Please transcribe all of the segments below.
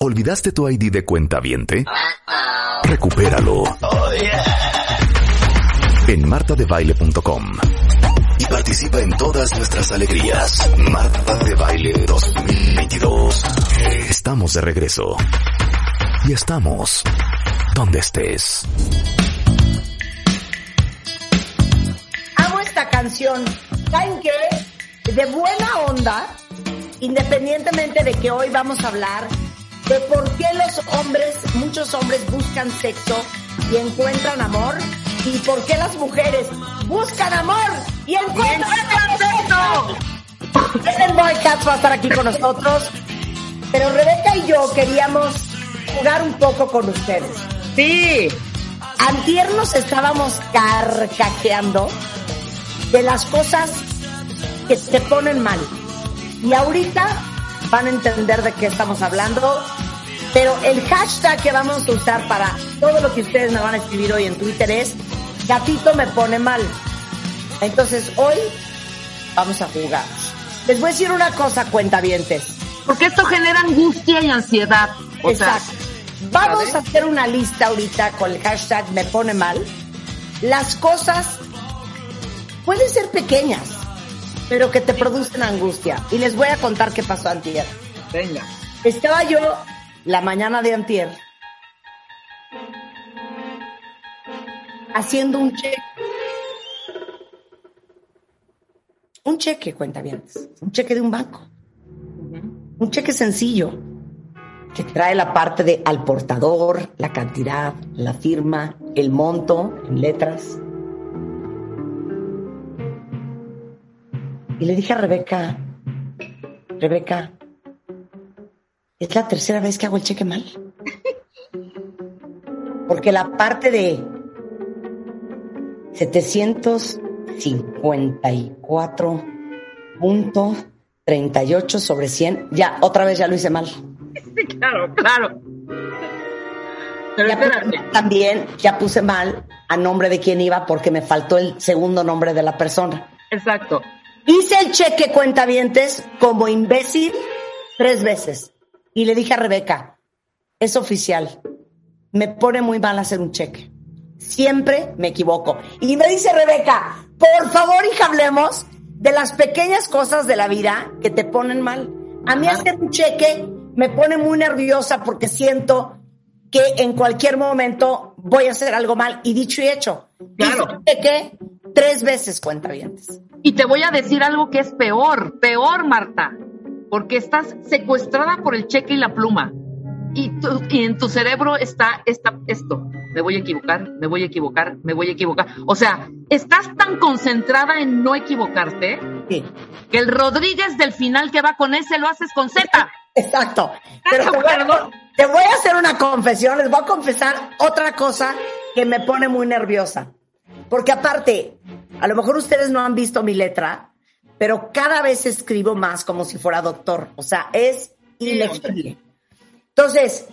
¿Olvidaste tu ID de cuenta viente? Recupéralo. En martadebaile.com. Y participa en todas nuestras alegrías. Marta de Baile 2022. Estamos de regreso. Y estamos donde estés. Amo esta canción. ¿Saben qué? De buena onda, independientemente de que hoy vamos a hablar de por qué los hombres, muchos hombres buscan sexo y encuentran amor y por qué las mujeres buscan amor y encuentran sexo. El Boy Cats va a estar aquí con nosotros, pero Rebeca y yo queríamos jugar un poco con ustedes. Sí. Antier nos estábamos carcajeando de las cosas que te ponen mal. Y ahorita van a entender de qué estamos hablando. Pero el hashtag que vamos a usar para todo lo que ustedes me van a escribir hoy en Twitter es gatito me pone mal. Entonces hoy vamos a jugar. Les voy a decir una cosa, cuentavientes. Porque esto genera angustia y ansiedad. O sea, Exacto. Vamos a hacer una lista ahorita con el hashtag me pone mal. Las cosas pueden ser pequeñas, pero que te producen angustia. Y les voy a contar qué pasó antier. venga. Estaba yo la mañana de antier haciendo un cheque. Un cheque, cuenta bien. Un cheque de un banco. Un cheque sencillo que trae la parte de al portador, la cantidad, la firma, el monto en letras. Y le dije a Rebeca, Rebeca, es la tercera vez que hago el cheque mal. Porque la parte de 754.38 sobre 100, ya, otra vez ya lo hice mal. Sí, claro, claro. Pero Ya espérate. puse- también ya puse mal a nombre de quién iba porque me faltó el segundo nombre de la persona. Exacto. Hice el cheque cuentavientes como imbécil tres veces. Y le dije a Rebeca, es oficial. Me pone muy mal hacer un cheque. Siempre me equivoco. Y me dice Rebeca, por favor, hija, hablemos de las pequeñas cosas de la vida que te ponen mal. A mí hacer un cheque me pone muy nerviosa porque siento que en cualquier momento voy a hacer algo mal. Y dicho y hecho, Claro. hice cheque tres veces cuentavientes. Y te voy a decir algo que es peor, peor, Marta, porque estás secuestrada por el cheque y la pluma. Y, tu- y en tu cerebro está, está esto. Me voy a equivocar, me voy a equivocar, me voy a equivocar. O sea, estás tan concentrada en no equivocarte Sí. que el Rodríguez del final que va con ese lo haces con Z. Exacto. Pero te voy, Perdón. a, te voy a hacer una confesión, les voy a confesar otra cosa que me pone muy nerviosa. Porque aparte, a lo mejor ustedes no han visto mi letra, pero cada vez escribo más como si fuera doctor. O sea, es ilegible. Entonces,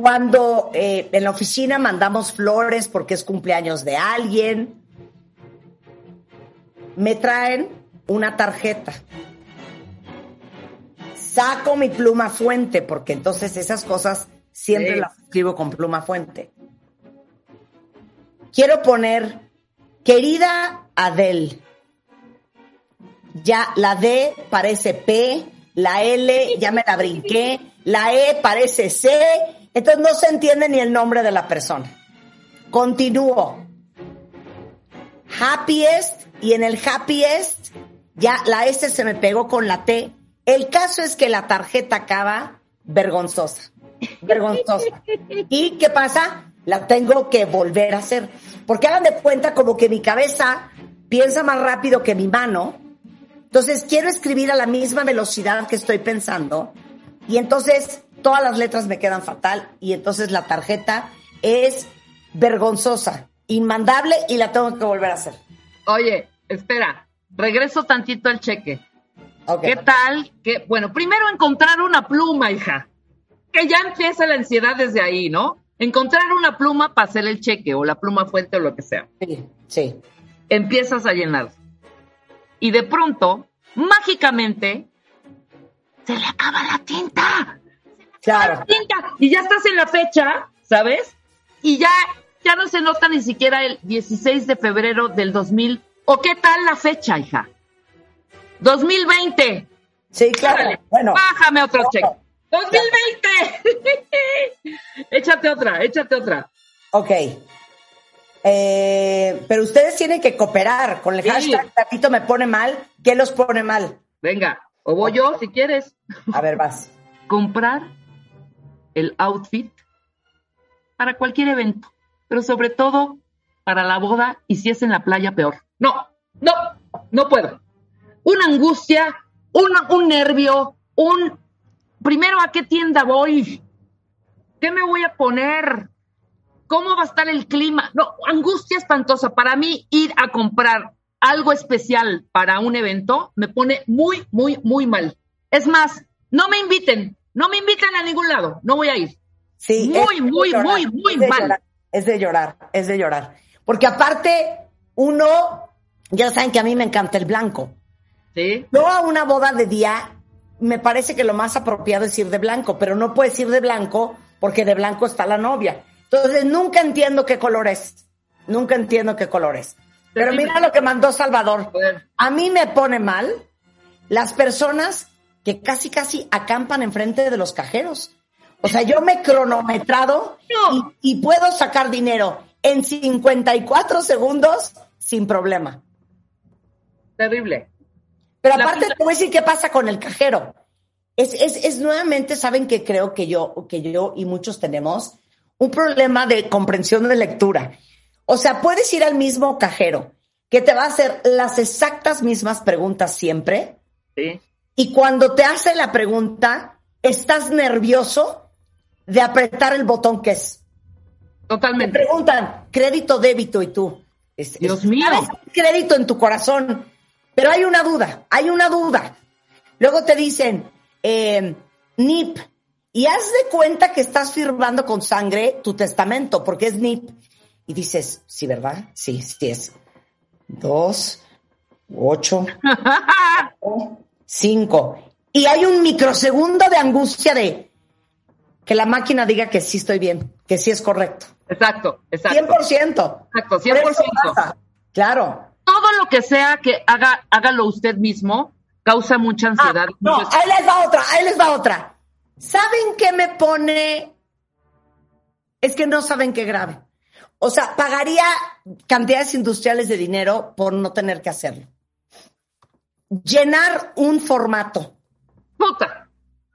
cuando eh, en la oficina mandamos flores porque es cumpleaños de alguien, me traen una tarjeta saco mi pluma fuente, porque entonces esas cosas siempre Sí. las escribo con pluma fuente. Quiero poner, querida Adele, ya la D parece P, la L ya me la brinqué, la E parece C, entonces no se entiende ni el nombre de la persona. Continúo. Happiest, y en el happiest ya la S se me pegó con la T. El caso es que la tarjeta acaba vergonzosa. Vergonzosa. ¿Y qué pasa? La tengo que volver a hacer. Porque hagan de cuenta como que mi cabeza piensa más rápido que mi mano. Entonces quiero escribir a la misma velocidad que estoy pensando. Y entonces todas las letras me quedan fatal. Y entonces la tarjeta es vergonzosa, inmandable y la tengo que volver a hacer. Oye, espera, regreso tantito al cheque. ¿Qué tal? Que, bueno, primero encontrar una pluma, hija. Que ya empieza la ansiedad desde ahí, ¿no? Encontrar una pluma para hacer el cheque o la pluma fuente o lo que sea. Sí, sí. Empiezas a llenar. Y de pronto, mágicamente, se le acaba la tinta. Claro. Y ya estás en la fecha, ¿sabes? Y ya, ya no se nota ni siquiera el 16 de febrero del 2000. ¿O qué tal la fecha, hija? 2020. Sí, claro. Bueno, Bájame otro cheque. 2020. échate otra, échate otra. ok. Eh, pero ustedes tienen que cooperar con el Sí. hashtag Tatito me pone mal. ¿Qué los pone mal? Venga, o voy yo si quieres. A ver, vas. comprar el outfit para cualquier evento, pero sobre todo para la boda y si es en la playa, peor. No, no, no puedo. Una angustia, un, un nervio, un... Primero, ¿a qué tienda voy? ¿Qué me voy a poner? ¿Cómo va a estar el clima? No, angustia espantosa. Para mí, ir a comprar algo especial para un evento me pone muy, muy, muy mal. Es más, no me inviten, no me inviten a ningún lado, no voy a ir. Sí, Muy, muy, llorar, muy, muy mal. llorar, es de llorar, es de llorar. Porque aparte, uno, ya saben que a mí me encanta el blanco. ¿Sí? Yo a una boda de día, me parece que lo más apropiado es ir de blanco, pero no puedes ir de blanco porque de blanco está la novia. Entonces, nunca entiendo qué color es. Nunca entiendo qué color es. Pero mira lo que mandó Salvador. A mí me pone mal las personas que casi, casi acampan enfrente de los cajeros. O sea, yo me he cronometrado No. y, y puedo sacar dinero en 54 segundos sin problema. Terrible. Pero aparte te voy a decir qué pasa con el cajero. Es, es, es nuevamente, saben que creo que yo, que yo y muchos tenemos un problema de comprensión de lectura. O sea, puedes ir al mismo cajero que te va a hacer las exactas mismas preguntas siempre Sí. y cuando te hace la pregunta estás nervioso de apretar el botón que es. Te Totalmente. preguntan crédito, débito y tú. es- Dios mío. crédito en tu corazón, pero hay una duda, hay una duda. Luego te dicen eh, NIP y haz de cuenta que estás firmando con sangre tu testamento porque es NIP y dices sí, verdad, sí, sí es dos, ocho, cinco y hay un microsegundo de angustia de que la máquina diga que sí estoy bien, que sí es correcto. Exacto, exacto. 100%. Exacto, Por eso 100%. pasa. Claro. Todo lo que sea que haga, hágalo usted mismo, causa mucha Ah, ansiedad. no, mucho ahí les va otra, ahí les va otra. ¿Saben qué me pone? Es que no saben qué grave. O sea, pagaría cantidades industriales de dinero por no tener que hacerlo. Llenar un formato. Puta.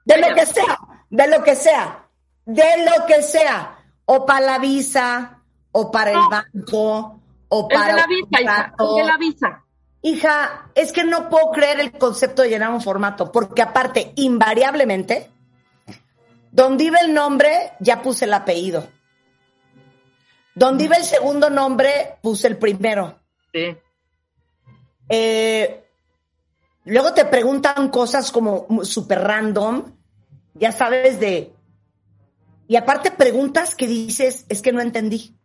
De lo que sea, de lo que sea, de lo que sea. O para la visa, o para el banco, o El para de la visa, hija. El de la visa. Hija, es que no puedo creer el concepto de llenar un formato, porque aparte, invariablemente, donde iba el nombre, ya puse el apellido. Donde iba el segundo nombre, puse el primero. Sí. Eh, luego te preguntan cosas como súper random, ya sabes de... Y aparte preguntas que dices, es que no entendí.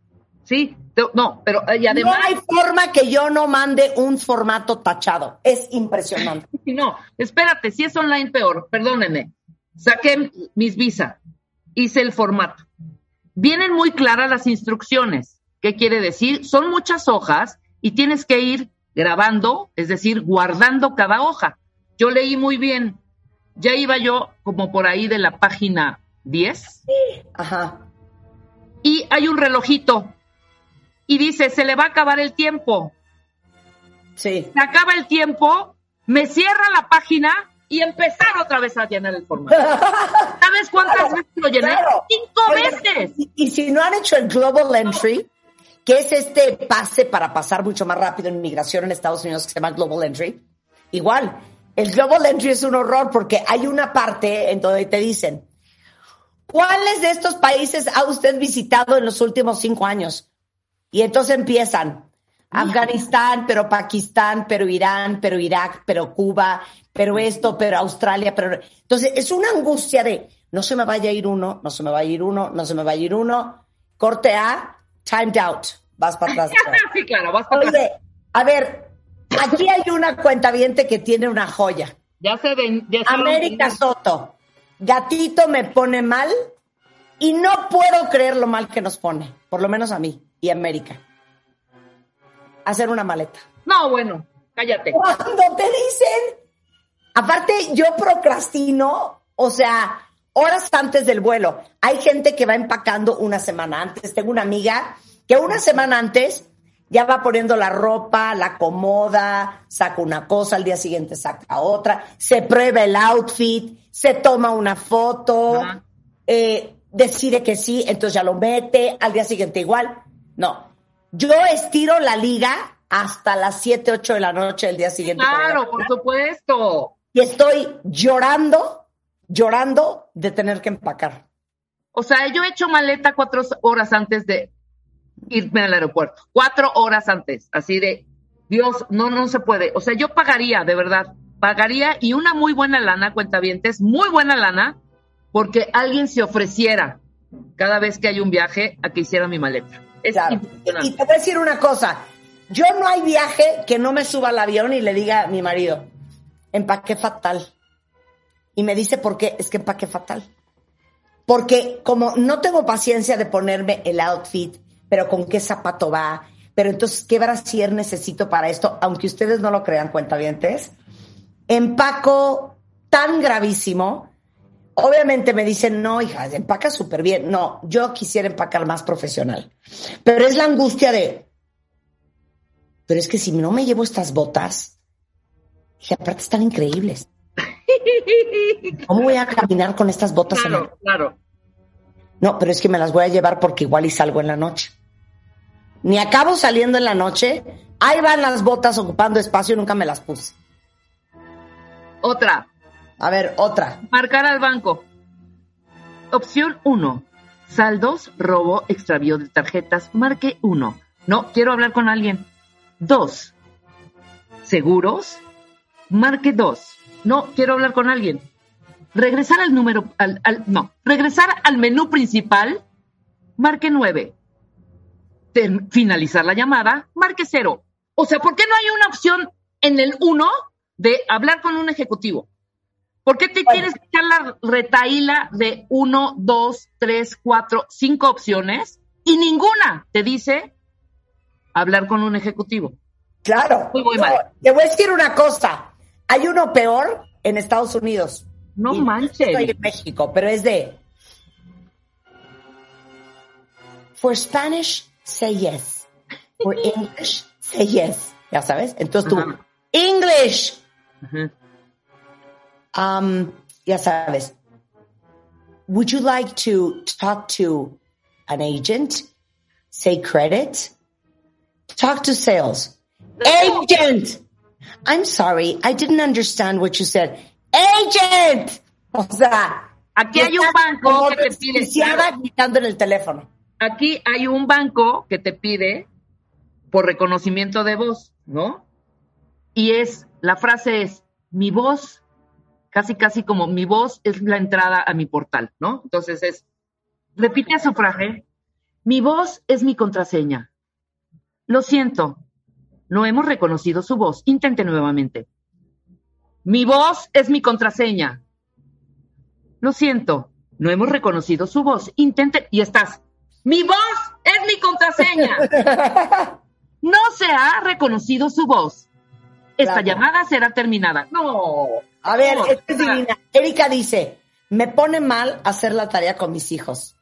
Sí. No, pero eh, y además. no hay forma que yo no mande un formato tachado. Es impresionante. No, espérate, si es online peor, perdónenme. Saqué mis visa, hice el formato. Vienen muy claras las instrucciones. ¿Qué quiere decir? Son muchas hojas y tienes que ir grabando, es decir, guardando cada hoja. Yo leí muy bien. Ya iba yo como por ahí de la página 10 Ajá. y hay un relojito y dice, se le va a acabar el tiempo. Sí. se acaba el tiempo, me cierra la página y empezar otra vez a llenar el formato. ¿Sabes cuántas Claro, veces lo llené? claro. Cinco veces. Y, y si no han hecho el Global Entry, que es este pase para pasar mucho más rápido en inmigración en Estados Unidos que se llama Global Entry, igual, el Global Entry es un horror porque hay una parte en donde te dicen, ¿cuáles de estos países ha usted visitado en los últimos cinco años? Y entonces empiezan, Afganistán, pero Pakistán, pero Irán, pero Irak, pero Cuba, pero esto, pero Australia, pero... Entonces es una angustia de, no se me vaya a ir uno, no se me vaya a ir uno, no se me vaya a ir uno, corte A, timed out, vas para atrás. sí, claro, vas para atrás. Oye, a ver, aquí hay una cuentaviente que tiene una joya. Ya se ven, ya se América Soto. gatito me pone mal y no puedo creer lo mal que nos pone, por lo menos a mí y América. Hacer una maleta. No, bueno, cállate. Cuando te dicen, aparte yo procrastino, o sea, horas antes del vuelo. Hay gente que va empacando una semana antes. Tengo una amiga que una semana antes ya va poniendo la ropa, la acomoda, saca una cosa, al día siguiente saca otra, se prueba el outfit, se toma una foto, eh, decide que sí, entonces ya lo mete, al día siguiente igual. No, yo estiro la liga hasta las 7, 8 de la noche del día siguiente. Claro, por supuesto. Y estoy llorando, llorando de tener que empacar. O sea, yo he hecho maleta cuatro horas antes de irme al aeropuerto. Cuatro horas antes, así de, Dios, no, no se puede. O sea, yo pagaría, de verdad, pagaría y una muy buena lana, cuentavientes, muy buena lana, porque alguien se ofreciera cada vez que hay un viaje a que hiciera mi maleta. Es Claro. Y te voy a decir una cosa, yo no hay viaje que no me suba al avión y le diga a mi marido, empaqué fatal. Y me dice, ¿por qué? Es que empaqué fatal. Porque como no tengo paciencia de ponerme el outfit, pero con qué zapato va, pero entonces qué brasier necesito para esto, aunque ustedes no lo crean, cuentavientes, empaco tan gravísimo. Obviamente me dicen, no, hija, empaca súper bien. No, yo quisiera empacar más profesional. Pero es la angustia de, pero es que si no me llevo estas botas, y aparte están increíbles. ¿Cómo voy a caminar con estas botas en la Claro, claro. no, pero es que me las voy a llevar porque igual y salgo en la noche. Ni acabo saliendo en la noche, ahí van las botas ocupando espacio y nunca me las puse. Otra, A ver, otra. marcar al banco. Opción 1. Saldos, robo, extravío de tarjetas. Marque 1. No, quiero hablar con alguien. 2. Seguros. Marque 2. No, quiero hablar con alguien. Regresar al número, al, al- no, regresar al menú principal. Marque 9. Ter- finalizar la llamada. Marque 0. O sea, ¿por qué no hay una opción en el 1 de hablar con un ejecutivo? ¿Por qué te Bueno. tienes que echar la retaíla de uno, dos, tres, cuatro, cinco opciones y ninguna te dice hablar con un ejecutivo? Claro. Muy, muy No, mal. Te voy a decir una cosa. Hay uno peor en Estados Unidos. No Y manches. Estoy en México, pero es de. For Spanish, say yes. For English, say yes. Ya sabes. Entonces tú, Ajá. English. Ujú. Um, ya sabes. Would you like to talk to an agent? Say credit? Talk to sales. Agent! I'm sorry, I didn't understand what you said. Agent! O sea, Aquí hay un banco que te pide- gritando en el teléfono. Aquí hay un banco que te pide por reconocimiento de voz, ¿no? Y es, la frase es, mi voz, casi casi como mi voz es la entrada a mi portal, ¿no? Entonces es, repite su frase, mi voz es mi contraseña. Lo siento, no hemos reconocido su voz. Intente nuevamente. Mi voz es mi contraseña. Lo siento, no hemos reconocido su voz. Intente y estás. Mi voz es mi contraseña. No se ha reconocido su voz. Esta Claro. llamada será terminada. No. A ver, esta es sea, divina. Erika dice, me pone mal hacer la tarea con mis hijos.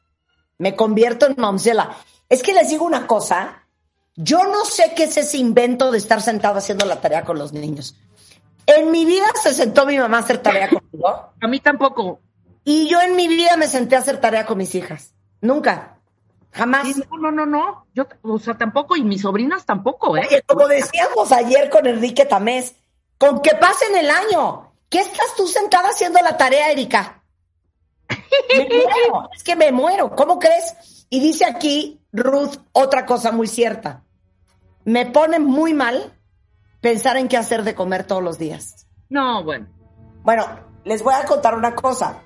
Me convierto en mamzela. Es que les digo una cosa, yo no sé qué es ese invento de estar sentado haciendo la tarea con los niños. En mi vida se sentó mi mamá a hacer tarea conmigo A mí tampoco. y yo en mi vida me senté a hacer tarea con mis hijas. Nunca. Jamás. Sí, No, no, no, no. Yo, o sea, tampoco y mis sobrinas tampoco, ¿eh? Oye, como decíamos ayer con Enrique Tamés, con que pasen el año. ¿Qué estás tú sentada haciendo la tarea, Erika? Me muero, es que me muero, ¿cómo crees? Y dice aquí Ruth otra cosa muy cierta. Me pone muy mal pensar en qué hacer de comer todos los días. No, bueno. Bueno, les voy a contar una cosa.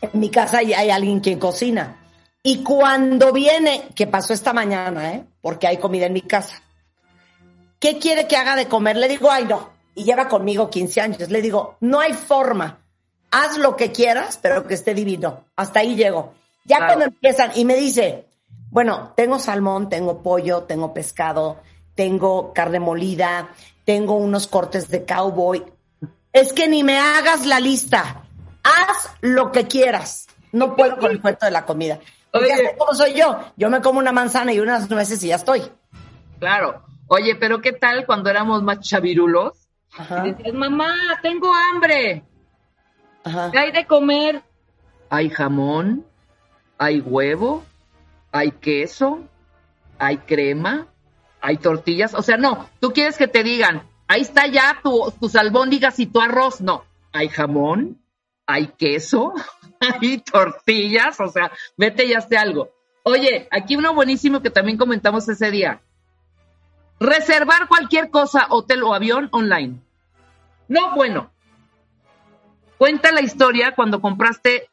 En mi casa hay, hay alguien quien cocina. Y cuando viene, que pasó esta mañana, ¿eh? porque hay comida en mi casa, ¿qué quiere que haga de comer? Le digo, ay, no. Y lleva conmigo 15 años. Le digo, no hay forma. haz lo que quieras, pero que esté divino. Hasta ahí llego. Ya Claro. cuando empiezan y me dice, bueno, tengo salmón, tengo pollo, tengo pescado, tengo carne molida, tengo unos cortes de cowboy. Es que ni me hagas la lista. Haz lo que quieras. No puedo con el cuento de la comida. Porque Oye. soy yo. Yo me como una manzana y unas nueces y ya estoy. Claro. Oye, pero ¿qué tal cuando éramos más chavirulos? Ajá, Y decías, mamá, tengo hambre. ajá. ¿Qué hay de comer? Hay jamón, hay huevo, hay queso, hay crema, hay tortillas. O sea, no, tú quieres que te digan, ahí está ya tu, tus albóndigas y tu arroz. No, hay jamón, hay queso, hay tortillas. O sea, vete y hazte algo. Oye, aquí uno buenísimo que también comentamos ese día. Reservar cualquier cosa, hotel o avión online. No, bueno, Cuenta la historia cuando compraste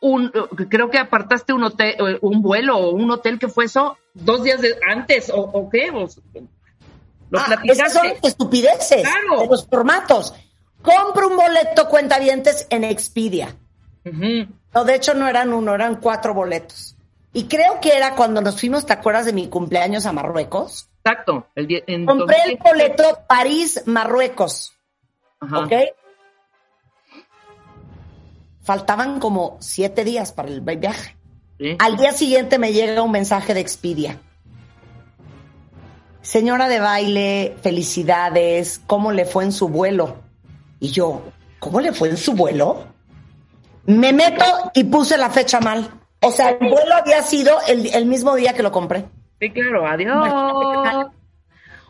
un, eh, creo que apartaste un hotel, eh, un vuelo o un hotel que fue eso dos días de- antes o, o qué, o- lo Ah, esas son estupideces Claro. de los formatos. Compro un boleto cuentavientes en Expedia. Ujú. No, de hecho no eran uno, eran cuatro boletos. Y creo que era cuando nos fuimos, ¿te acuerdas de mi cumpleaños a Marruecos? Exacto. El en Compré el 2017. boleto París-Marruecos, Ajá. ¿ok? Faltaban como siete días para el viaje. Sí. Al día siguiente me llega un mensaje de Expedia. Señora de baile, felicidades, ¿cómo le fue en su vuelo? Y yo, ¿cómo le fue en su vuelo? Me meto y puse la fecha mal. O sea, el vuelo había sido el, el mismo día que lo compré. Sí, claro, adiós.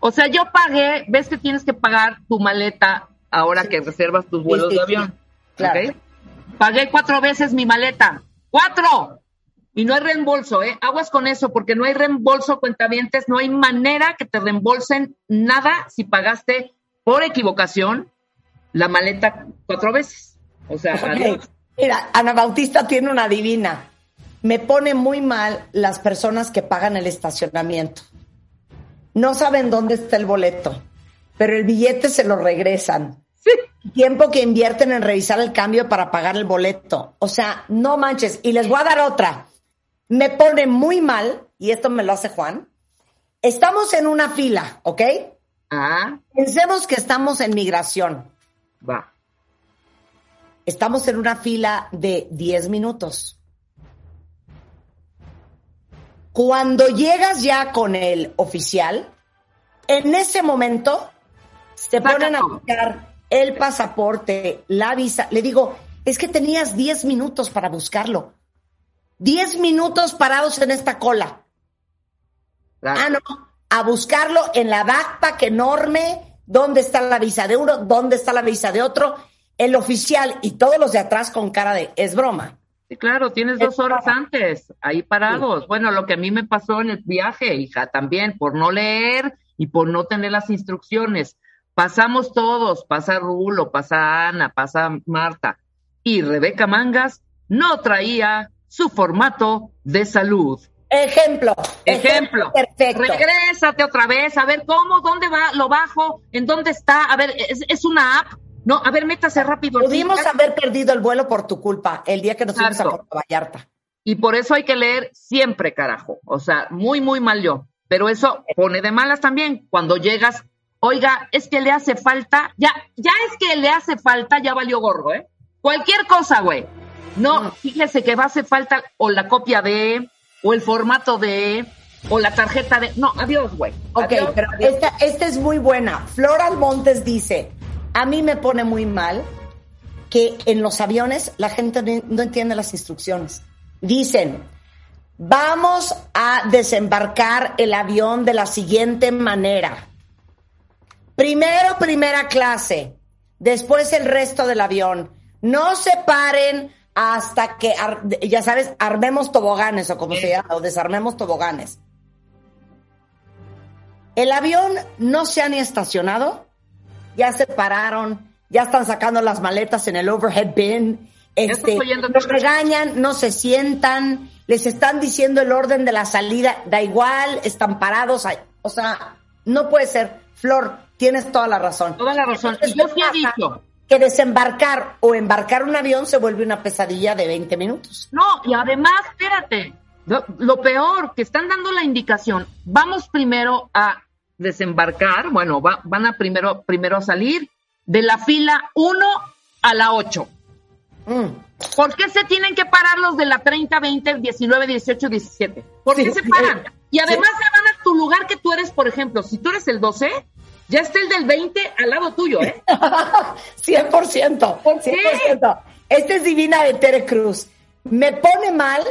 O sea, yo pagué, ves que tienes que pagar tu maleta ahora que reservas tus vuelos sí, de sí. avión. Pagué cuatro veces mi maleta. ¡Cuatro! Y no hay reembolso, ¿eh? Aguas con eso, porque no hay reembolso, cuentavientes, no hay manera que te reembolsen nada si pagaste por equivocación la maleta cuatro veces. O sea. Mira, Ana Bautista tiene una divina. Me pone muy mal las personas que pagan el estacionamiento. No saben dónde está el boleto, pero el billete se lo regresan. Sí. Tiempo que invierten en revisar el cambio para pagar el boleto. O sea, no manches. Y les voy a dar otra. Me pone muy mal, y esto me lo hace Juan. Estamos en una fila, ¿ok? Ah, Pensemos que estamos en migración. va. Estamos en una fila de 10 minutos. Cuando llegas ya con el oficial, en ese momento se Saca ponen a buscar el pasaporte, la visa. Le digo, es que tenías 10 minutos para buscarlo. 10 minutos parados en esta cola. Claro. Ah, no, a buscarlo en la backpack enorme, dónde está la visa de uno, dónde está la visa de otro, el oficial y todos los de atrás con cara de, es broma. Sí, claro, tienes dos horas antes, ahí parados. Bueno, lo que a mí me pasó en el viaje, hija, también, por no leer y por no tener las instrucciones. Pasamos todos, pasa Rulo, pasa Ana, pasa Marta. Y Rebeca Mangas no traía su formato de salud. Ejemplo. Ejemplo. Perfecto. Regrésate otra vez, a ver cómo, dónde va, lo bajo, en dónde está, a ver, es, es una app. No, a ver, métase rápido. Pudimos Sí, haber perdido el vuelo por tu culpa el día que nos fuimos a. Puerto Vallarta. Y por eso hay que leer siempre, carajo. O sea, muy, muy mal yo. Pero eso pone de malas también. Cuando llegas, oiga, es que le hace falta, ya, ya es que le hace falta, ya valió gorro, ¿eh? Cualquier cosa, güey. No, fíjese que va a hacer falta o la copia de, o el formato de, o la tarjeta de. No, adiós, güey. Ok, Adiós, pero adiós. esta, esta es muy buena. Floral Montes dice, a mí me pone muy mal que en los aviones la gente no no entiende las instrucciones. Dicen, vamos a desembarcar el avión de la siguiente manera. Primero primera clase, después el resto del avión. No se paren hasta que, ya sabes, armemos toboganes o como se llama, o desarmemos toboganes. El avión no se ha ni estacionado, ya se pararon, ya están sacando las maletas en el overhead bin, este, los regañan, no se sientan, les están diciendo el orden de la salida, da igual, están parados, o sea, no puede ser. Flor, tienes toda la razón. Toda la razón. Entonces, Y yo ¿qué sí he dicho. que desembarcar o embarcar un avión se vuelve una pesadilla de 20 minutos. No, y además, espérate, lo, lo peor, que están dando la indicación, vamos primero a desembarcar, bueno, va- van a primero, primero a salir de la fila 1 a la 8. Mm. ¿Por qué se tienen que parar los de la 30, 20, 19, 18, 17? ¿Por Sí, qué se paran? Y además se van a tu lugar que tú eres, por ejemplo, si tú eres el 12, ya está el del 20 al lado tuyo, ¿eh? 100%. ¿Por qué? 100%. Esta es divina de Tere Cruz. Me pone mal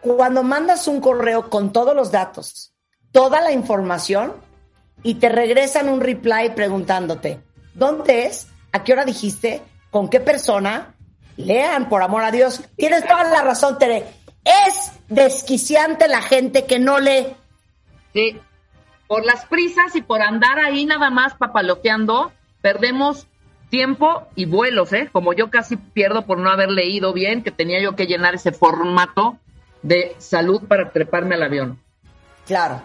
cuando mandas un correo con todos los datos, toda la información y te regresan un reply preguntándote, ¿dónde es? ¿A qué hora dijiste? ¿Con qué persona? Lean, por amor a Dios. Tienes toda la razón, Tere. Es desquiciante la gente que no lee. Sí. Por las prisas y por andar ahí nada más papaloteando, perdemos tiempo y vuelos, ¿eh? Como yo casi pierdo por no haber leído bien, que tenía yo que llenar ese formato de salud para treparme al avión. Claro.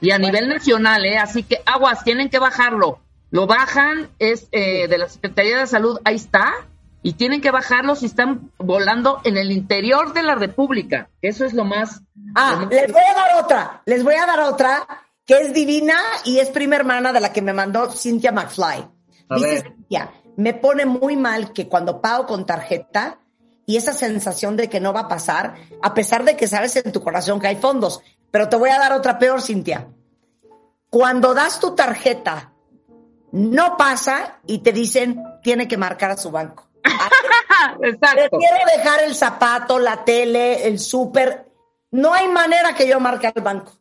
Y a nivel nacional, ¿eh? Así que aguas, tienen que bajarlo. Lo bajan, es eh, de la Secretaría de Salud, ahí está, y tienen que bajarlo si están volando en el interior de la República. Eso es lo más... Ah, lo más- les voy a dar otra, les voy a dar otra que es divina y es prima hermana de la que me mandó Cynthia McFly. A Dice ver. Cynthia, me pone muy mal que cuando pago con tarjeta y esa sensación de que no va a pasar, a pesar de que sabes en tu corazón que hay fondos. Pero te voy a dar otra peor, Cintia. Cuando das tu tarjeta, no pasa y te dicen tiene que marcar a su banco. Exacto. Prefiero dejar el zapato, la tele, el súper. No hay manera que yo marque al banco.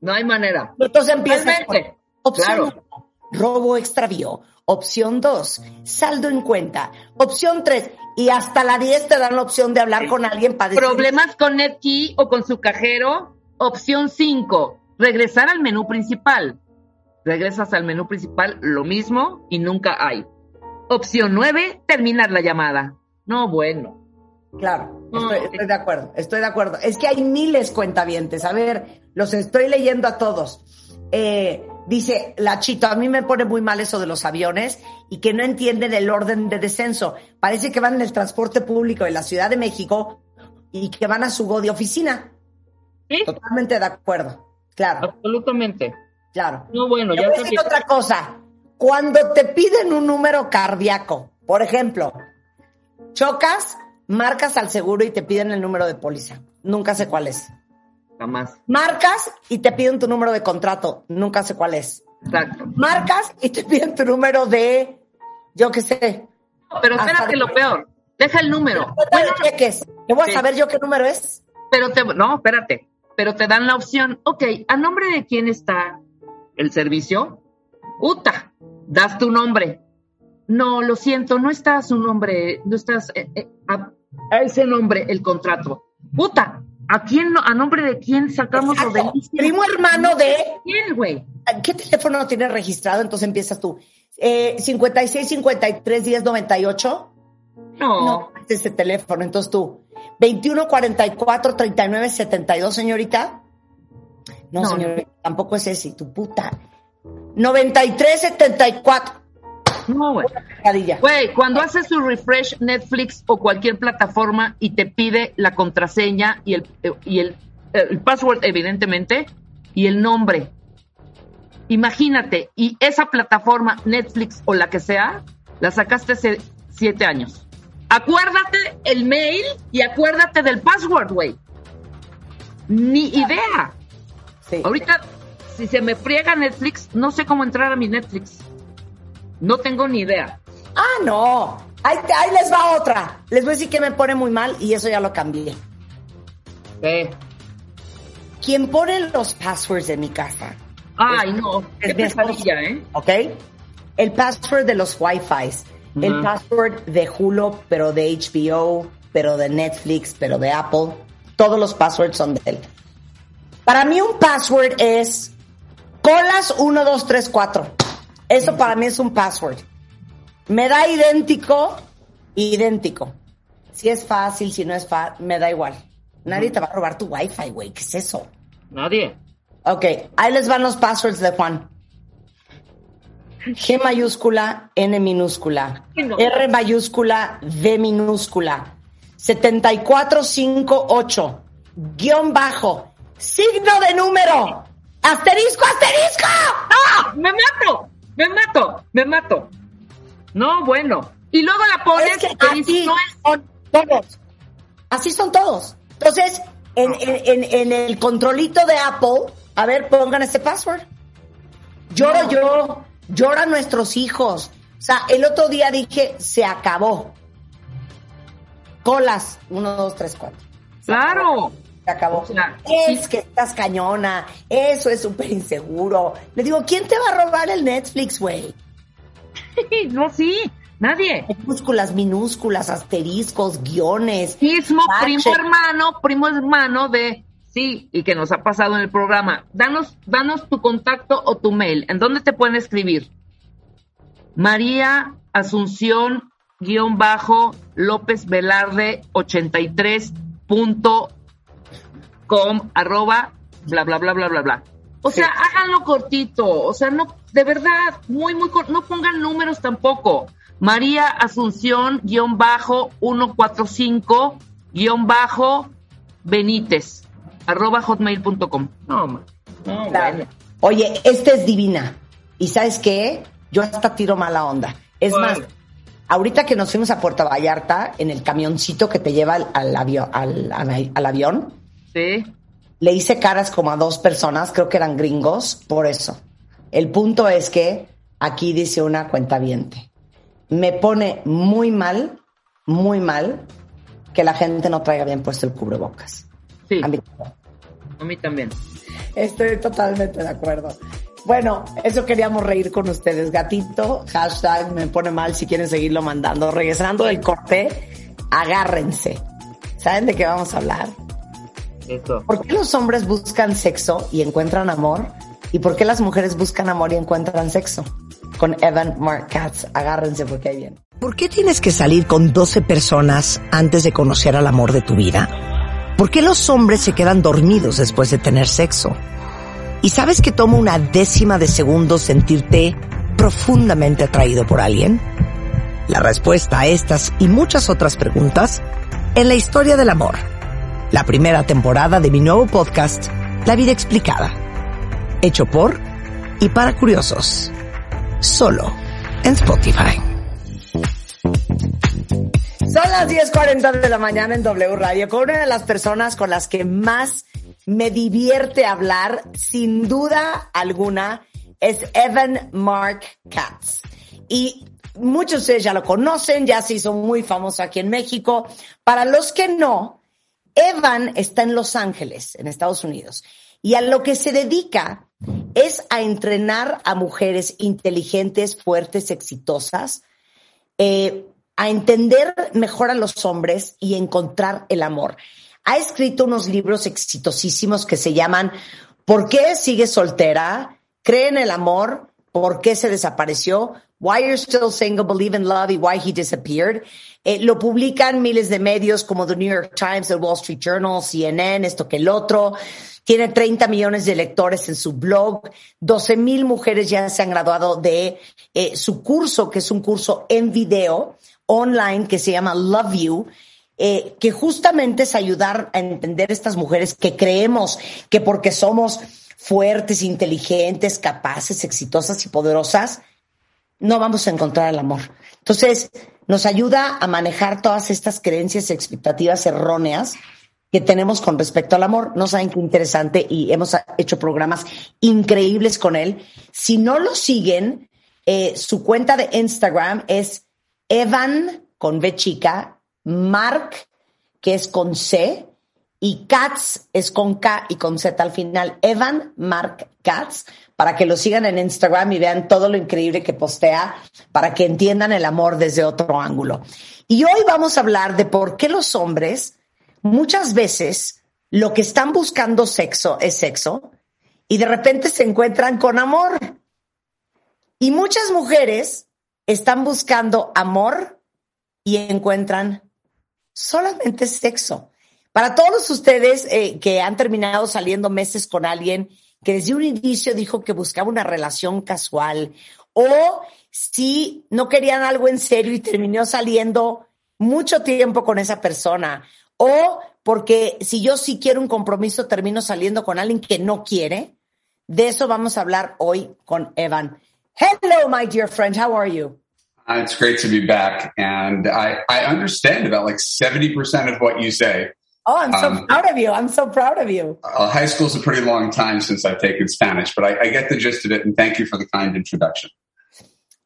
No hay manera. Entonces empieza Totalmente. opción Claro. uno, robo extravío. Opción 2, saldo en cuenta. Opción 3, y hasta la 10 te dan la opción de hablar con alguien para decir, Problemas con NetKey o con su cajero. Opción 5, regresar al menú principal. Regresas al menú principal, lo mismo y nunca hay. Opción 9, terminar la llamada. No, bueno. Claro, estoy, estoy de acuerdo, estoy de acuerdo. Es que hay miles cuentavientes. A ver, los estoy leyendo a todos. Eh, dice la Chito, a mí me pone muy mal eso de los aviones y que no entienden el orden de descenso. Parece que van en el transporte público de la Ciudad de México y que van a su go de oficina. ¿Sí? Totalmente de acuerdo. Claro, Absolutamente. claro. No, bueno, ya voy a decir otra cosa. Cuando te piden un número cardíaco, por ejemplo, chocas, marcas al seguro y te piden el número de póliza. Nunca sé cuál es. Jamás. Marcas y te piden tu número de contrato. Nunca sé cuál es. Exacto. Marcas y te piden tu número de, yo qué sé. Pero espérate de- lo peor. Deja el número. Bueno, cheques. ¿Qué voy a Sí. saber yo qué número es? pero te, no, espérate. Pero te dan la opción. Ok, ¿a nombre de quién está el servicio? Uta, das tu nombre. No, lo siento, no está su nombre, no estás eh, eh, a, a ese nombre el contrato. Uta, ¿a quién, no- a nombre de quién sacamos lo Exacto. del Primo hermano de ¿Quién, güey? ¿Qué teléfono tienes registrado? Entonces empiezas tú. Eh, 56 53 10 98. No, No, es ese teléfono. Entonces tú. 21 44 39 72, señorita. No, No. señorita, tampoco es ese. Tu puta. 93 74. No, güey. Güey, cuando haces su refresh Netflix o cualquier plataforma y te pide la contraseña y el, y el, el password, evidentemente, y el nombre. Imagínate, y esa plataforma, Netflix o la que sea, la sacaste hace siete años. Acuérdate el mail y acuérdate del password, güey. Ni idea. Sí. Ahorita, si se me friega Netflix, no sé cómo entrar a mi Netflix. No tengo ni idea. Ah, no. Ahí, ahí les va otra. Les voy a decir que me pone muy mal y eso ya lo cambié. Eh. Quien pone los passwords de mi casa, Ay, no, es qué pesadilla, ¿eh? ¿ok? El password de los Wi-Fi, el password de Hulu, pero de HBO, pero de Netflix, pero de Apple. Todos los passwords son de él. Para mí un password es colas 1, 2, 3, 4. Eso para mí es un password. Me da idéntico, idéntico. Si es fácil, si no es fácil, me da igual. Nadie te va a robar tu Wi-Fi, güey. ¿Qué es eso? Nadie. Ok, ahí les van los passwords de Juan. G mayúscula, N minúscula, No. R mayúscula, D minúscula, 7458, guion bajo, signo de número, asterisco, asterisco. ¡Ah! ¡Me mato! ¡Me mato! ¡Me mato! No, bueno. Y luego la pones Es que así no es- son todos. Así son todos. Entonces, en, en- en- en el controlito de Apple, a ver, pongan ese password. Lloro yo, lloran nuestros hijos. O sea, el otro día dije, se acabó. Colas, uno, dos, tres, cuatro. Claro. Se acabó. O sea, es que estás cañona, eso es súper inseguro. Le digo, ¿quién te va a robar el Netflix, güey? No, sí. Nadie. Minúsculas, minúsculas, asteriscos, guiones. Mismo primo hermano, primo hermano de sí, y que nos ha pasado en el programa. Danos, danos tu contacto o tu mail. ¿En dónde te pueden escribir? María Asunción guion bajo López Velarde 83 punto com arroba bla bla bla bla bla bla. O sea, háganlo cortito, o sea, no, de verdad, muy, muy corto, no pongan números tampoco. María Asunción guion bajo 145 guion bajo Benítez arroba hotmail.com. No, no, Claro. bueno. Oye, esta es divina. ¿Y sabes qué? Yo hasta tiro mala onda. Es más, ahorita que nos fuimos a Puerto Vallarta en el camioncito que te lleva al, al avio- al- al- al avión, Sí. le hice caras como a dos personas, creo que eran gringos, por eso. El punto es que aquí dice una cuenta Me pone muy mal, muy mal que la gente no traiga bien puesto el cubrebocas. Sí, A mí- a mí también. Estoy totalmente de acuerdo. Bueno, eso queríamos reír con ustedes. Gatito, hashtag me pone mal si quieren seguirlo mandando. Regresando del corte, agárrense. ¿Saben de qué vamos a hablar? Eso. ¿Por qué los hombres buscan sexo y encuentran amor? ¿Y por qué las mujeres buscan amor y encuentran sexo? Con Evan Mark Katz. Agárrense porque ahí viene. ¿Por qué tienes que salir con 12 personas antes de conocer al amor de tu vida? ¿Por qué los hombres se quedan dormidos después de tener sexo? ¿Y sabes que toma una décima de segundo sentirte profundamente atraído por alguien? La respuesta a estas y muchas otras preguntas en la historia del amor. La primera temporada de mi nuevo podcast, La vida explicada. Hecho por y para curiosos. Solo en Spotify. Son las 10.40 de la mañana en W Radio con una de las personas con las que más me divierte hablar, sin duda alguna, es Evan Mark Katz. Y muchos de ustedes ya lo conocen, ya se hizo muy famoso aquí en México. Para los que no, Evan está en Los Ángeles, en Estados Unidos, y a lo que se dedica es a entrenar a mujeres inteligentes, fuertes, exitosas, eh, a entender mejor a los hombres y encontrar el amor. Ha escrito unos libros exitosísimos que se llaman ¿Por qué sigue soltera? ¿Cree en el amor? ¿Por qué se desapareció? Why you're still single, believe in love y why he disappeared. Eh, lo publican miles de medios como The New York Times, The Wall Street Journal, CNN, esto que el otro. Tiene 30 millones de lectores en su blog. 12 mil mujeres ya se han graduado de eh, su curso, que es un curso en video online que se llama Love You, eh, que justamente es ayudar a entender estas mujeres que creemos que porque somos fuertes, inteligentes, capaces, exitosas y poderosas, no vamos a encontrar el amor. Entonces, nos ayuda a manejar todas estas creencias y expectativas erróneas que tenemos con respecto al amor. No saben qué interesante y hemos hecho programas increíbles con él. Si no lo siguen, eh, su cuenta de Instagram es Evan con B chica, Mark, que es con C, y Katz es con K y con Z al final. Evan Mark Katz, para que lo sigan en Instagram y vean todo lo increíble que postea, para que entiendan el amor desde otro ángulo. Y hoy vamos a hablar de por qué los hombres muchas veces lo que están buscando sexo es sexo y de repente se encuentran con amor. Y muchas mujeres están buscando amor y encuentran solamente sexo. Para todos ustedes eh, que han terminado saliendo meses con alguien que desde un inicio dijo que buscaba una relación casual o si no querían algo en serio y terminó saliendo mucho tiempo con esa persona, o porque si yo sí quiero un compromiso, termino saliendo con alguien que no quiere. De eso vamos a hablar hoy con Evan. Hello, my dear friend. How are you? It's great to be back. And I, I understand about like 70% of what you say. Oh, I'm so um, proud of you. I'm so proud of you. Uh, high school's a pretty long time since I've taken Spanish, but I, I get the gist of it. And thank you for the kind introduction.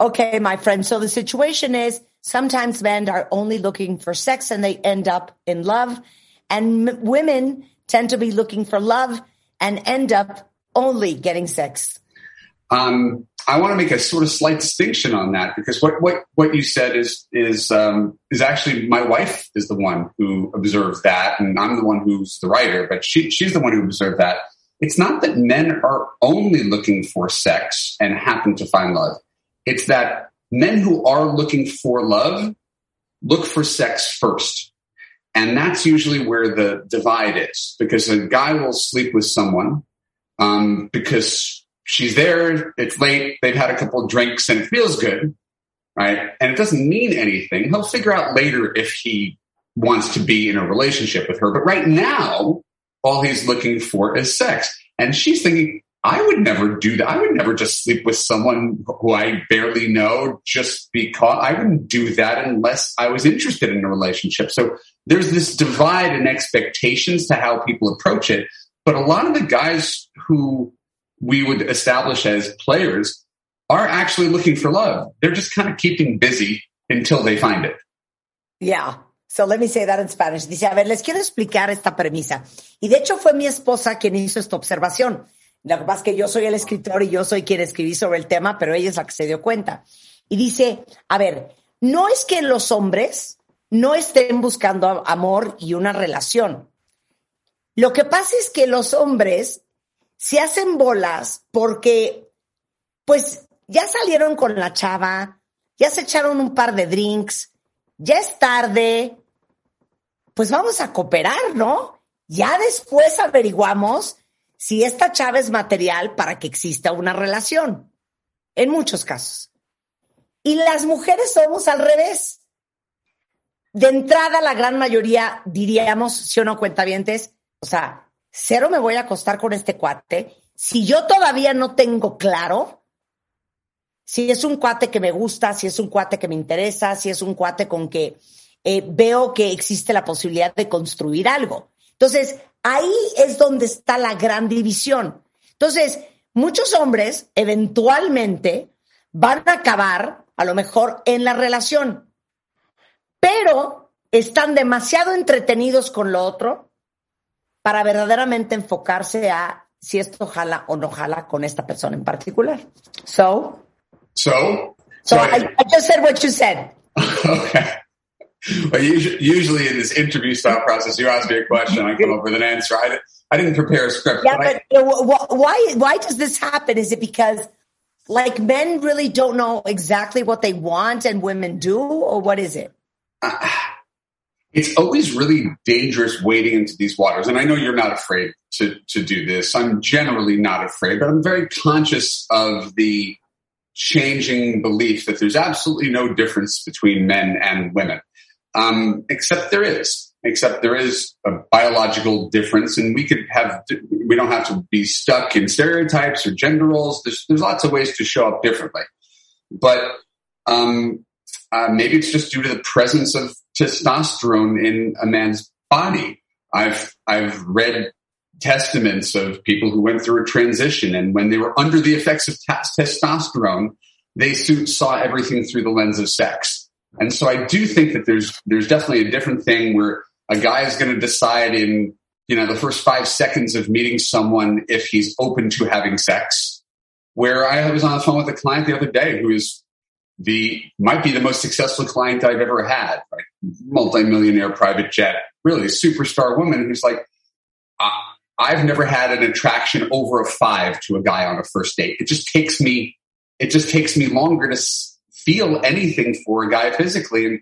Okay, my friend. So the situation is sometimes men are only looking for sex and they end up in love. And m- women tend to be looking for love and end up only getting sex. Um, I want to make a sort of slight distinction on that because what what what you said is is um, is actually my wife is the one who observed that, and I'm the one who's the writer, but she she's the one who observed that. It's not that men are only looking for sex and happen to find love. It's that men who are looking for love look for sex first. And that's usually where the divide is because a guy will sleep with someone um, because she's there, it's late, they've had a couple drinks and it feels good, right? And it doesn't mean anything. He'll figure out later if he wants to be in a relationship with her. But right now, all he's looking for is sex. And she's thinking, I would never do that. I would never just sleep with someone who I barely know just because I wouldn't do that unless I was interested in a relationship. So there's this divide in expectations to how people approach it. But a lot of the guys who we would establish as players are actually looking for love. They're just kind of keeping busy until they find it. Yeah. So let me say that in Spanish. Dice, a ver, les quiero explicar esta premisa. Y de hecho fue mi esposa quien hizo esta observación. Lo que pasa es que yo soy el escritor y yo soy quien escribí sobre el tema, pero ella es la que se dio cuenta. Y dice, a ver, no es que los hombres no estén buscando amor y una relación. Lo que pasa es que los hombres se hacen bolas porque, pues, ya salieron con la chava, ya se echaron un par de drinks, ya es tarde, pues vamos a cooperar, ¿no? Ya después averiguamos si esta chava es material para que exista una relación, en muchos casos. Y las mujeres somos al revés. De entrada, la gran mayoría diríamos, si o no cuentavientes, o sea, cero me voy a acostar con este cuate. Si yo todavía no tengo claro si es un cuate que me gusta, si es un cuate que me interesa, si es un cuate con que eh, veo que existe la posibilidad de construir algo. Entonces, ahí es donde está la gran división. Entonces, muchos hombres eventualmente van a acabar, a lo mejor, en la relación, pero están demasiado entretenidos con lo otro para verdaderamente enfocarse a si esto jala o no jala con esta persona en particular. So, so, so, I, I just said what you said. okay. Well, usually in this interview style process, you ask me a question, I come up with an answer. I, I didn't prepare a script. Yeah, but, but why why does this happen? Is it because like men really don't know exactly what they want and women do, or what is it? Uh, it's always really dangerous wading into these waters. And I know you're not afraid to, to do this. I'm generally not afraid, but I'm very conscious of the changing belief that there's absolutely no difference between men and women. Um, except there is, except there is a biological difference and we could have, we don't have to be stuck in stereotypes or gender roles. There's, there's lots of ways to show up differently, but, um, uh, maybe it's just due to the presence of testosterone in a man's body. I've I've read testaments of people who went through a transition, and when they were under the effects of t- testosterone, they saw everything through the lens of sex. And so I do think that there's there's definitely a different thing where a guy is going to decide in you know the first five seconds of meeting someone if he's open to having sex. Where I was on the phone with a client the other day who is the might be the most successful client I've ever had, right? Multi-millionaire private jet, really superstar woman who's like, I've never had an attraction over a five to a guy on a first date. It just takes me, it just takes me longer to feel anything for a guy physically. And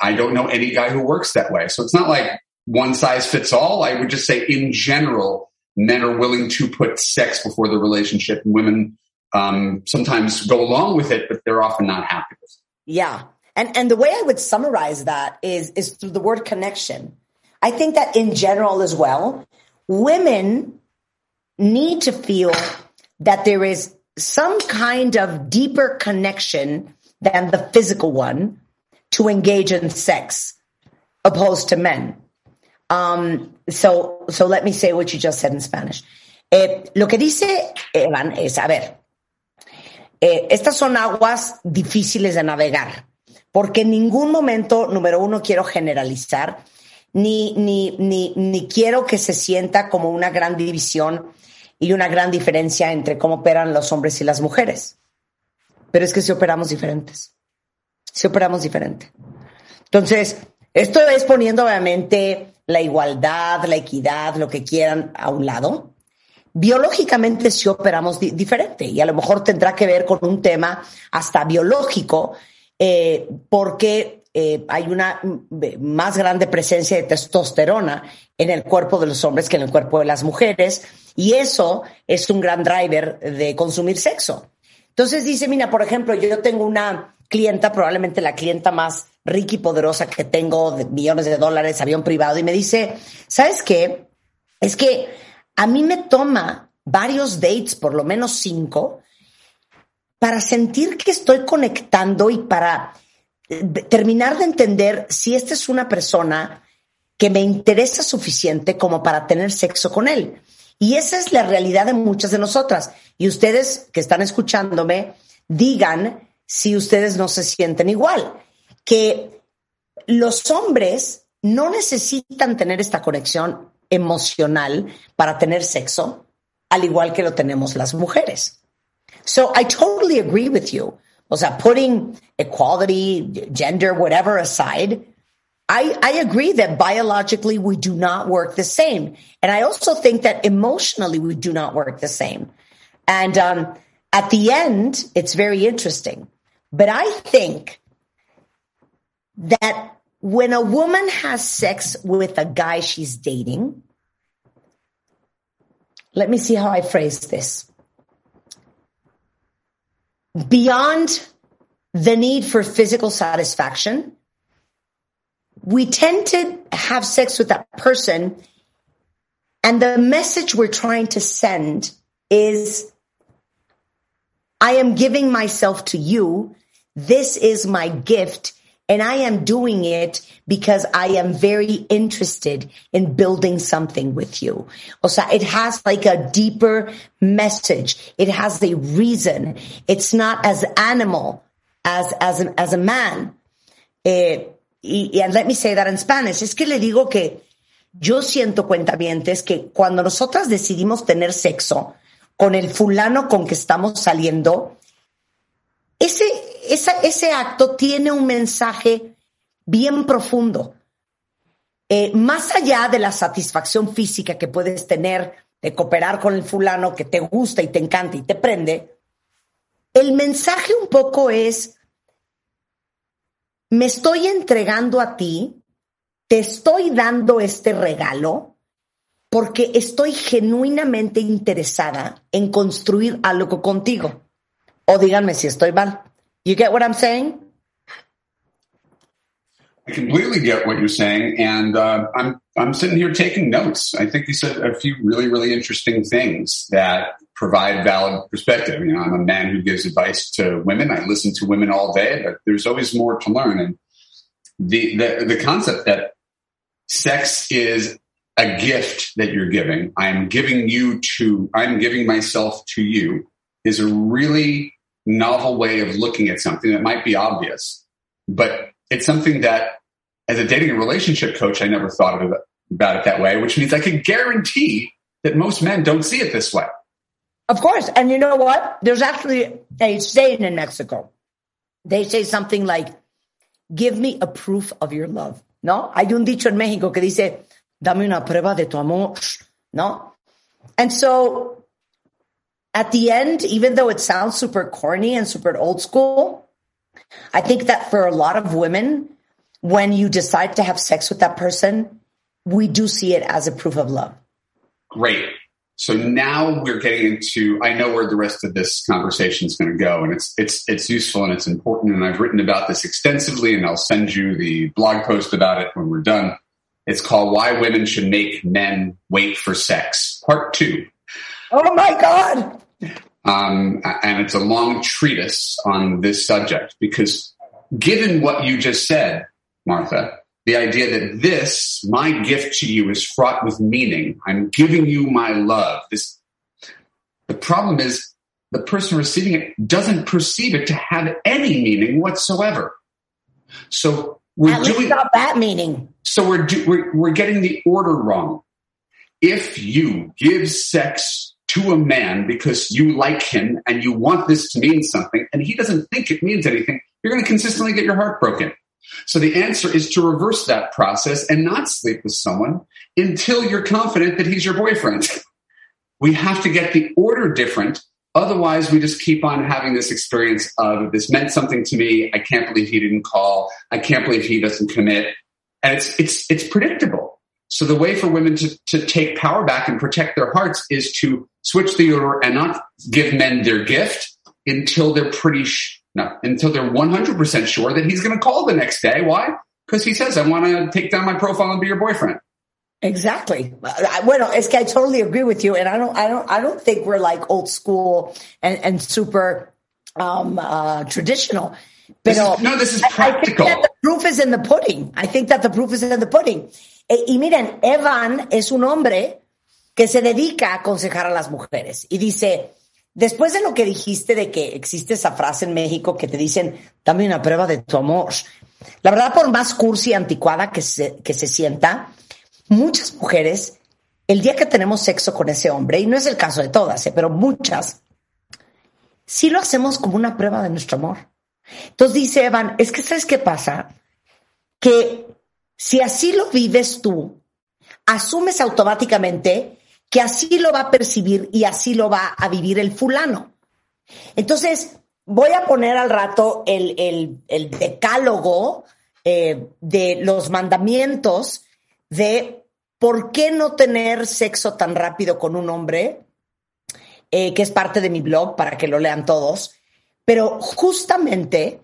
I don't know any guy who works that way. So it's not like one size fits all. I would just say in general, men are willing to put sex before the relationship and women um, sometimes go along with it, but they're often not happy with it. Yeah. And and the way I would summarize that is is through the word connection. I think that in general as well, women need to feel that there is some kind of deeper connection than the physical one to engage in sex opposed to men. Um, so, so let me say what you just said in Spanish. Eh, lo que dice Evan es, a ver, eh, estas son aguas difíciles de navegar, porque en ningún momento, número uno, quiero generalizar, ni, ni, ni, ni quiero que se sienta como una gran división y una gran diferencia entre cómo operan los hombres y las mujeres. Pero es que si operamos diferentes. Si operamos diferente. Entonces, esto es poniendo obviamente la igualdad, la equidad, lo que quieran a un lado. Biológicamente sí operamos diferente y a lo mejor tendrá que ver con un tema hasta biológico, eh, porque eh, hay una más grande presencia de testosterona en el cuerpo de los hombres que en el cuerpo de las mujeres y eso es un gran driver de consumir sexo. Entonces dice, mira, por ejemplo, yo tengo una clienta, probablemente la clienta más rica y poderosa que tengo, de millones de dólares, avión privado, y me dice, ¿sabes qué? Es que a mí me toma varios dates, por lo menos cinco, para sentir que estoy conectando y para eh, terminar de entender si esta es una persona que me interesa suficiente como para tener sexo con él. Y esa es la realidad de muchas de nosotras. Y ustedes que están escuchándome, digan si ustedes no se sienten igual. Que los hombres no necesitan tener esta conexión emocional para tener sexo, al igual que lo tenemos las mujeres. So I totally agree with you. Was sea, putting equality, gender, whatever aside, I, I agree that biologically we do not work the same. And I also think that emotionally we do not work the same. And um, at the end, it's very interesting. But I think that when a woman has sex with a guy she's dating, let me see how I phrase this. Beyond the need for physical satisfaction, we tend to have sex with that person and the message we're trying to send is, I am giving myself to you. This is my gift and I am doing it because I am very interested in building something with you. O sea, it has like a deeper message. It has a reason. It's not as animal as, as, as a man. Eh, y, and let me say that in Spanish, es que le digo que yo siento cuentavientes que cuando nosotras decidimos tener sexo con el fulano con que estamos saliendo, ese, ese acto tiene un mensaje bien profundo. Eh, más allá de la satisfacción física que puedes tener de cooperar con el fulano que te gusta y te encanta y te prende, el mensaje un poco es, me estoy entregando a ti, te estoy dando este regalo porque estoy genuinamente interesada en construir algo contigo. O díganme si estoy mal. You get what I'm saying? I completely get what you're saying, and uh, I'm I'm sitting here taking notes. I think you said a few really really interesting things that provide valid perspective. You know, I'm a man who gives advice to women. I listen to women all day, but there's always more to learn. And the the, the concept that sex is a gift that you're giving. I'm giving you to. I'm giving myself to you is a really novel way of looking at something that might be obvious, but it's something that as a dating and relationship coach, I never thought of it, about it that way, which means I can guarantee that most men don't see it this way. Of course. And you know what? There's actually a saying in Mexico. They say something like, give me a proof of your love. ¿No? Hay un dicho en México que dice, dame una prueba de tu amor. ¿No? And so at the end, even though it sounds super corny and super old school, I think that for a lot of women, when you decide to have sex with that person, we do see it as a proof of love. Great. So now we're getting into. I know where the rest of this conversation is going to go, and it's it's it's useful and it's important. And I've written about this extensively, and I'll send you the blog post about it when we're done. It's called "Why Women Should Make Men Wait for Sex," Part Two. Oh my God! Um, and it's a long treatise on this subject because, given what you just said, Martha, the idea that this, my gift to you, is fraught with meaning. I'm giving you my love. This, the problem is the person receiving it doesn't perceive it to have any meaning whatsoever. So we're At doing not that meaning. so we're, do, we're we're getting the order wrong. If you give sex to a man because you like him and you want this to mean something, and he doesn't think it means anything, you're going to consistently get your heart broken. So the answer is to reverse that process and not sleep with someone until you're confident that he's your boyfriend. we have to get the order different. Otherwise, we just keep on having this experience of this meant something to me. I can't believe he didn't call. I can't believe he doesn't commit. And it's, it's, it's predictable. So the way for women to, to take power back and protect their hearts is to switch the order and not give men their gift until they're pretty, sh- no, until they're 100% sure that he's going to call the next day. Why? Because he says, I want to take down my profile and be your boyfriend. Exactly. I- es I totally agree with you, and I don't, I don't, I don't think we're like old school and, and super um, uh, traditional. Is- no, this is I- I think practical. that the proof is in the pudding. I think that the proof is in the pudding. E- y miren, Evan es un hombre que se dedica a aconsejar a las mujeres y dice, después de lo que dijiste de que existe esa frase en México que te dicen, dame una prueba de tu amor. La verdad, por más cursi y anticuada que se, que se sienta, muchas mujeres, el día que tenemos sexo con ese hombre, y no es el caso de todas, ¿eh? pero muchas, sí lo hacemos como una prueba de nuestro amor. Entonces dice Evan, es que ¿sabes qué pasa? Que si así lo vives tú, asumes automáticamente que así lo va a percibir y así lo va a vivir el fulano. Entonces, voy a poner al rato el, decálogo eh, de los mandamientos de por qué no tener sexo tan rápido con un hombre, eh, que es parte de mi blog para que lo lean todos, pero justamente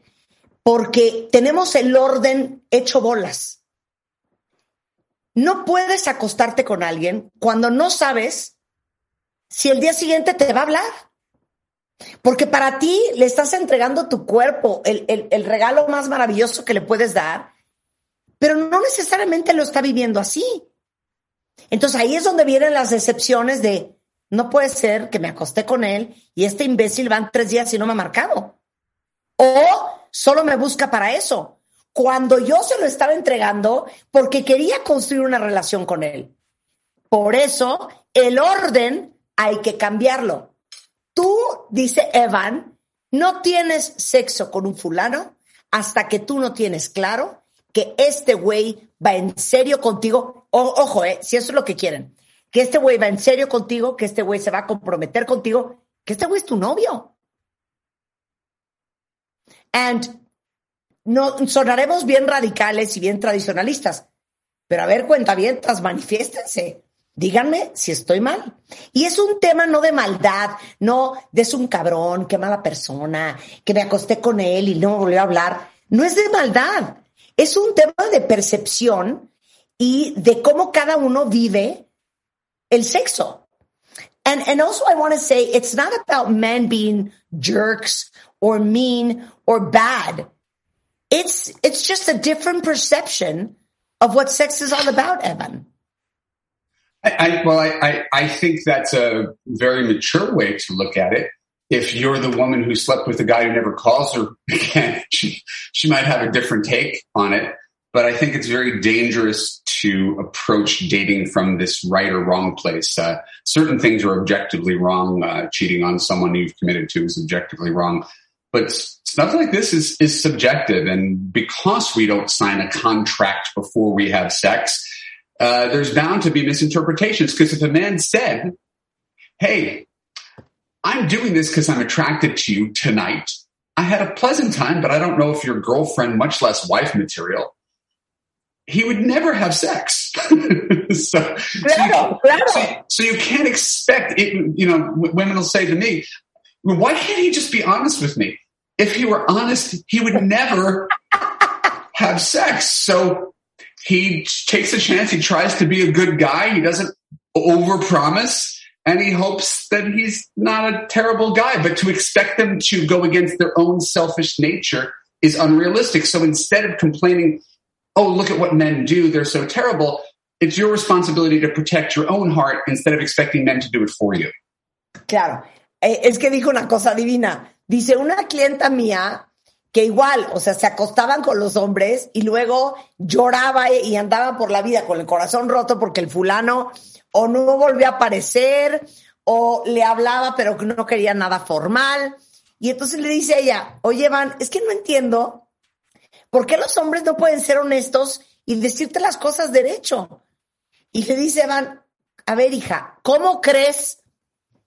porque tenemos el orden hecho bolas. No puedes acostarte con alguien cuando no sabes si el día siguiente te va a hablar. Porque para ti le estás entregando tu cuerpo, el, el- regalo más maravilloso que le puedes dar, pero no necesariamente lo está viviendo así. Entonces ahí es donde vienen las decepciones de, no puede ser que me acosté con él y este imbécil van tres días y no me ha marcado. O solo me busca para eso. Cuando yo se lo estaba entregando porque quería construir una relación con él. Por eso el orden hay que cambiarlo. Tú, dice Evan, no tienes sexo con un fulano hasta que tú no tienes claro que este güey va en serio contigo. O- ojo, eh, si eso es lo que quieren. Que este güey va en serio contigo, que este güey se va a comprometer contigo, que este güey es tu novio. And no sonaremos bien radicales y bien tradicionalistas, pero a ver, cuentavientas, manifiéstense. Díganme si estoy mal. Y es un tema no de maldad, no de es un cabrón, qué mala persona, que me acosté con él y no volvió a hablar. No es de maldad. Es un tema de percepción y de cómo cada uno vive el sexo. And, and also I want to say it's not about men being jerks or mean or bad. It's, it's just a different perception of what sex is all about, Evan. I, I, well, I, I, think that's a very mature way to look at it. If you're the woman who slept with a guy who never calls her again, she, she might have a different take on it. But I think it's very dangerous to approach dating from this right or wrong place. Uh, certain things are objectively wrong. Uh, cheating on someone you've committed to is objectively wrong. But stuff like this is, is subjective. And because we don't sign a contract before we have sex, uh, there's bound to be misinterpretations. Because if a man said, Hey, I'm doing this because I'm attracted to you tonight. I had a pleasant time, but I don't know if you're girlfriend, much less wife material. he would never have sex. so, so, you, so, so you can't expect it. You know, women will say to me, "Why can't he just be honest with me? If he were honest, he would never have sex." So he takes a chance. He tries to be a good guy. He doesn't overpromise. And he hopes that he's not a terrible guy, but to expect them to go against their own selfish nature is unrealistic. So instead of complaining, oh, look at what men do, they're so terrible, it's your responsibility to protect your own heart instead of expecting men to do it for you. Claro, Eh, es que dijo una cosa divina. Dice, una clienta mía que igual, o sea, se acostaban con los hombres y luego lloraba y andaba por la vida con el corazón roto porque el fulano o no volvió a aparecer o le hablaba pero que no quería nada formal. Y entonces le dice a ella, oye, Van, es que no entiendo por qué los hombres no pueden ser honestos y decirte las cosas derecho. Y le dice Van, a ver, hija, ¿cómo crees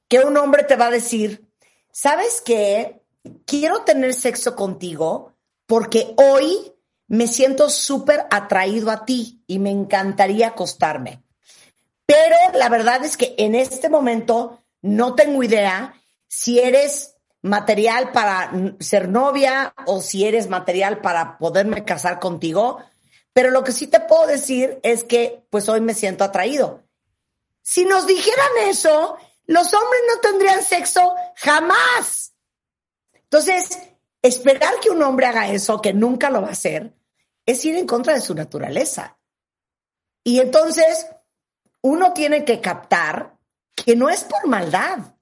que un hombre te va a decir, ¿sabes qué? Quiero tener sexo contigo porque hoy me siento súper atraído a ti y me encantaría acostarme. Pero la verdad es que en este momento no tengo idea si eres material para ser novia o si eres material para poderme casar contigo. Pero lo que sí te puedo decir es que pues hoy me siento atraído. Si nos dijeran eso, los hombres no tendrían sexo jamás. Entonces, esperar que un hombre haga eso, que nunca lo va a hacer, es ir en contra de su naturaleza. Y entonces, uno tiene que captar que no es por maldad,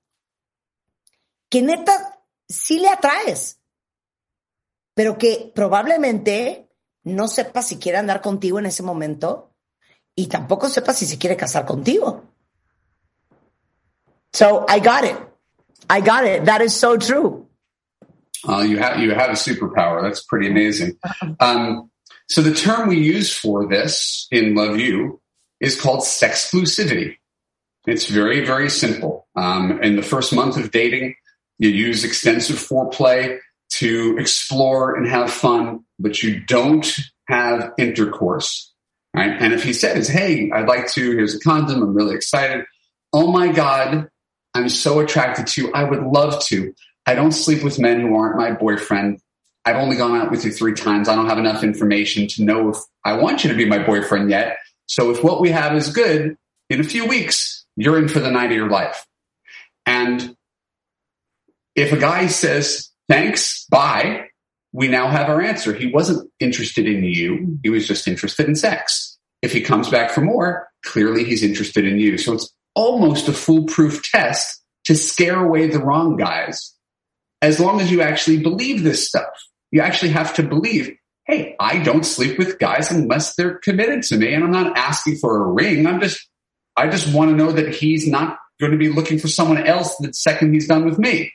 que neta sí le atraes, pero que probablemente no sepa si quiere andar contigo en ese momento y tampoco sepa si se quiere casar contigo. So I got it. I got it. That is so true. Uh, you have you have a superpower. That's pretty amazing. Um, so the term we use for this in Love You is called sexclusivity. It's very very simple. Um, in the first month of dating, you use extensive foreplay to explore and have fun, but you don't have intercourse. Right? And if he says, "Hey, I'd like to," here's a condom. I'm really excited. Oh my god, I'm so attracted to. I would love to. I don't sleep with men who aren't my boyfriend. I've only gone out with you three times. I don't have enough information to know if I want you to be my boyfriend yet. So if what we have is good, in a few weeks, you're in for the night of your life. And if a guy says, thanks, bye, we now have our answer. He wasn't interested in you. He was just interested in sex. If he comes back for more, clearly he's interested in you. So it's almost a foolproof test to scare away the wrong guys as long as you actually believe this stuff. You actually have to believe, hey, I don't sleep with guys unless they're committed to me. And I'm not asking for a ring. I'm just, I just want to know that he's not going to be looking for someone else the second he's done with me.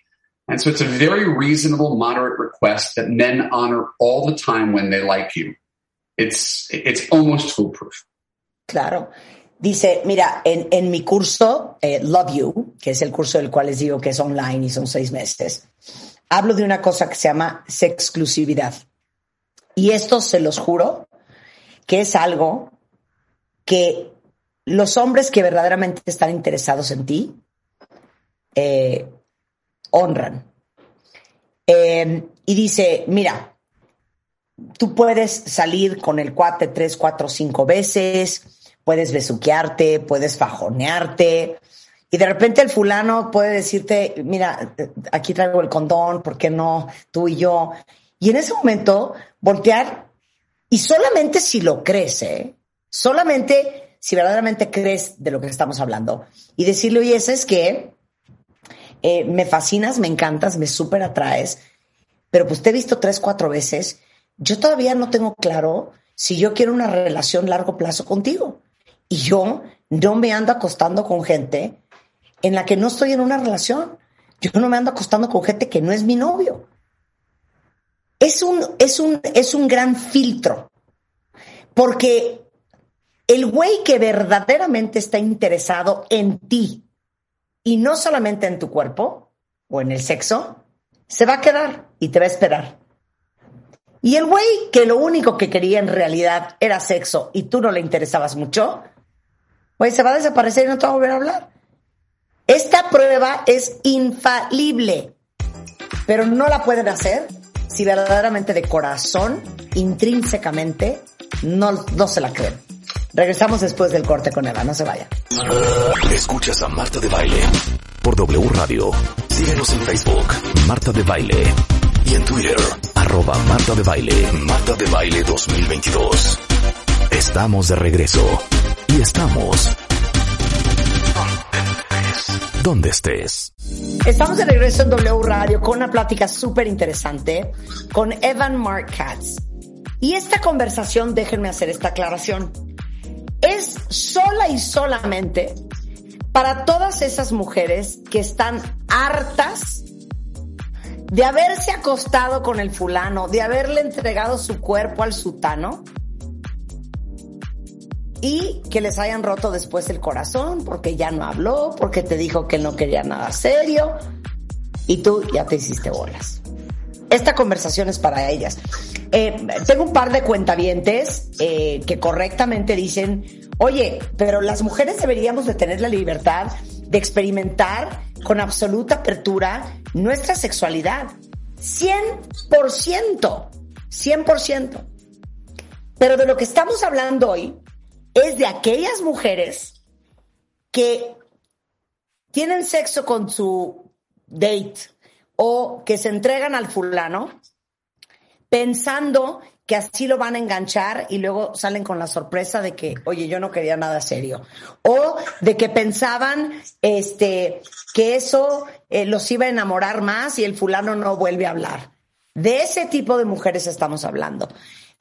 And so it's a very reasonable, moderate request that men honor all the time when they like you. It's, it's almost foolproof. Claro. Dice, mira, en, en mi curso, eh, Love You, que es el curso del cual les digo que es online y son seis meses, hablo de una cosa que se llama sexclusividad. Y esto se los juro que es algo que los hombres que verdaderamente están interesados en ti eh, honran. Eh, y dice, mira, tú puedes salir con el cuate tres, cuatro, cinco veces, puedes besuquearte, puedes fajonearte. Y de repente el fulano puede decirte, mira, aquí traigo el condón, ¿por qué no? Tú y yo. Y en ese momento voltear, y solamente si lo crees, ¿eh? solamente si verdaderamente crees de lo que estamos hablando, y decirle, oye, es que eh, me fascinas, me encantas, me súper atraes, pero pues te he visto tres, cuatro veces, yo todavía no tengo claro si yo quiero una relación largo plazo contigo. Y yo no me ando acostando con gente en la que no estoy en una relación. Yo no me ando acostando con gente que no es mi novio. Es un, es un, es un gran filtro. Porque el güey que verdaderamente está interesado en ti y no solamente en tu cuerpo o en el sexo, se va a quedar y te va a esperar. Y el güey que lo único que quería en realidad era sexo y tú no le interesabas mucho, güey, se va a desaparecer y no te va a volver a hablar. Esta prueba es infalible, pero no la pueden hacer si verdaderamente de corazón, intrínsecamente, no, no se la creen. Regresamos después del corte con Eva, no se vaya. Escuchas a Marta de Baile por W Radio. Síguenos en Facebook, Marta de Baile. Y en Twitter, arroba Marta de Baile, Marta de Baile 2022. Estamos de regreso. Y estamos... Donde estés. Estamos de regreso en W Radio con una plática súper interesante con Evan Mark Katz. Y esta conversación, déjenme hacer esta aclaración, es sola y solamente para todas esas mujeres que están hartas de haberse acostado con el fulano, de haberle entregado su cuerpo al sutano y que les hayan roto después el corazón porque ya no habló, porque te dijo que no quería nada serio y tú ya te hiciste bolas. Esta conversación es para ellas. Eh, tengo un par de cuentavientes eh, que correctamente dicen, oye, pero las mujeres deberíamos de tener la libertad de experimentar con absoluta apertura nuestra sexualidad. 100%, 100%. Pero de lo que estamos hablando hoy es de aquellas mujeres que tienen sexo con su date o que se entregan al fulano pensando que así lo van a enganchar y luego salen con la sorpresa de que, oye, yo no quería nada serio. O de que pensaban este, que eso eh, los iba a enamorar más y el fulano no vuelve a hablar. De ese tipo de mujeres estamos hablando.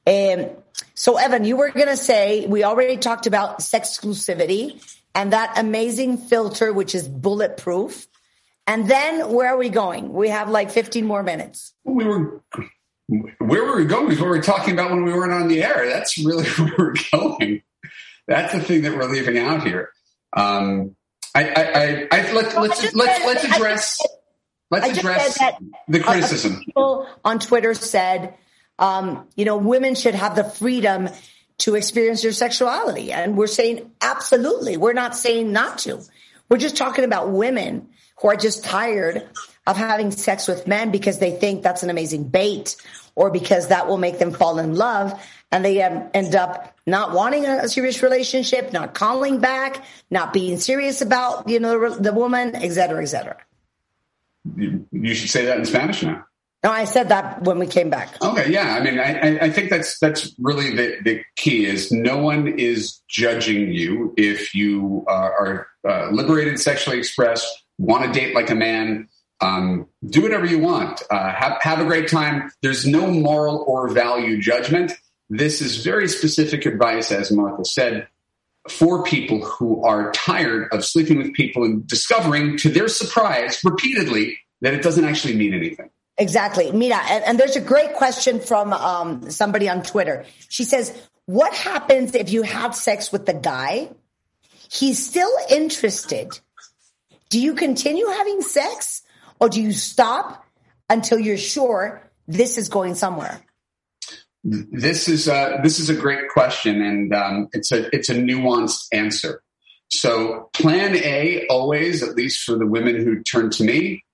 Um, so, Evan, you were going to say we already talked about sex exclusivity and that amazing filter, which is bulletproof. And then where are we going? We have like 15 more minutes. We were where were we going? Is what we were talking about when we weren't on the air. That's really where we're going. That's the thing that we're leaving out here. Um, I, I, I, I let, let's let's let's address let's address the criticism. People on Twitter said um, you know, women should have the freedom to experience their sexuality. And we're saying absolutely. We're not saying not to. We're just talking about women who are just tired of having sex with men because they think that's an amazing bait or because that will make them fall in love. And they um, end up not wanting a, serious relationship, not calling back, not being serious about, you know, the, woman, et cetera, et cetera. You should say that in Spanish now. No, I said that when we came back. Okay, yeah. I mean, I, I think that's that's really the, the key is no one is judging you if you uh, are uh, liberated, sexually expressed, want to date like a man. Um, do whatever you want. Uh, have have a great time. There's no moral or value judgment. This is very specific advice, as Martha said, for people who are tired of sleeping with people and discovering, to their surprise, repeatedly, that it doesn't actually mean anything. Exactly. Mira, and, and there's a great question from um, somebody on Twitter. She says, What happens if you have sex with the guy? He's still interested. Do you continue having sex or do you stop until you're sure this is going somewhere? This is a, this is a great question, and um, it's a it's a nuanced answer. So, Plan A always, at least for the women who turn to me,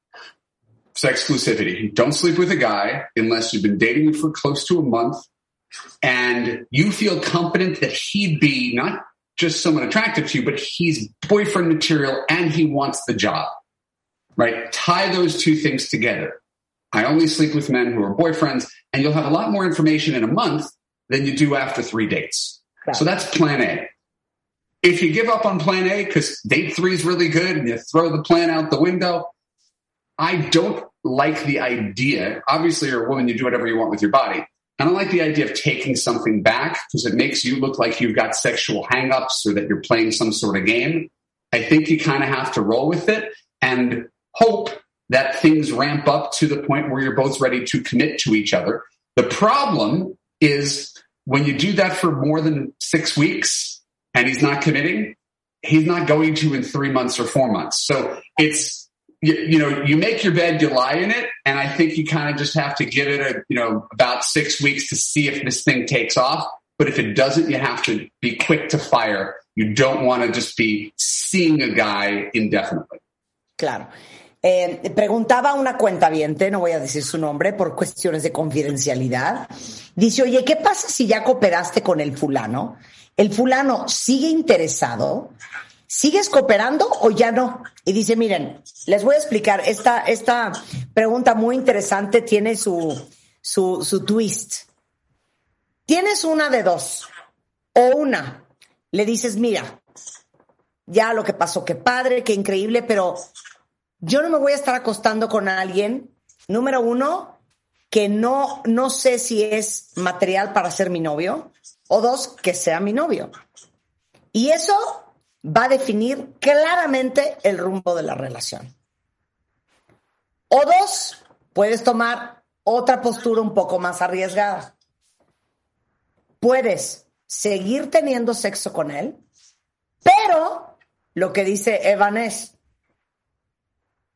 exclusivity. Don't sleep with a guy unless you've been dating him for close to a month and you feel confident that he'd be not just someone attractive to you, but he's boyfriend material and he wants the job. Right? Tie those two things together. I only sleep with men who are boyfriends, and you'll have a lot more information in a month than you do after three dates. So that's plan A. If you give up on plan A because date three is really good and you throw the plan out the window, I don't like the idea. Obviously, you're a woman, you do whatever you want with your body. I don't like the idea of taking something back because it makes you look like you've got sexual hangups or that you're playing some sort of game. I think you kind of have to roll with it and hope that things ramp up to the point where you're both ready to commit to each other. The problem is when you do that for more than six weeks and he's not committing, he's not going to in three months or four months. So it's you, you know, you make your bed, you lie in it, and I think you kind of just have to give it a, you know, about six weeks to see if this thing takes off. But if it doesn't, you have to be quick to fire. You don't want to just be seeing a guy indefinitely. Claro. Eh, preguntaba una cuenta no voy a decir su nombre por cuestiones de confidencialidad. Dice, oye, ¿qué pasa si ya cooperaste con el fulano? ¿El fulano sigue interesado? ¿Sigues cooperando o ya no? Y dice, miren, les voy a explicar, esta, esta pregunta muy interesante tiene su, su, su twist. Tienes una de dos, o una, le dices, mira, ya lo que pasó, qué padre, qué increíble, pero yo no me voy a estar acostando con alguien, número uno, que no, no sé si es material para ser mi novio, o dos, que sea mi novio. Y eso va a definir claramente el rumbo de la relación. O dos, puedes tomar otra postura un poco más arriesgada. Puedes seguir teniendo sexo con él, pero lo que dice Evan es,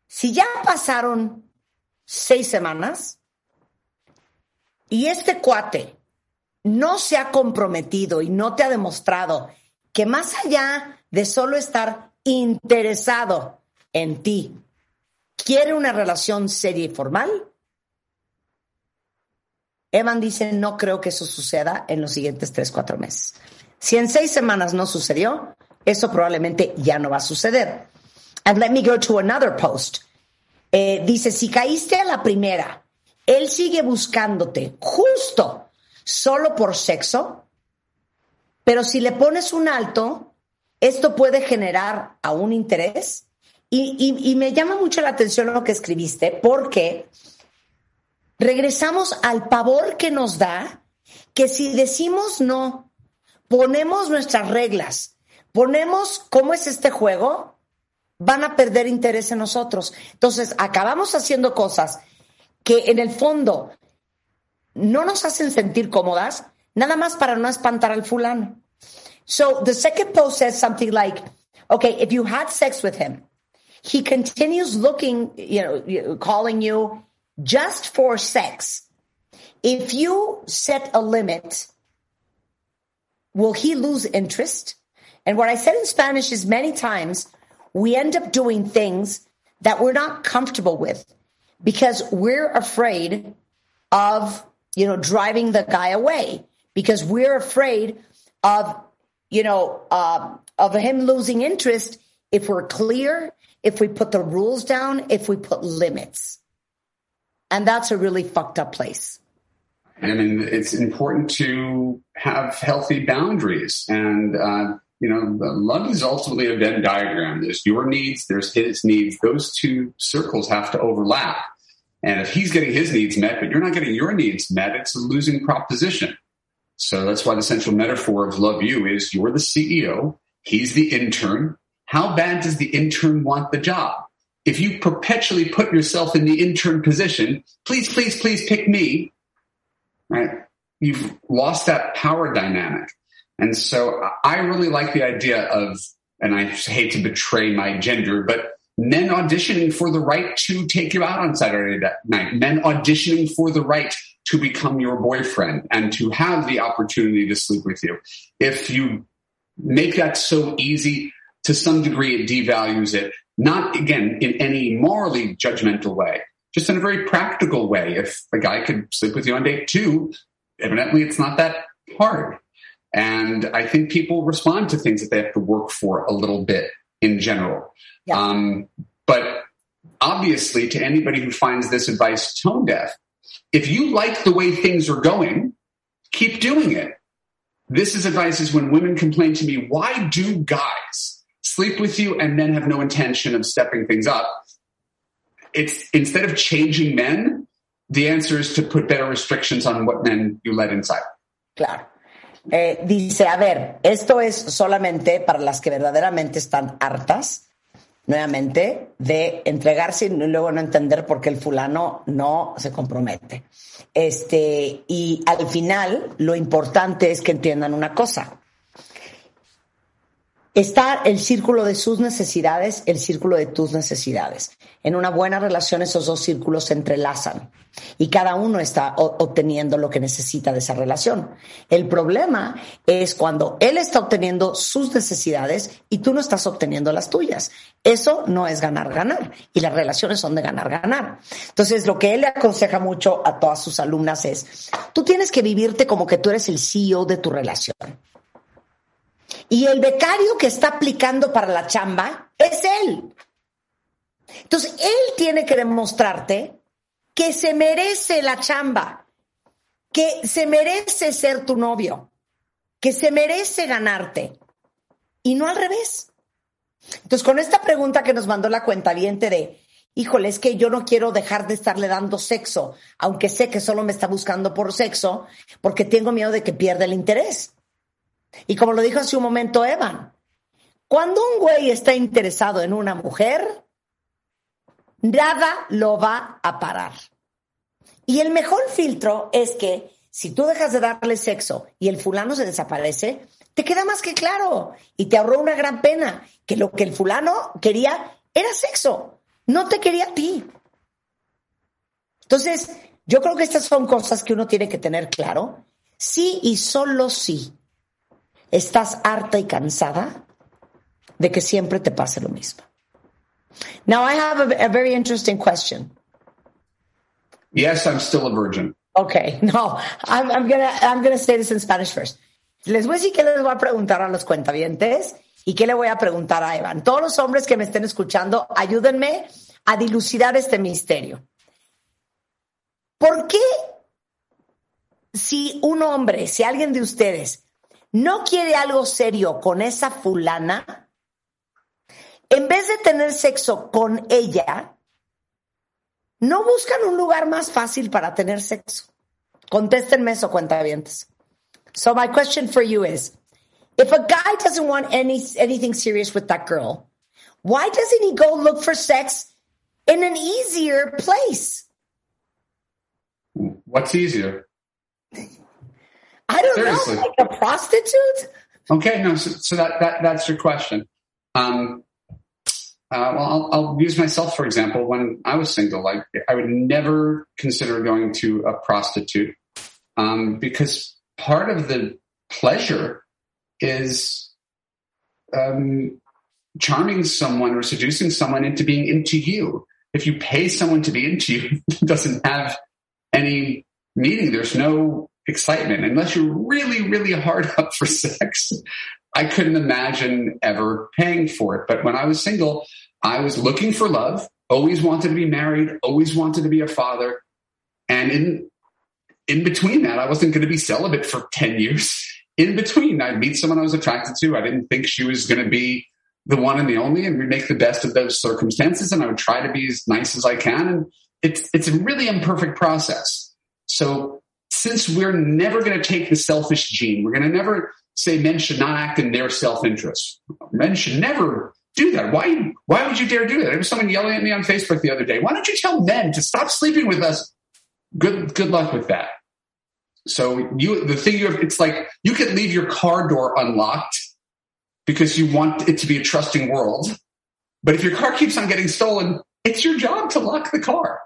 si ya pasaron seis semanas y este cuate no se ha comprometido y no te ha demostrado que más allá de solo estar interesado en ti, quiere una relación seria y formal, Evan dice, no creo que eso suceda en los siguientes tres, cuatro meses. Si en seis semanas no sucedió, eso probablemente ya no va a suceder. And let me go to another post. Eh, dice, si caíste a la primera, él sigue buscándote justo solo por sexo, pero si le pones un alto, esto puede generar a un interés. Y, y me llama mucho la atención lo que escribiste, porque regresamos al pavor que nos da que si decimos no, ponemos nuestras reglas, ponemos cómo es este juego, van a perder interés en nosotros. Entonces, acabamos haciendo cosas que en el fondo no nos hacen sentir cómodas, nada más para no espantar al fulano. So the second post says something like, okay, if you had sex with him, he continues looking, you know, calling you just for sex. If you set a limit, will he lose interest? And what I said in Spanish is many times we end up doing things that we're not comfortable with because we're afraid of, you know, driving the guy away because we're afraid of, you know, uh, of him losing interest if we're clear, if we put the rules down, if we put limits. And that's a really fucked up place. I mean, it's important to have healthy boundaries and, uh, you know, love is ultimately a Venn diagram. There's your needs, there's his needs. Those two circles have to overlap. And if he's getting his needs met, but you're not getting your needs met, it's a losing proposition. So that's why the central metaphor of love you is you're the CEO, he's the intern. How bad does the intern want the job? If you perpetually put yourself in the intern position, please, please, please pick me, right? You've lost that power dynamic. And so I really like the idea of, and I hate to betray my gender, but men auditioning for the right to take you out on Saturday night, men auditioning for the right to become your boyfriend and to have the opportunity to sleep with you. If you make that so easy, to some degree, it devalues it. Not again in any morally judgmental way, just in a very practical way. If a guy could sleep with you on date two, evidently it's not that hard. And I think people respond to things that they have to work for a little bit in general. Yeah. Um, but obviously, to anybody who finds this advice tone deaf, if you like the way things are going, keep doing it. This is advice is when women complain to me, why do guys sleep with you and then have no intention of stepping things up? It's instead of changing men, the answer is to put better restrictions on what men you let inside. Claro. Eh, dice, a ver, esto es solamente para las que verdaderamente están hartas, nuevamente, de entregarse y luego no entender por qué el fulano no se compromete. Este, y al final, lo importante es que entiendan una cosa. Está el círculo de sus necesidades, el círculo de tus necesidades. En una buena relación esos dos círculos se entrelazan y cada uno está obteniendo lo que necesita de esa relación. El problema es cuando él está obteniendo sus necesidades y tú no estás obteniendo las tuyas. Eso no es ganar, ganar. Y las relaciones son de ganar, ganar. Entonces, lo que él le aconseja mucho a todas sus alumnas es, tú tienes que vivirte como que tú eres el CEO de tu relación. Y el becario que está aplicando para la chamba es él. Entonces, él tiene que demostrarte que se merece la chamba, que se merece ser tu novio, que se merece ganarte. Y no al revés. Entonces, con esta pregunta que nos mandó la cuenta de, híjole, es que yo no quiero dejar de estarle dando sexo, aunque sé que solo me está buscando por sexo, porque tengo miedo de que pierda el interés. Y como lo dijo hace un momento Evan, cuando un güey está interesado en una mujer, nada lo va a parar. Y el mejor filtro es que si tú dejas de darle sexo y el fulano se desaparece, te queda más que claro y te ahorró una gran pena que lo que el fulano quería era sexo, no te quería a ti. Entonces, yo creo que estas son cosas que uno tiene que tener claro. Sí y solo sí estás harta y cansada de que siempre te pase lo mismo. Now I have a, a very interesting question. Yes, I'm still a virgin. Okay, no, I'm, I'm gonna I'm gonna say this in Spanish first. Les voy a decir qué les voy a preguntar a los cuentavientes y qué le voy a preguntar a Evan. Todos los hombres que me estén escuchando, ayúdenme a dilucidar este misterio. ¿Por qué si un hombre, si alguien de ustedes no quiere algo serio con esa fulana, en vez de tener sexo con ella, no buscan un lugar más fácil para tener sexo. Contéstenme eso, cuentavientes. So my question for you is, if a guy doesn't want any anything serious with that girl, why doesn't he go look for sex in an easier place? What's easier? I don't Seriously. know, like a prostitute. Okay, no, so, so that, that that's your question. Um, uh, well, I'll, I'll, use myself for example. When I was single, like I would never consider going to a prostitute um, because part of the pleasure is um, charming someone or seducing someone into being into you. If you pay someone to be into you, it doesn't have any meaning. There's no excitement. Unless you're really, really hard up for sex, I couldn't imagine ever paying for it. But when I was single, I was looking for love, always wanted to be married, always wanted to be a father. And in, in between that, I wasn't going to be celibate for 10 years. In between, I'd meet someone I was attracted to. I didn't think she was going to be the one and the only, and we make the best of those circumstances. And I would try to be as nice as I can. And it's, it's a really imperfect process. So since we're never going to take the selfish gene, we're going to never say men should not act in their self-interest. Men should never do that. Why, why would you dare do that? There was someone yelling at me on Facebook the other day. Why don't you tell men to stop sleeping with us? Good, good luck with that. So you, the thing you have, it's like you can leave your car door unlocked because you want it to be a trusting world. But if your car keeps on getting stolen, it's your job to lock the car.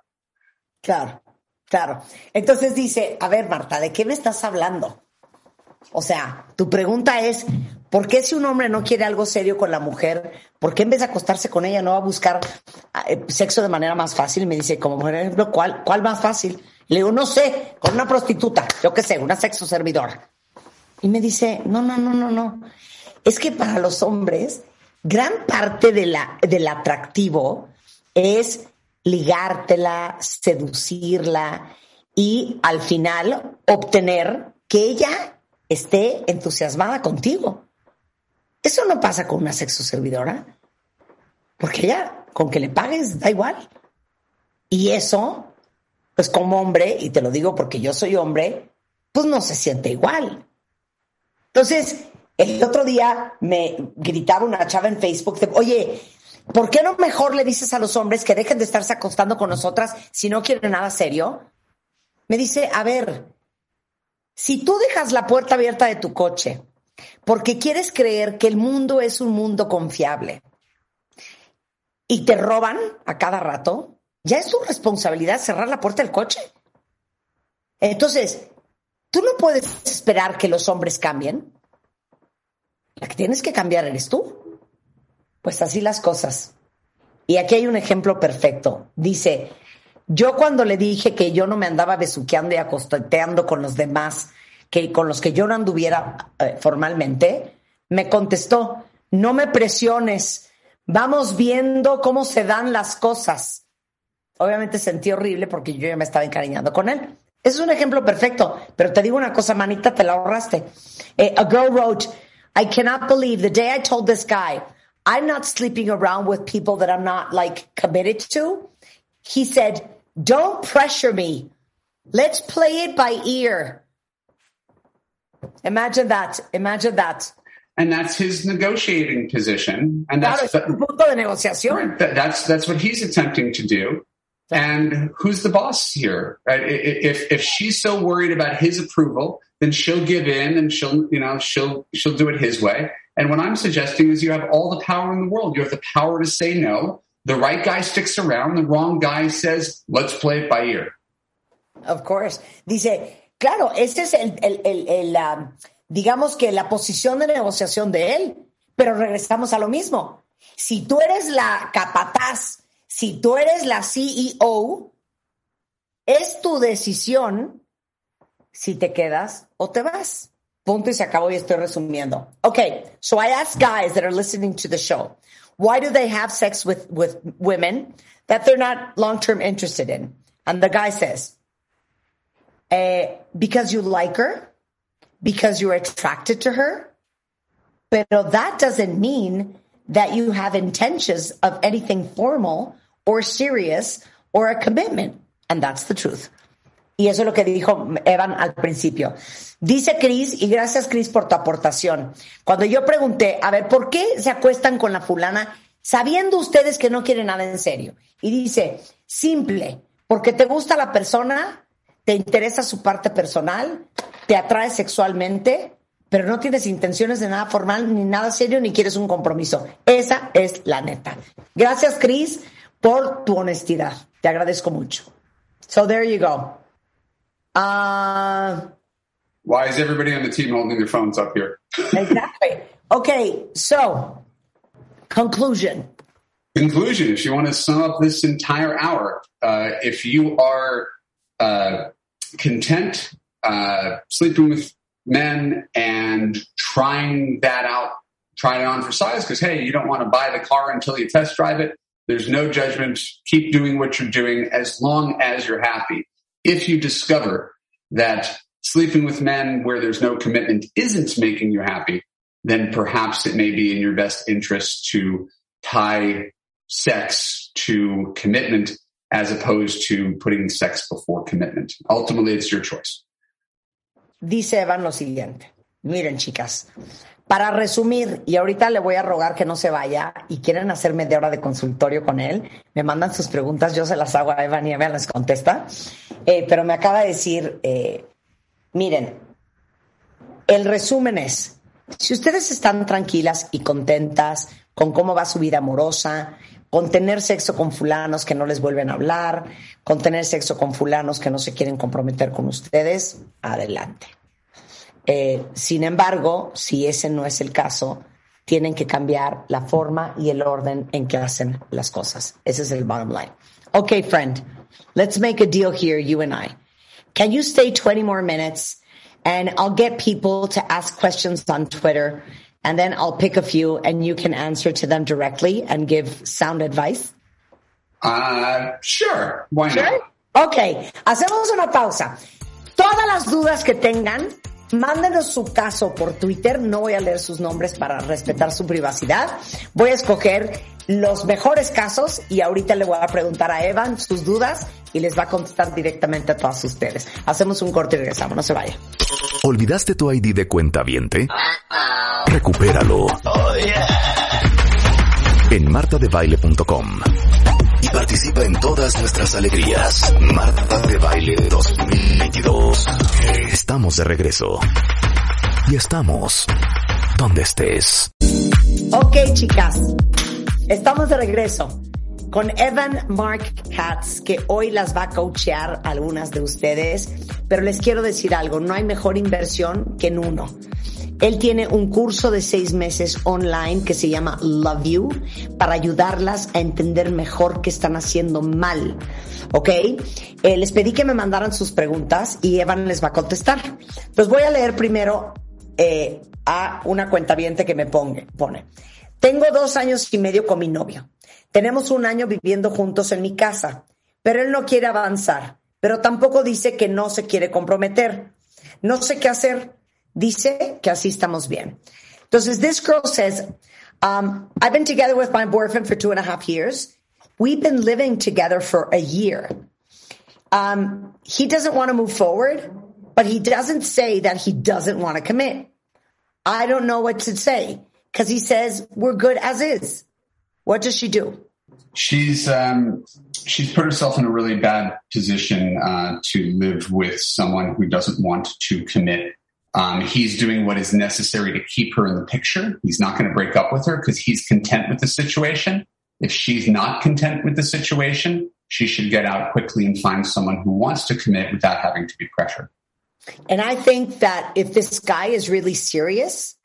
Claro. Claro. Entonces dice, a ver, Marta, ¿de qué me estás hablando? O sea, tu pregunta es, ¿por qué si un hombre no quiere algo serio con la mujer, por qué en vez de acostarse con ella no va a buscar eh, sexo de manera más fácil? Me dice, como por ejemplo, ¿cuál, cuál más fácil? le digo, no sé, con una prostituta, yo qué sé, una sexo servidora. Y me dice, no, no, no, no, no. Es que para los hombres, gran parte de la, del atractivo es ligártela, seducirla y al final obtener que ella esté entusiasmada contigo. Eso no pasa con una sexo servidora, porque ella, con que le pagues, da igual. Y eso, pues como hombre, y te lo digo porque yo soy hombre, pues no se siente igual. Entonces, el otro día me gritaba una chava en Facebook, oye, ¿Por qué no mejor le dices a los hombres que dejen de estarse acostando con nosotras si no quieren nada serio? Me dice, a ver, si tú dejas la puerta abierta de tu coche porque quieres creer que el mundo es un mundo confiable y te roban a cada rato, ya es tu responsabilidad cerrar la puerta del coche. Entonces, tú no puedes esperar que los hombres cambien. La que tienes que cambiar eres tú. Pues así las cosas. Y aquí hay un ejemplo perfecto. Dice, yo cuando le dije que yo no me andaba besuqueando y acosteteando con los demás, que con los que yo no anduviera eh, formalmente, me contestó, no me presiones, vamos viendo cómo se dan las cosas. Obviamente sentí horrible porque yo ya me estaba encariñando con él. Es un ejemplo perfecto, pero te digo una cosa, manita, te la ahorraste. Eh, a girl wrote, I cannot believe the day I told this guy, I'm not sleeping around with people that I'm not like committed to. He said, don't pressure me. Let's play it by ear. Imagine that. Imagine that. And that's his negotiating position. And that's, the, de that's, that's what he's attempting to do. And who's the boss here? Uh, if, if she's so worried about his approval, then she'll give in and she'll, you know, she'll, she'll do it his way. And what I'm suggesting is you have all the power in the world. You have the power to say no. The right guy sticks around. The wrong guy says, let's play it by ear. Of course. Dice, claro, este es el, el, el, el um, digamos que la posición de negociación de él. Pero regresamos a lo mismo. Si tú eres la capataz, si tú eres la CEO, es tu decisión si te quedas o te vas. Punto se acabó y estoy resumiendo. Okay, so I ask guys that are listening to the show, why do they have sex with, with women that they're not long-term interested in? And the guy says, eh, because you like her, because you're attracted to her. But that doesn't mean that you have intentions of anything formal or serious or a commitment. And that's the truth. Y eso es lo que dijo Evan al principio. Dice Cris, y gracias Cris por tu aportación. Cuando yo pregunté, a ver, ¿por qué se acuestan con la fulana sabiendo ustedes que no quieren nada en serio? Y dice, simple, porque te gusta la persona, te interesa su parte personal, te atrae sexualmente, pero no tienes intenciones de nada formal, ni nada serio, ni quieres un compromiso. Esa es la neta. Gracias, Cris, por tu honestidad. Te agradezco mucho. So there you go. Uh, Why is everybody on the team holding their phones up here? exactly. Okay, so conclusion. Conclusion. If you want to sum up this entire hour, uh, if you are uh, content uh, sleeping with men and trying that out, trying it on for size, because hey, you don't want to buy the car until you test drive it. There's no judgment. Keep doing what you're doing as long as you're happy if you discover that sleeping with men where there's no commitment isn't making you happy, then perhaps it may be in your best interest to tie sex to commitment as opposed to putting sex before commitment. Ultimately, it's your choice. Dice Evan lo siguiente. Miren, chicas, para resumir, y ahorita le voy a rogar que no se vaya y quieren hacer media hora de consultorio con él, me mandan sus preguntas, yo se las hago a Evan y Evan les contesta. Eh, pero me acaba de decir, eh, miren, el resumen es, si ustedes están tranquilas y contentas con cómo va su vida amorosa, con tener sexo con fulanos que no les vuelven a hablar, con tener sexo con fulanos que no se quieren comprometer con ustedes, adelante. Eh, sin embargo, si ese no es el caso, tienen que cambiar la forma y el orden en que hacen las cosas. Ese es el bottom line. Okay, friend, let's make a deal here, you and I. Can you stay 20 more minutes? And I'll get people to ask questions on Twitter and then I'll pick a few and you can answer to them directly and give sound advice. Uh, sure. Why sure? not? Ok, hacemos una pausa. Todas las dudas que tengan, mándenos su caso por Twitter. No voy a leer sus nombres para respetar su privacidad. Voy a escoger los mejores casos y ahorita le voy a preguntar a Evan sus dudas y les va a contestar directamente a todas ustedes. Hacemos un corte y regresamos, no se vaya. ¿Olvidaste tu ID de cuenta viente? Recupéralo. En martadebaile.com y participa en todas nuestras alegrías. Marta de Baile 2022. Estamos de regreso. Y estamos donde estés. Ok, chicas, estamos de regreso con Evan Mark Katz, que hoy las va a coachear algunas de ustedes, pero les quiero decir algo, no hay mejor inversión que en uno. Él tiene un curso de seis meses online que se llama Love You para ayudarlas a entender mejor qué están haciendo mal. ¿Ok? Eh, les pedí que me mandaran sus preguntas y Evan les va a contestar. Los voy a leer primero eh, a una cuenta que me pone. Tengo dos años y medio con mi novio. Tenemos un año viviendo juntos en mi casa, pero él no quiere avanzar, pero tampoco dice que no se quiere comprometer. No sé qué hacer. Dice que así estamos bien. Entonces, this girl says, um, I've been together with my boyfriend for two and a half years. We've been living together for a year. Um, he doesn't want to move forward, but he doesn't say that he doesn't want to commit. I don't know what to say because he says we're good as is. What does she do? She's um, she's put herself in a really bad position uh, to live with someone who doesn't want to commit. Um, he's doing what is necessary to keep her in the picture. He's not going to break up with her because he's content with the situation. If she's not content with the situation, she should get out quickly and find someone who wants to commit without having to be pressured. And I think that if this guy is really serious,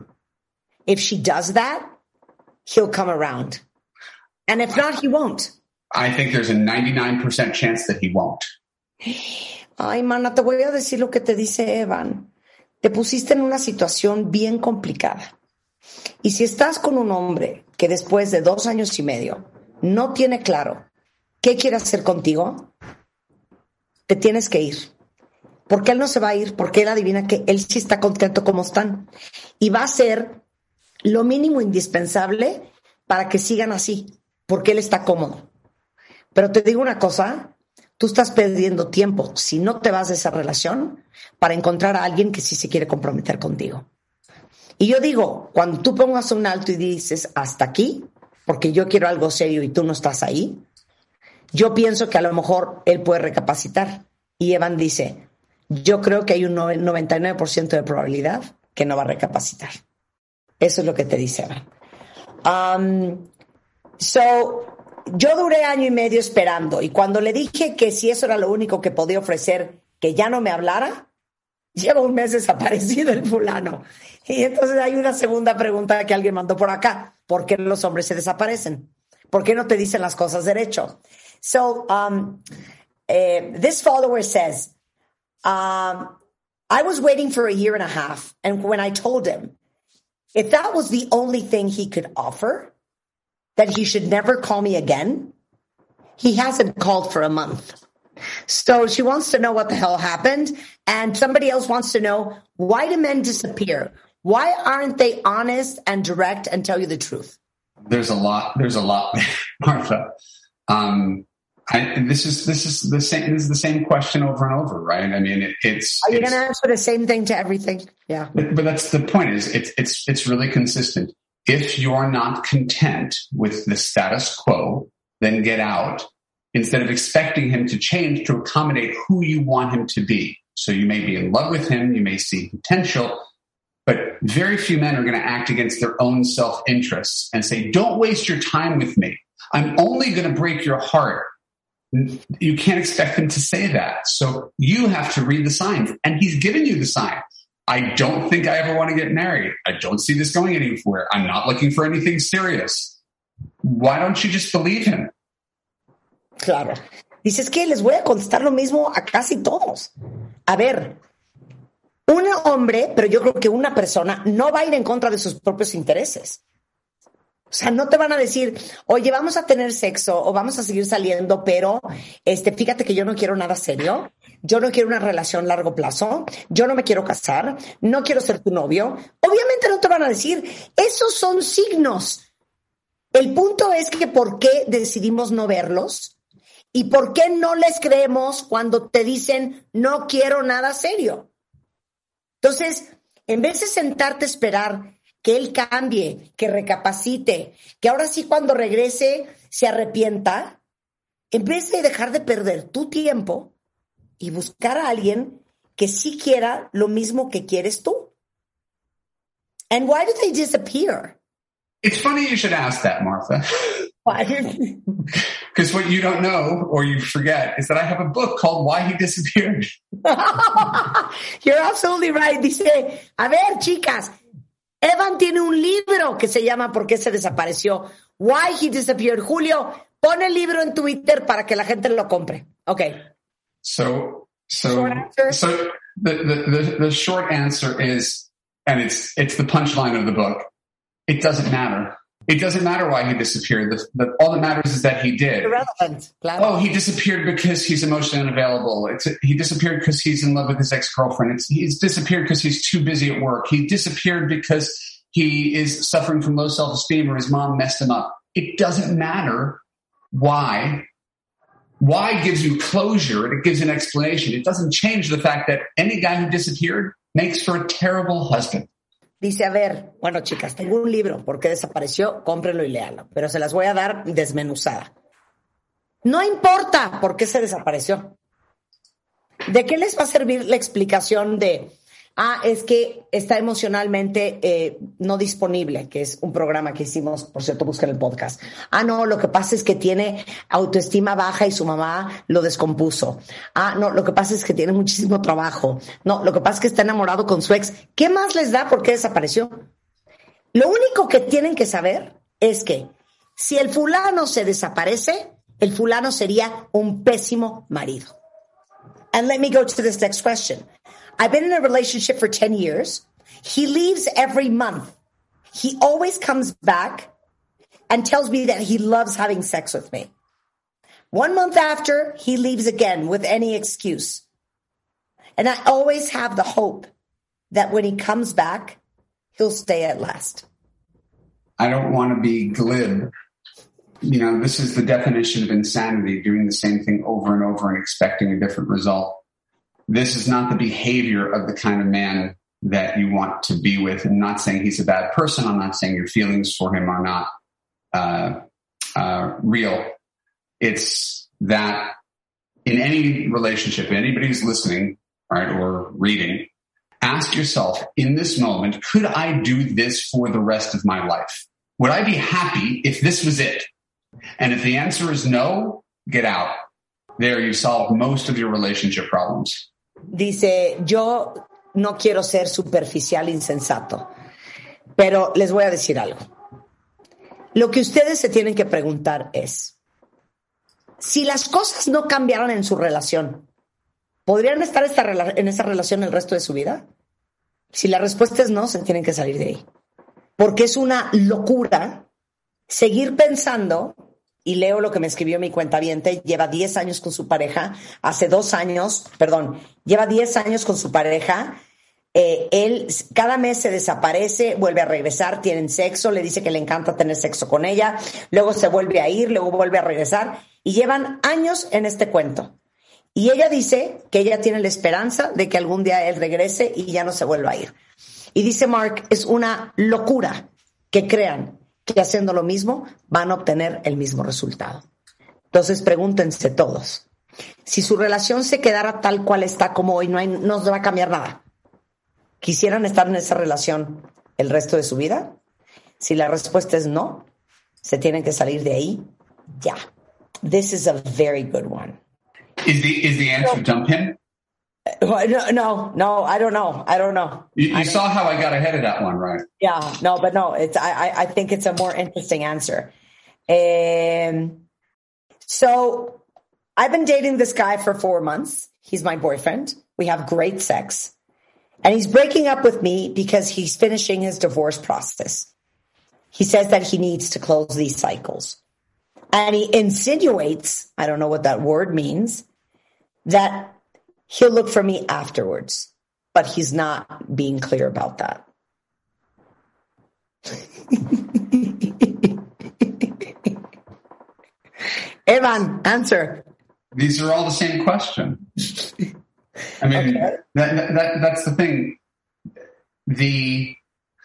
if she does that, he'll come around. And if not, he won't. I think there's a 99% chance that he won't. Ay, mana, te voy a decir lo que te dice Evan. Te pusiste en una situación bien complicada. Y si estás con un hombre que después de dos años y medio no tiene claro qué quiere hacer contigo, te tienes que ir. Porque él no se va a ir, porque él adivina que él sí está contento como están. Y va a ser lo mínimo indispensable para que sigan así, porque él está cómodo. Pero te digo una cosa, tú estás perdiendo tiempo si no te vas de esa relación para encontrar a alguien que sí se quiere comprometer contigo. Y yo digo, cuando tú pongas un alto y dices hasta aquí, porque yo quiero algo serio y tú no estás ahí, yo pienso que a lo mejor él puede recapacitar. Y Evan dice, yo creo que hay un 99% de probabilidad que no va a recapacitar. Eso es lo que te dice Evan. Um, so, yo duré año y medio esperando y cuando le dije que si eso era lo único que podía ofrecer, que ya no me hablara, lleva un mes desaparecido el fulano. Y entonces hay una segunda pregunta que alguien mandó por acá. ¿Por qué los hombres se desaparecen? ¿Por qué no te dicen las cosas derecho? So, um, uh, this follower says, um, I was waiting for a year and a half. And when I told him, if that was the only thing he could offer, that he should never call me again, he hasn't called for a month. So she wants to know what the hell happened. And somebody else wants to know why do men disappear? Why aren't they honest and direct and tell you the truth? There's a lot. There's a lot, Martha. Um, I, this is this is the same. This is the same question over and over, right? I mean, it, it's. Are you going to answer the same thing to everything? Yeah. But, but that's the point. Is it's it's it's really consistent. If you're not content with the status quo, then get out instead of expecting him to change to accommodate who you want him to be. So you may be in love with him, you may see potential, but very few men are going to act against their own self interests and say, don't waste your time with me. I'm only going to break your heart. You can't expect him to say that. So you have to read the signs and he's given you the sign. I don't think I ever want to get married. I don't see this going anywhere. I'm not looking for anything serious. Why don't you just believe him? Claro. Dices que les voy a contestar lo mismo a casi todos. A ver, un hombre, pero yo creo que una persona no va a ir en contra de sus propios intereses. O sea, no te van a decir, oye, vamos a tener sexo o vamos a seguir saliendo, pero este, fíjate que yo no quiero nada serio, yo no quiero una relación a largo plazo, yo no me quiero casar, no quiero ser tu novio. Obviamente no te van a decir, esos son signos. El punto es que por qué decidimos no verlos ¿Y por qué no les creemos cuando te dicen no quiero nada serio? Entonces, en vez de sentarte a esperar que él cambie, que recapacite, que ahora sí cuando regrese se arrepienta, en vez de dejar de perder tu tiempo y buscar a alguien que sí quiera lo mismo que quieres tú. And why do they disappear? It's funny you should ask that, Martha. Why? Because what you don't know or you forget is that I have a book called Why He Disappeared. You're absolutely right. Dice, a ver, chicas, Evan tiene un libro que se llama ¿Por qué se desapareció? Why He Disappeared. Julio, pon el libro en Twitter para que la gente lo compre. Okay. So, so, so the, the, the, the short answer is, and it's, it's the punchline of the book. It doesn't matter. It doesn't matter why he disappeared. The, the, all that matters is that he did. Irrelevant. Oh, he disappeared because he's emotionally unavailable. It's he disappeared because he's in love with his ex girlfriend. He's disappeared because he's too busy at work. He disappeared because he is suffering from low self esteem or his mom messed him up. It doesn't matter why. Why gives you closure and it gives an explanation. It doesn't change the fact that any guy who disappeared makes for a terrible husband. Dice, a ver, bueno, chicas, tengo un libro, ¿por qué desapareció? Cómprenlo y léalo, pero se las voy a dar desmenuzada. No importa por qué se desapareció. ¿De qué les va a servir la explicación de, ah, es que está emocionalmente eh, no disponible, que es un programa que hicimos, por cierto, busquen el podcast. Ah, no, lo que pasa es que tiene autoestima baja y su mamá lo descompuso. Ah, no, lo que pasa es que tiene muchísimo trabajo. No, lo que pasa es que está enamorado con su ex. ¿Qué más les da por qué desapareció? Lo único que tienen que saber es que si el fulano se desaparece, el fulano sería un pésimo marido. And let me go to this next question. I've been in a relationship for 10 years. He leaves every month. He always comes back and tells me that he loves having sex with me. One month after, he leaves again with any excuse. And I always have the hope that when he comes back, he'll stay at last. I don't want to be glib. You know, this is the definition of insanity, doing the same thing over and over and expecting a different result. This is not the behavior of the kind of man that you want to be with. I'm not saying he's a bad person. I'm not saying your feelings for him are not uh, uh, real. It's that in any relationship, anybody who's listening, right, or reading, ask yourself in this moment, could I do this for the rest of my life? Would I be happy if this was it? And if the answer is no, get out. There you solve most of your relationship problems. Dice, yo no quiero ser superficial insensato, pero les voy a decir algo. Lo que ustedes se tienen que preguntar es, si las cosas no cambiaran en su relación, ¿podrían estar en esa relación el resto de su vida? Si la respuesta es no, se tienen que salir de ahí. Porque es una locura seguir pensando, y leo lo que me escribió mi cuenta lleva 10 años con su pareja, hace dos años, perdón, lleva 10 años con su pareja, eh, él cada mes se desaparece, vuelve a regresar, tienen sexo, le dice que le encanta tener sexo con ella, luego se vuelve a ir, luego vuelve a regresar, y llevan años en este cuento. Y ella dice que ella tiene la esperanza de que algún día él regrese y ya no se vuelva a ir. Y dice Mark, es una locura que crean que haciendo lo mismo van a obtener el mismo resultado. Entonces pregúntense todos, si su relación se quedara tal cual está como hoy, no, hay, no va a cambiar nada. ¿Quisieran estar en esa relación el resto de su vida? Si la respuesta es no, se tienen que salir de ahí ya. This is a very good one. Is the is the answer dump him? No, no, no, I don't know. I don't know. You, you don't- saw how I got ahead of that one, right? Yeah, no, but no, it's I, I, I think it's a more interesting answer. Um, so I've been dating this guy for four months. He's my boyfriend. We have great sex. And he's breaking up with me because he's finishing his divorce process. He says that he needs to close these cycles. And he insinuates, I don't know what that word means, that he'll look for me afterwards. But he's not being clear about that. Evan, answer. These are all the same question. I mean, Okay. that, that that's the thing. The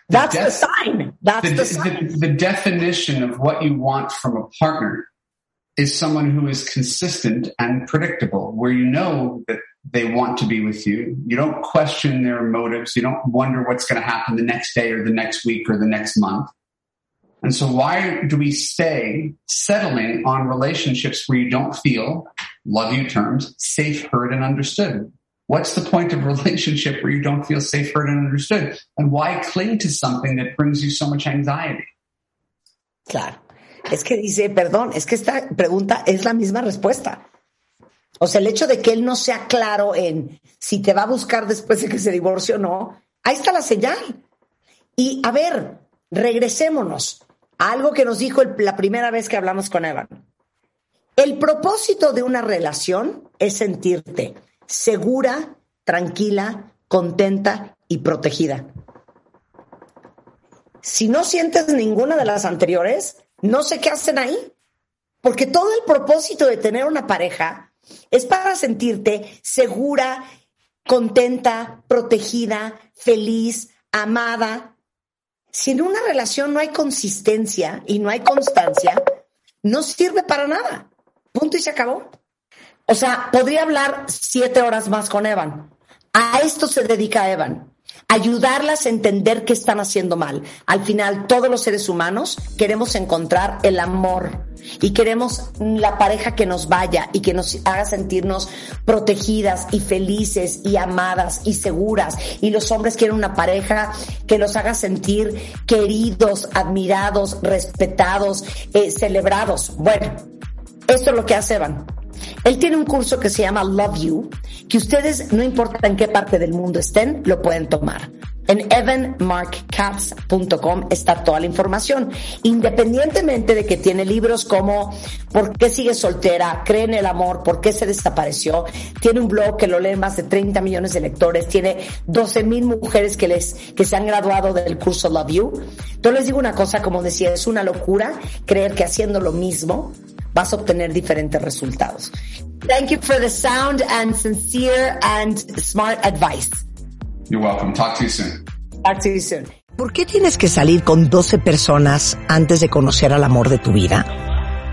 That's the sign. That's the, the sign. the, the definition of what you want from a partner is someone who is consistent and predictable, where you know that they want to be with you. You don't question their motives. You don't wonder what's going to happen the next day or the next week or the next month. And so why do we stay settling on relationships where you don't feel, love you terms, safe, heard, and understood? What's the point of relationship where you don't feel safe, heard, and understood? And why cling to something that brings you so much anxiety? Claro. Es que dice, perdón, es que esta pregunta es la misma respuesta. O sea, el hecho de que él no sea claro en si te va a buscar después de que se divorcie o no, ahí está la señal. Y a ver, regresémonos a algo que nos dijo la primera vez que hablamos con Evan. El propósito de una relación es sentirte segura, tranquila, contenta y protegida. Si no sientes ninguna de las anteriores, no sé qué hacen ahí. Porque todo el propósito de tener una pareja es para sentirte segura, contenta, protegida, feliz, amada. Si en una relación no hay consistencia y no hay constancia, no sirve para nada. Punto y se acabó. O sea, podría hablar siete horas más con Evan. A esto se dedica Evan ayudarlas a entender qué están haciendo mal. Al final, todos los seres humanos queremos encontrar el amor y queremos la pareja que nos vaya y que nos haga sentirnos protegidas y felices y amadas y seguras. Y los hombres quieren una pareja que los haga sentir queridos, admirados, respetados, eh, celebrados. Bueno, esto es lo que hace Evan. Él tiene un curso que se llama Love You, que ustedes, no importa en qué parte del mundo estén, lo pueden tomar. En evanmarkcats.com está toda la información. Independientemente de que tiene libros como ¿Por qué sigue soltera? ¿Cree en el amor? ¿Por qué se desapareció? Tiene un blog que lo leen más de 30 millones de lectores. Tiene 12 mil mujeres que, les, que se han graduado del curso Love You. Entonces les digo una cosa, como decía, es una locura creer que haciendo lo mismo vas a obtener diferentes resultados. Thank you for the sound and sincere and smart advice. You're welcome. Talk to you soon. Talk to you soon. ¿Por qué tienes que salir con 12 personas antes de conocer al amor de tu vida?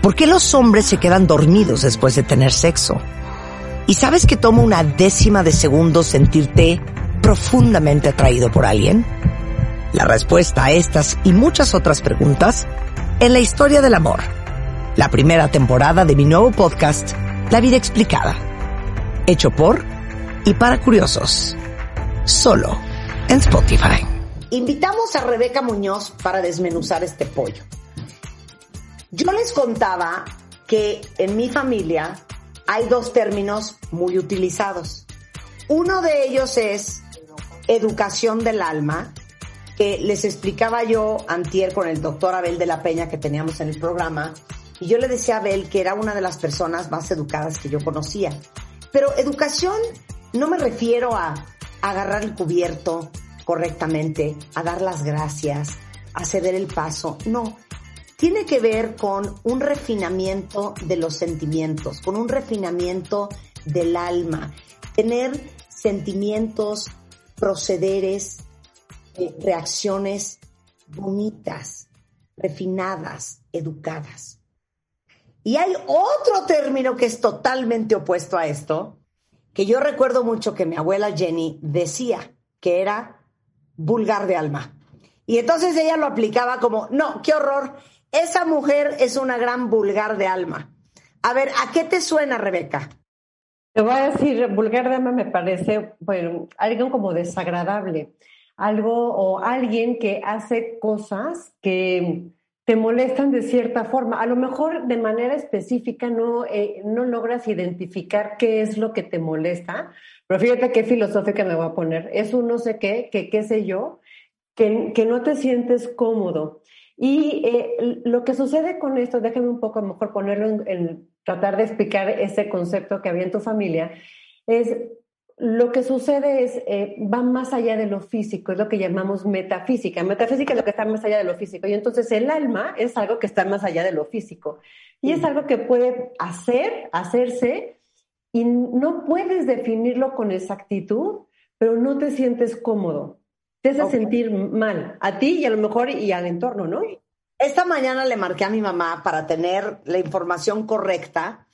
¿Por qué los hombres se quedan dormidos después de tener sexo? ¿Y sabes que toma una décima de segundo sentirte profundamente atraído por alguien? La respuesta a estas y muchas otras preguntas en la historia del amor la primera temporada de mi nuevo podcast, La vida explicada, hecho por y para curiosos, solo en Spotify. Invitamos a Rebeca Muñoz para desmenuzar este pollo. Yo les contaba que en mi familia hay dos términos muy utilizados. Uno de ellos es educación del alma, que les explicaba yo antier con el doctor Abel de la Peña que teníamos en el programa, y yo le decía a Abel que era una de las personas más educadas que yo conocía. Pero educación no me refiero a agarrar el cubierto correctamente, a dar las gracias, a ceder el paso. No, tiene que ver con un refinamiento de los sentimientos, con un refinamiento del alma, tener sentimientos, procederes, eh, reacciones bonitas, refinadas, educadas. Y hay otro término que es totalmente opuesto a esto, que yo recuerdo mucho que mi abuela Jenny decía que era vulgar de alma. Y entonces ella lo aplicaba como, no, qué horror, esa mujer es una gran vulgar de alma. A ver, ¿a qué te suena, Rebeca? Te voy a decir, vulgar de alma me parece, bueno, algo como desagradable, algo o alguien que hace cosas que te molestan de cierta forma. A lo mejor de manera específica no, eh, no logras identificar qué es lo que te molesta, pero fíjate qué filosófica me voy a poner. Es un no sé qué, que qué sé yo, que, que no te sientes cómodo. Y eh, lo que sucede con esto, déjame un poco a lo mejor ponerlo en, en tratar de explicar ese concepto que había en tu familia, es lo que sucede es, eh, va más allá de lo físico, es lo que llamamos metafísica. Metafísica es lo que está más allá de lo físico. Y entonces el alma es algo que está más allá de lo físico. Y es algo que puede hacer, hacerse, y no puedes definirlo con exactitud, pero no te sientes cómodo. Te hace sentir mal, a ti y a lo mejor y al entorno, ¿no? Esta mañana le marqué a mi mamá para tener la información correcta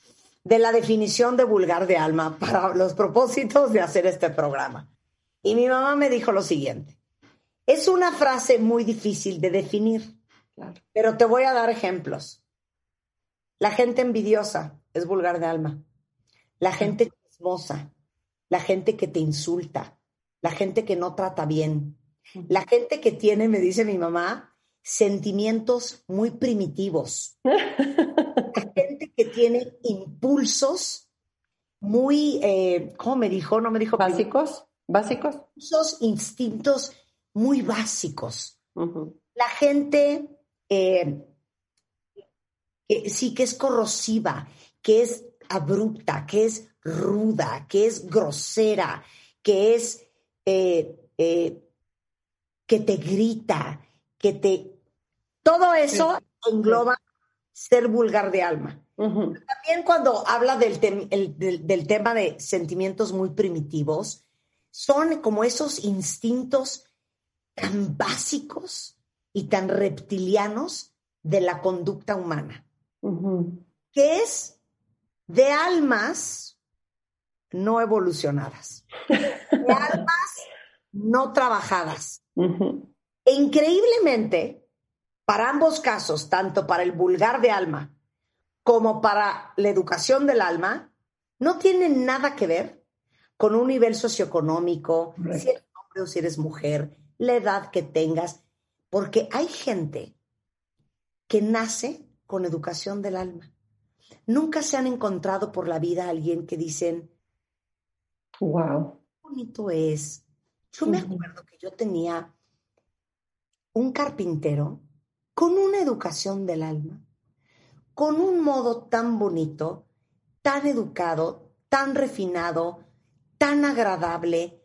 de la definición de vulgar de alma para los propósitos de hacer este programa. Y mi mamá me dijo lo siguiente. Es una frase muy difícil de definir, pero te voy a dar ejemplos. La gente envidiosa es vulgar de alma. La gente chismosa, la gente que te insulta, la gente que no trata bien, la gente que tiene, me dice mi mamá, sentimientos muy primitivos. La gente que tiene impulsos muy, eh, ¿cómo me dijo? No me dijo. Básicos, básicos. Esos instintos muy básicos. La gente eh, que sí que es corrosiva, que es abrupta, que es ruda, que es grosera, que es eh, que te grita, que te... Todo eso engloba ser vulgar de alma. También cuando habla del, del, tema de sentimientos muy primitivos, son como esos instintos tan básicos y tan reptilianos de la conducta humana, que es de almas no evolucionadas, de almas no trabajadas. E increíblemente, para ambos casos, tanto para el vulgar de alma como para la educación del alma, no tienen nada que ver con un nivel socioeconómico, si eres hombre o si eres mujer, la edad que tengas, porque hay gente que nace con educación del alma. Nunca se han encontrado por la vida alguien que dicen, wow, qué bonito es. Yo me acuerdo que yo tenía un carpintero con una educación del alma, con un modo tan bonito, tan educado, tan refinado, tan agradable,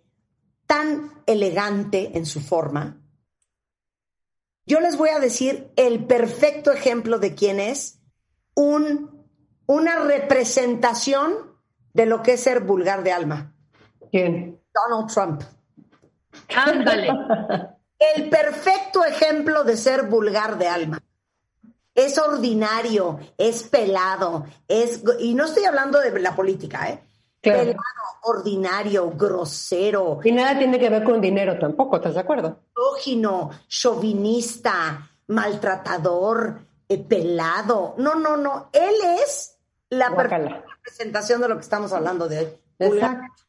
tan elegante en su forma. Yo les voy a decir el perfecto ejemplo de quién es un, una representación de lo que es ser vulgar de alma. ¿Quién? Donald Trump. Ándale. El perfecto ejemplo de ser vulgar de alma. Es ordinario, es pelado, es y no estoy hablando de la política, ¿eh? Pelado, ordinario, grosero. Y nada tiene que ver con dinero tampoco, ¿estás de acuerdo? Ógino, chauvinista, maltratador, eh, pelado. No, no, no. Él es la perfecta representación de lo que estamos hablando de hoy. Exacto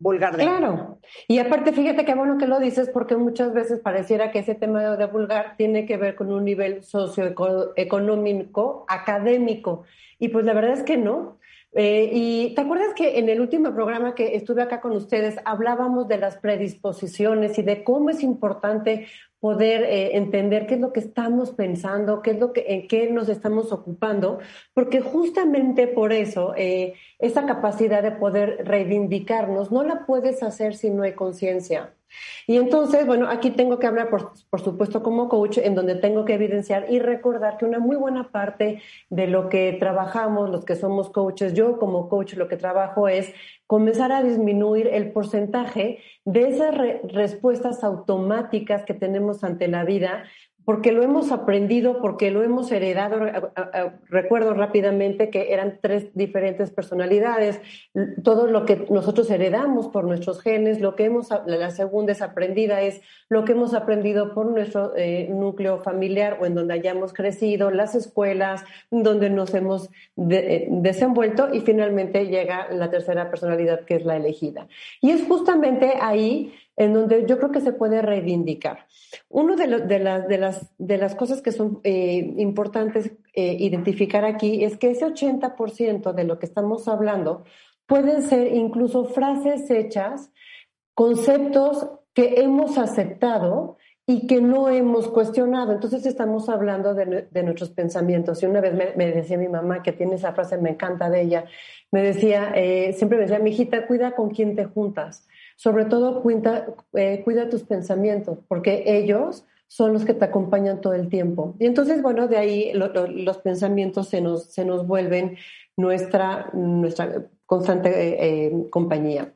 vulgar de Claro. Y aparte, fíjate qué bueno que lo dices, porque muchas veces pareciera que ese tema de vulgar tiene que ver con un nivel socioeconómico, académico. Y pues la verdad es que no. Eh, y te acuerdas que en el último programa que estuve acá con ustedes hablábamos de las predisposiciones y de cómo es importante poder eh, entender qué es lo que estamos pensando, qué es lo que, en qué nos estamos ocupando, porque justamente por eso eh, esa capacidad de poder reivindicarnos no la puedes hacer si no hay conciencia. Y entonces, bueno, aquí tengo que hablar, por, por, supuesto, como coach, en donde tengo que evidenciar y recordar que una muy buena parte de lo que trabajamos, los que somos coaches, yo como coach lo que trabajo es comenzar a disminuir el porcentaje de esas respuestas automáticas que tenemos ante la vida porque lo hemos aprendido, porque lo hemos heredado. Recuerdo rápidamente que eran tres diferentes personalidades, todo lo que nosotros heredamos por nuestros genes, lo que hemos, la segunda es aprendida, es lo que hemos aprendido por nuestro eh, núcleo familiar o en donde hayamos crecido, las escuelas, donde nos hemos eh, desenvuelto y finalmente llega la tercera personalidad que es la elegida. Y es justamente ahí en donde yo creo que se puede reivindicar. Una de, de, de, las, de las cosas que son eh, importantes eh, identificar aquí es que ese 80% de lo que estamos hablando pueden ser incluso frases hechas, conceptos que hemos aceptado y que no hemos cuestionado. Entonces estamos hablando de, nuestros pensamientos. Y una vez me, decía mi mamá, que tiene esa frase, me encanta de ella, me decía, eh, siempre me decía, mi hijita, cuida con quién te juntas sobre todo cuida, eh, cuida tus pensamientos, porque ellos son los que te acompañan todo el tiempo. Y entonces, bueno, de ahí los pensamientos se nos, se nos vuelven nuestra, nuestra constante eh, eh, compañía.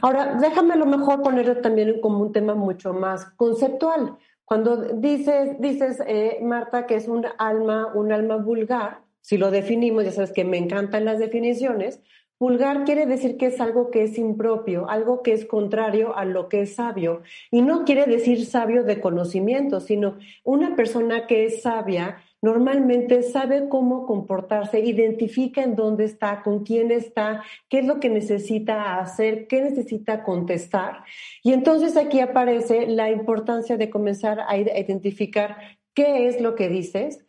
Ahora, déjame a lo mejor ponerlo también como un tema mucho más conceptual, Cuando dices, dices Marta, que es un alma, un alma vulgar, si lo definimos, ya sabes que me encantan las definiciones, vulgar quiere decir que es algo que es impropio, algo que es contrario a lo que es sabio. Y no quiere decir sabio de conocimiento, sino una persona que es sabia normalmente sabe cómo comportarse, identifica en dónde está, con quién está, qué es lo que necesita hacer, qué necesita contestar. Y entonces aquí aparece la importancia de comenzar a identificar qué es lo que dices,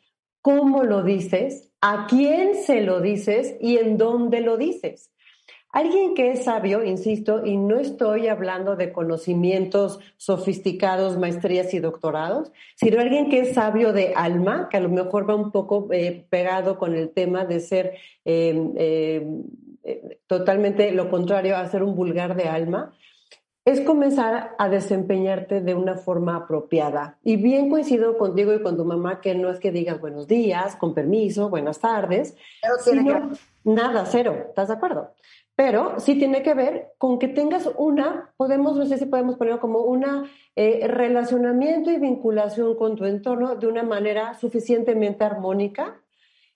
cómo lo dices, a quién se lo dices y en dónde lo dices. Alguien que es sabio, insisto, y no estoy hablando de conocimientos sofisticados, maestrías y doctorados, sino alguien que es sabio de alma, que a lo mejor va un poco eh, pegado con el tema de ser em, eh, totalmente lo contrario a ser un vulgar de alma, es comenzar a desempeñarte de una forma apropiada. Y bien coincido contigo y con tu mamá que no es que digas buenos días, con permiso, buenas tardes, sino nada, cero, ¿estás de acuerdo? Pero sí tiene que ver con que tengas una, podemos, no sé si podemos ponerlo como una eh, relacionamiento y vinculación con tu entorno de una manera suficientemente armónica,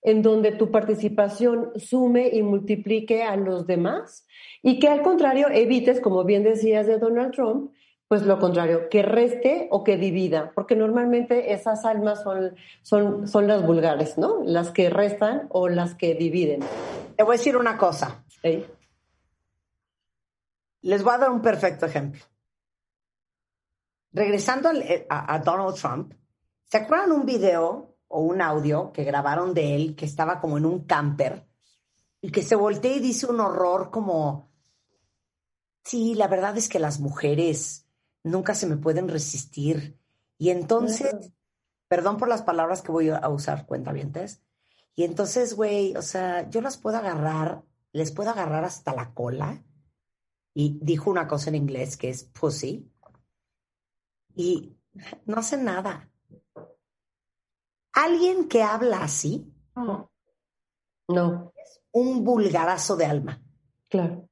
en donde tu participación sume y multiplique a los demás y que al contrario evites, como bien decías de Donald Trump, pues lo contrario, que reste o que divida, porque normalmente esas almas son, son, son las vulgares, ¿no? Las que restan o las que dividen. Te voy a decir una cosa. Les voy a dar un perfecto ejemplo. Regresando eh, a, Donald Trump, ¿se acuerdan un video o un audio que grabaron de él que estaba como en un camper y que se voltea y dice un horror como, sí, la verdad es que las mujeres nunca se me pueden resistir. Y entonces, perdón por las palabras que voy a usar, cuentavientes. Y entonces, güey, o sea, yo las puedo agarrar, les puedo agarrar hasta la cola y dijo una cosa en inglés que es pussy y no hace nada. Alguien que habla así no es un vulgarazo de alma. Claro.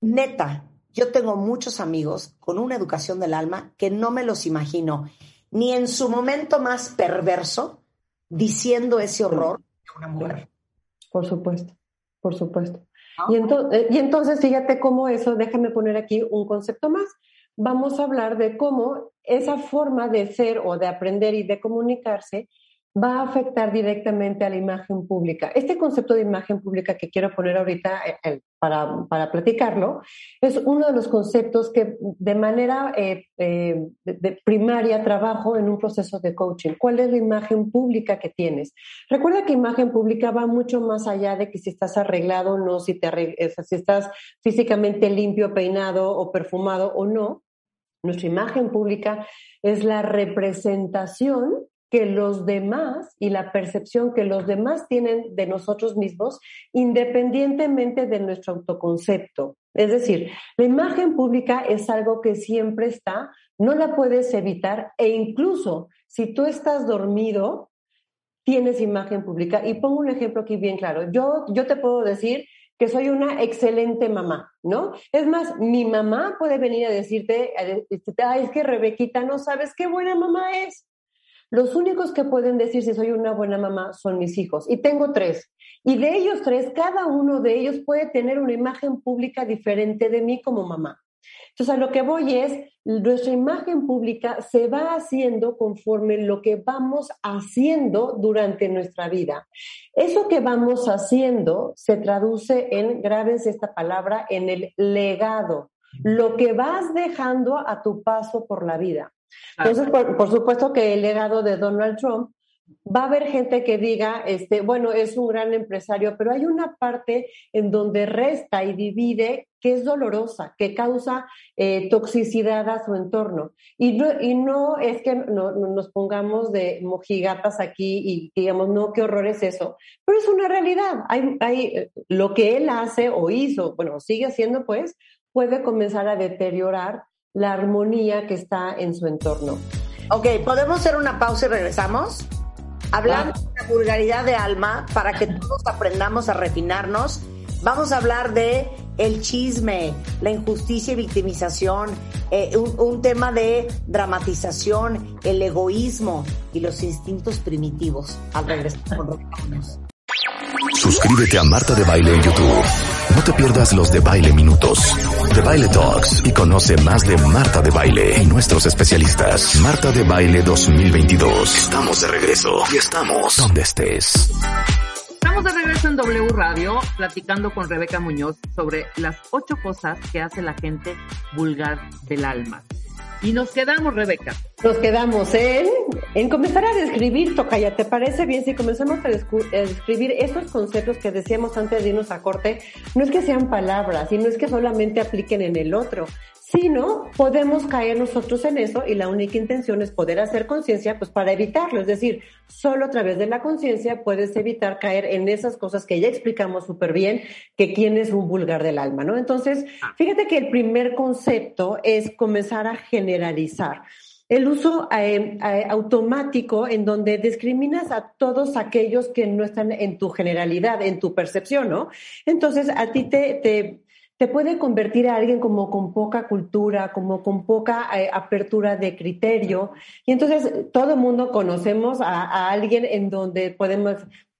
Neta, yo tengo muchos amigos con una educación del alma que no me los imagino ni en su momento más perverso diciendo ese horror de una mujer. Por supuesto, por supuesto. Y, eh, y entonces, fíjate cómo eso, déjame poner aquí un concepto más. Vamos a hablar de cómo esa forma de ser o de aprender y de comunicarse va a afectar directamente a la imagen pública. Este concepto de imagen pública que quiero poner ahorita eh, eh, para, para platicarlo es uno de los conceptos que de manera de primaria trabajo en un proceso de coaching. ¿Cuál es la imagen pública que tienes? Recuerda que imagen pública va mucho más allá de que si estás arreglado o no, si, te si estás físicamente limpio, peinado o perfumado o no. Nuestra imagen pública es la representación que los demás y la percepción que los demás tienen de nosotros mismos independientemente de nuestro autoconcepto. Es decir, la imagen pública es algo que siempre está, no la puedes evitar e incluso si tú estás dormido, tienes imagen pública. Y pongo un ejemplo aquí bien claro. Yo, yo te puedo decir que soy una excelente mamá, ¿no? Es más, mi mamá puede venir a decirte, Ay, es que Rebequita no sabes qué buena mamá es. Los únicos que pueden decir si soy una buena mamá son mis hijos. Y tengo tres. Y de ellos tres, cada uno de ellos puede tener una imagen pública diferente de mí como mamá. Entonces, a lo que voy es, nuestra imagen pública se va haciendo conforme lo que vamos haciendo durante nuestra vida. Eso que vamos haciendo se traduce en, grábense esta palabra, en el legado, lo que vas dejando a tu paso por la vida. Entonces, por, supuesto que el legado de Donald Trump va a haber gente que diga, este, bueno, es un gran empresario, pero hay una parte en donde resta y divide que es dolorosa, que causa eh, toxicidad a su entorno. Y no, y no es que no, nos pongamos de mojigatas aquí y digamos, no, qué horror es eso, pero es una realidad. Hay, lo que él hace o hizo, bueno, sigue haciendo, pues, puede comenzar a deteriorar la armonía que está en su entorno. Ok, ¿podemos hacer una pausa y regresamos? Hablando de la vulgaridad de alma, para que todos aprendamos a refinarnos, vamos a hablar de el chisme, la injusticia y victimización, eh, un, un, tema de dramatización, el egoísmo y los instintos primitivos. Al regresar con Suscríbete a Marta de Baile en YouTube. No te pierdas los de Baile Minutos, de Baile Talks y conoce más de Marta de Baile y nuestros especialistas. Marta de Baile 2022. Estamos de regreso y estamos donde estés. Estamos de regreso en W Radio platicando con Rebeca Muñoz sobre las ocho cosas que hace la gente vulgar del alma. Y nos quedamos, Rebeca. Nos quedamos en, en comenzar a describir, Tocaya. ¿Te parece bien si comenzamos a, describir esos conceptos que decíamos antes de irnos a corte? No es que sean palabras y no es que solamente apliquen en el otro, sino podemos caer nosotros en eso y la única intención es poder hacer conciencia pues para evitarlo, es decir, solo a través de la conciencia puedes evitar caer en esas cosas que ya explicamos súper bien, que quién es un vulgar del alma, ¿no? Entonces, fíjate que el primer concepto es comenzar a generalizar el uso eh, eh, automático en donde discriminas a todos aquellos que no están en tu generalidad, en tu percepción, ¿no? Entonces, a ti te, te te puede convertir a alguien como con poca cultura, como con poca eh, apertura de criterio. Y entonces todo el mundo conocemos a, alguien en donde podemos...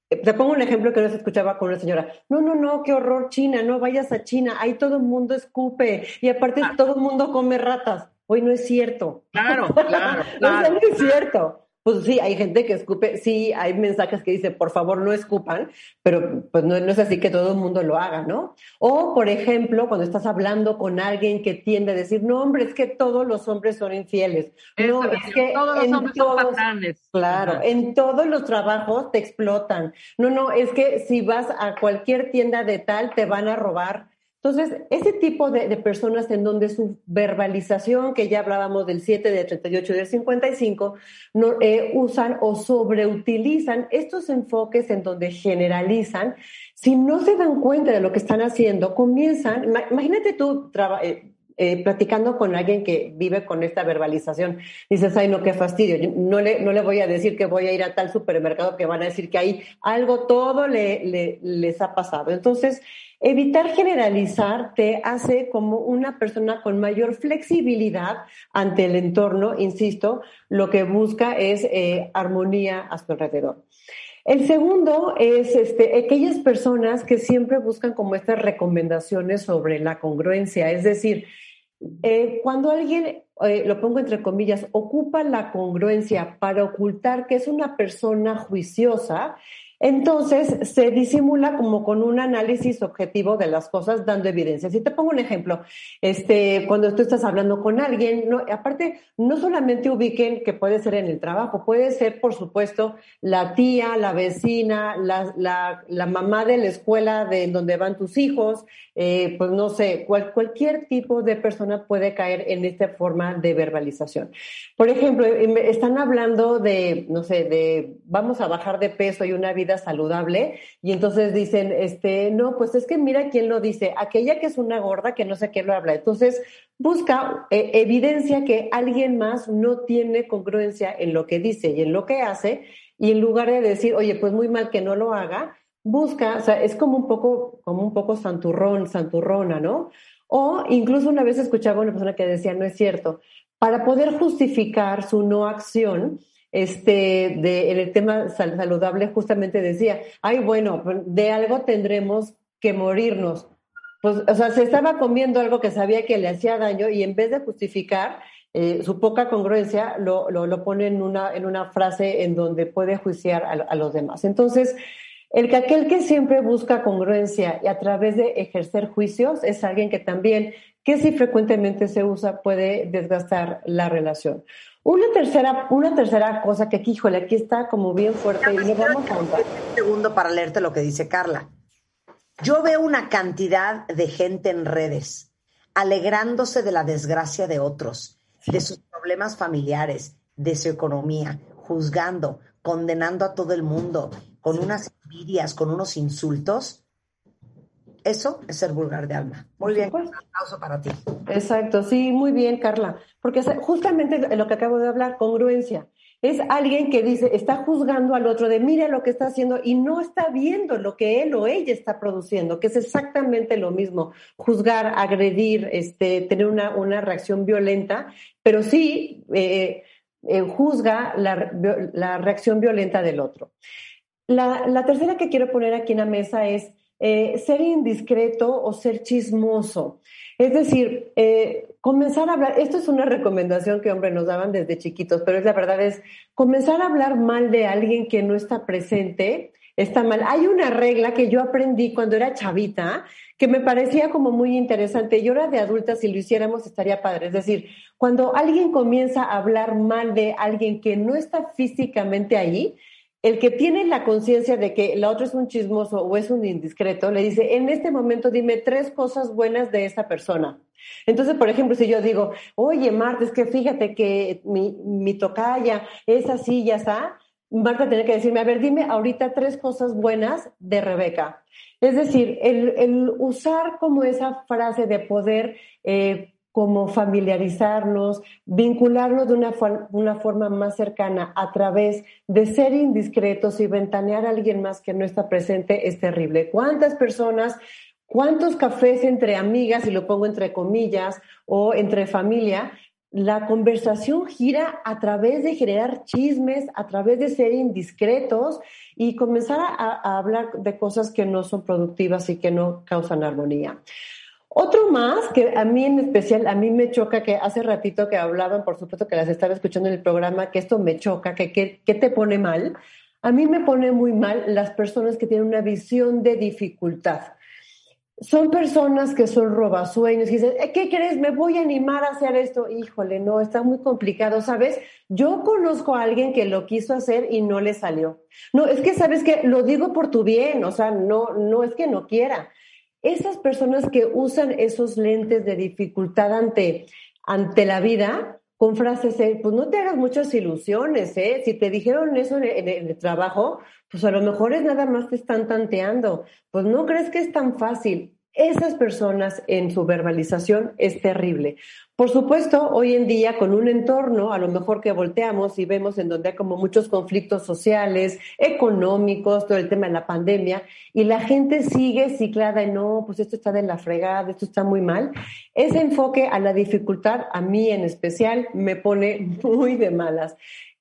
Te pongo un ejemplo que no se escuchaba con una señora. No, no, no, qué horror China, no vayas a China, ahí todo el mundo escupe y aparte ah. todo el mundo come ratas. Hoy no es cierto. Claro, claro, claro. no es cierto pues sí, hay gente que escupe, sí, hay mensajes que dicen, por favor, no escupan, pero pues no, es así que todo el mundo lo haga, ¿no? O, por ejemplo, cuando estás hablando con alguien que tiende a decir, no, hombre, es que todos los hombres son infieles. no, es que todos los hombres son patanes. Claro, en todos los trabajos te explotan. No, no, es que si vas a cualquier tienda de tal, te van a robar. Entonces, ese tipo de, personas en donde su verbalización, que ya hablábamos del 7, del 38 y del 55, no, eh, usan o sobreutilizan estos enfoques en donde generalizan, si no se dan cuenta de lo que están haciendo, comienzan, imagínate tú, eh, eh, platicando con alguien que vive con esta verbalización, dices, ay, no, qué fastidio, no le, no le voy a decir que voy a ir a tal supermercado que van a decir que ahí algo, todo le, les ha pasado. Entonces, evitar generalizar te hace como una persona con mayor flexibilidad ante el entorno, insisto, lo que busca es eh, armonía a su alrededor. El segundo es este, aquellas personas que siempre buscan como estas recomendaciones sobre la congruencia, es decir, eh, cuando alguien, eh, lo pongo entre comillas, ocupa la congruencia para ocultar que es una persona juiciosa, entonces se disimula como con un análisis objetivo de las cosas, dando evidencia. Si te pongo un ejemplo, este, cuando tú estás hablando con alguien, aparte, no solamente ubiquen que puede ser en el trabajo, puede ser, por supuesto, la tía, la vecina, la, la, mamá de la escuela de donde van tus hijos, eh, pues no sé, cualquier tipo de persona puede caer en esta forma de verbalización. Por ejemplo, están hablando de, no sé, de vamos a bajar de peso y una vida saludable y entonces dicen, este, no, pues es que mira quién lo dice, aquella que es una gorda que no sé qué lo habla. Entonces busca eh, evidencia que alguien más no tiene congruencia en lo que dice y en lo que hace y en lugar de decir, oye, pues muy mal que no lo haga, busca, o sea, es como un poco, como un poco santurrón, santurrona, ¿no? O incluso una vez escuchaba a una persona que decía, no es cierto, para poder justificar su no acción, este, de, en el tema saludable justamente decía, ay, bueno, de algo tendremos que morirnos. Pues, o sea, se estaba comiendo algo que sabía que le hacía daño y en vez de justificar eh, su poca congruencia, lo, lo, pone en una, en una frase en donde puede juiciar a, los demás. Entonces, el que aquel que siempre busca congruencia y a través de ejercer juicios es alguien que también, que si frecuentemente se usa, puede desgastar la relación. Una tercera, una tercera cosa que aquí, híjole, aquí está como bien fuerte y no vamos a Un segundo para leerte lo que dice Carla. Yo veo una cantidad de gente en redes alegrándose de la desgracia de otros, de sus problemas familiares, de su economía, juzgando, condenando a todo el mundo, con unas envidias, con unos insultos eso es ser vulgar de alma. Muy bien, un aplauso para ti. Exacto, sí, muy bien, Carla. Porque justamente lo que acabo de hablar, congruencia. es alguien que dice, está juzgando al otro de mira lo que está haciendo y no está viendo lo que él o ella está produciendo, que es exactamente lo mismo, juzgar, agredir, este, tener una, una reacción violenta, pero sí eh, eh, juzga la, la, reacción violenta del otro. La, la, tercera que quiero poner aquí en la mesa es eh, ser indiscreto o ser chismoso. Es decir, eh, comenzar a hablar, esto es una recomendación que, hombre, nos daban desde chiquitos, pero es la verdad, es comenzar a hablar mal de alguien que no está presente, está mal. Hay una regla que yo aprendí cuando era chavita, que me parecía como muy interesante. Yo era de adulta, si lo hiciéramos estaría padre. Es decir, cuando alguien comienza a hablar mal de alguien que no está físicamente ahí, el que tiene la conciencia de que la otra es un chismoso o es un indiscreto, le dice, en este momento dime tres cosas buenas de esa persona. Entonces, por ejemplo, si yo digo, oye, Marta, es que fíjate que mi, mi tocaya es así, ya está, Marta tiene que decirme, a ver, dime ahorita tres cosas buenas de Rebeca. Es decir, el, el usar como esa frase de poder eh, como familiarizarnos, vincularnos de una, forma más cercana a través de ser indiscretos y ventanear a alguien más que no está presente es terrible. ¿Cuántas personas, cuántos cafés entre amigas, y lo pongo entre comillas, o entre familia, la conversación gira a través de generar chismes, a través de ser indiscretos y comenzar a hablar de cosas que no son productivas y que no causan armonía. Otro más que a mí en especial, a mí me choca, que hace ratito que hablaban, por supuesto que las estaba escuchando en el programa, que esto me choca, que, que, te pone mal. A mí me pone muy mal las personas que tienen una visión de dificultad. Son personas que son robasueños y dicen, eh, ¿qué crees? Me voy a animar a hacer esto. Híjole, no, está muy complicado, ¿sabes? Yo conozco a alguien que lo quiso hacer y no le salió. No, es que, ¿sabes que Lo digo por tu bien, o sea, no, no es que no quiera esas personas que usan esos lentes de dificultad ante, ante la vida, con frases, pues no te hagas muchas ilusiones, ¿eh? Si te dijeron eso en el, trabajo, pues a lo mejor es nada más te están tanteando. Pues no crees que es tan fácil esas personas en su verbalización es terrible. Por supuesto, hoy en día con un entorno, a lo mejor que volteamos y vemos en donde hay como muchos conflictos sociales, económicos, todo el tema de la pandemia, y la gente sigue ciclada en no, pues esto está de la fregada, esto está muy mal. Ese enfoque a la dificultad, a mí en especial, me pone muy de malas.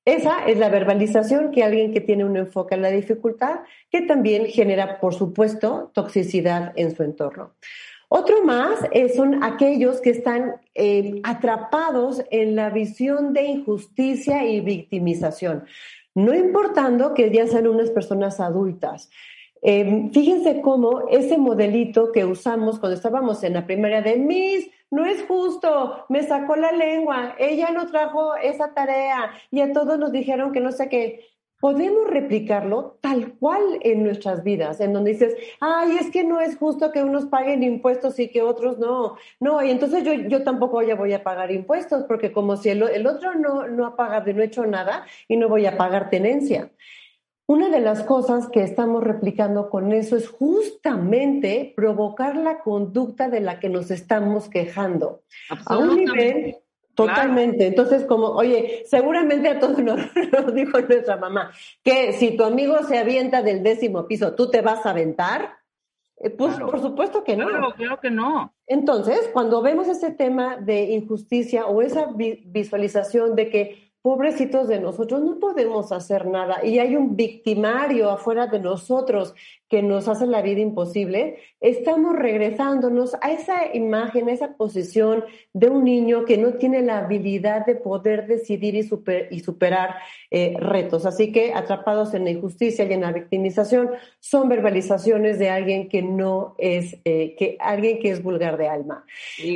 Esa es la verbalización que alguien que tiene un enfoque a la dificultad, que también genera, por supuesto, toxicidad en su entorno. Otro más eh, son aquellos que están eh, atrapados en la visión de injusticia y victimización, no importando que ya sean unas personas adultas. Eh, fíjense cómo ese modelito que usamos cuando estábamos en la primaria de mis no es justo, me sacó la lengua, ella no trajo esa tarea y a todos nos dijeron que no sé qué. Podemos replicarlo tal cual en nuestras vidas, en donde dices, ay, es que no es justo que unos paguen impuestos y que otros no. No, y entonces yo, yo tampoco ya voy a pagar impuestos, porque como si el, el otro no, no ha pagado y no ha hecho nada y no voy a pagar tenencia. Una de las cosas que estamos replicando con eso es justamente provocar la conducta de la que nos estamos quejando. A un nivel totalmente. Entonces, como, oye, seguramente a todos nos, dijo nuestra mamá, que si tu amigo se avienta del décimo piso, ¿tú te vas a aventar? Eh, pues por supuesto que no. Claro, claro que no. Entonces, cuando vemos ese tema de injusticia o esa visualización de que pobrecitos de nosotros, no podemos hacer nada. Y hay un victimario afuera de nosotros que nos hace la vida imposible, estamos regresándonos a esa imagen, a esa posición de un niño que no tiene la habilidad de poder decidir y, y superar eh, retos. Así que atrapados en la injusticia y en la victimización son verbalizaciones de alguien que no es, eh, que alguien que es vulgar de alma.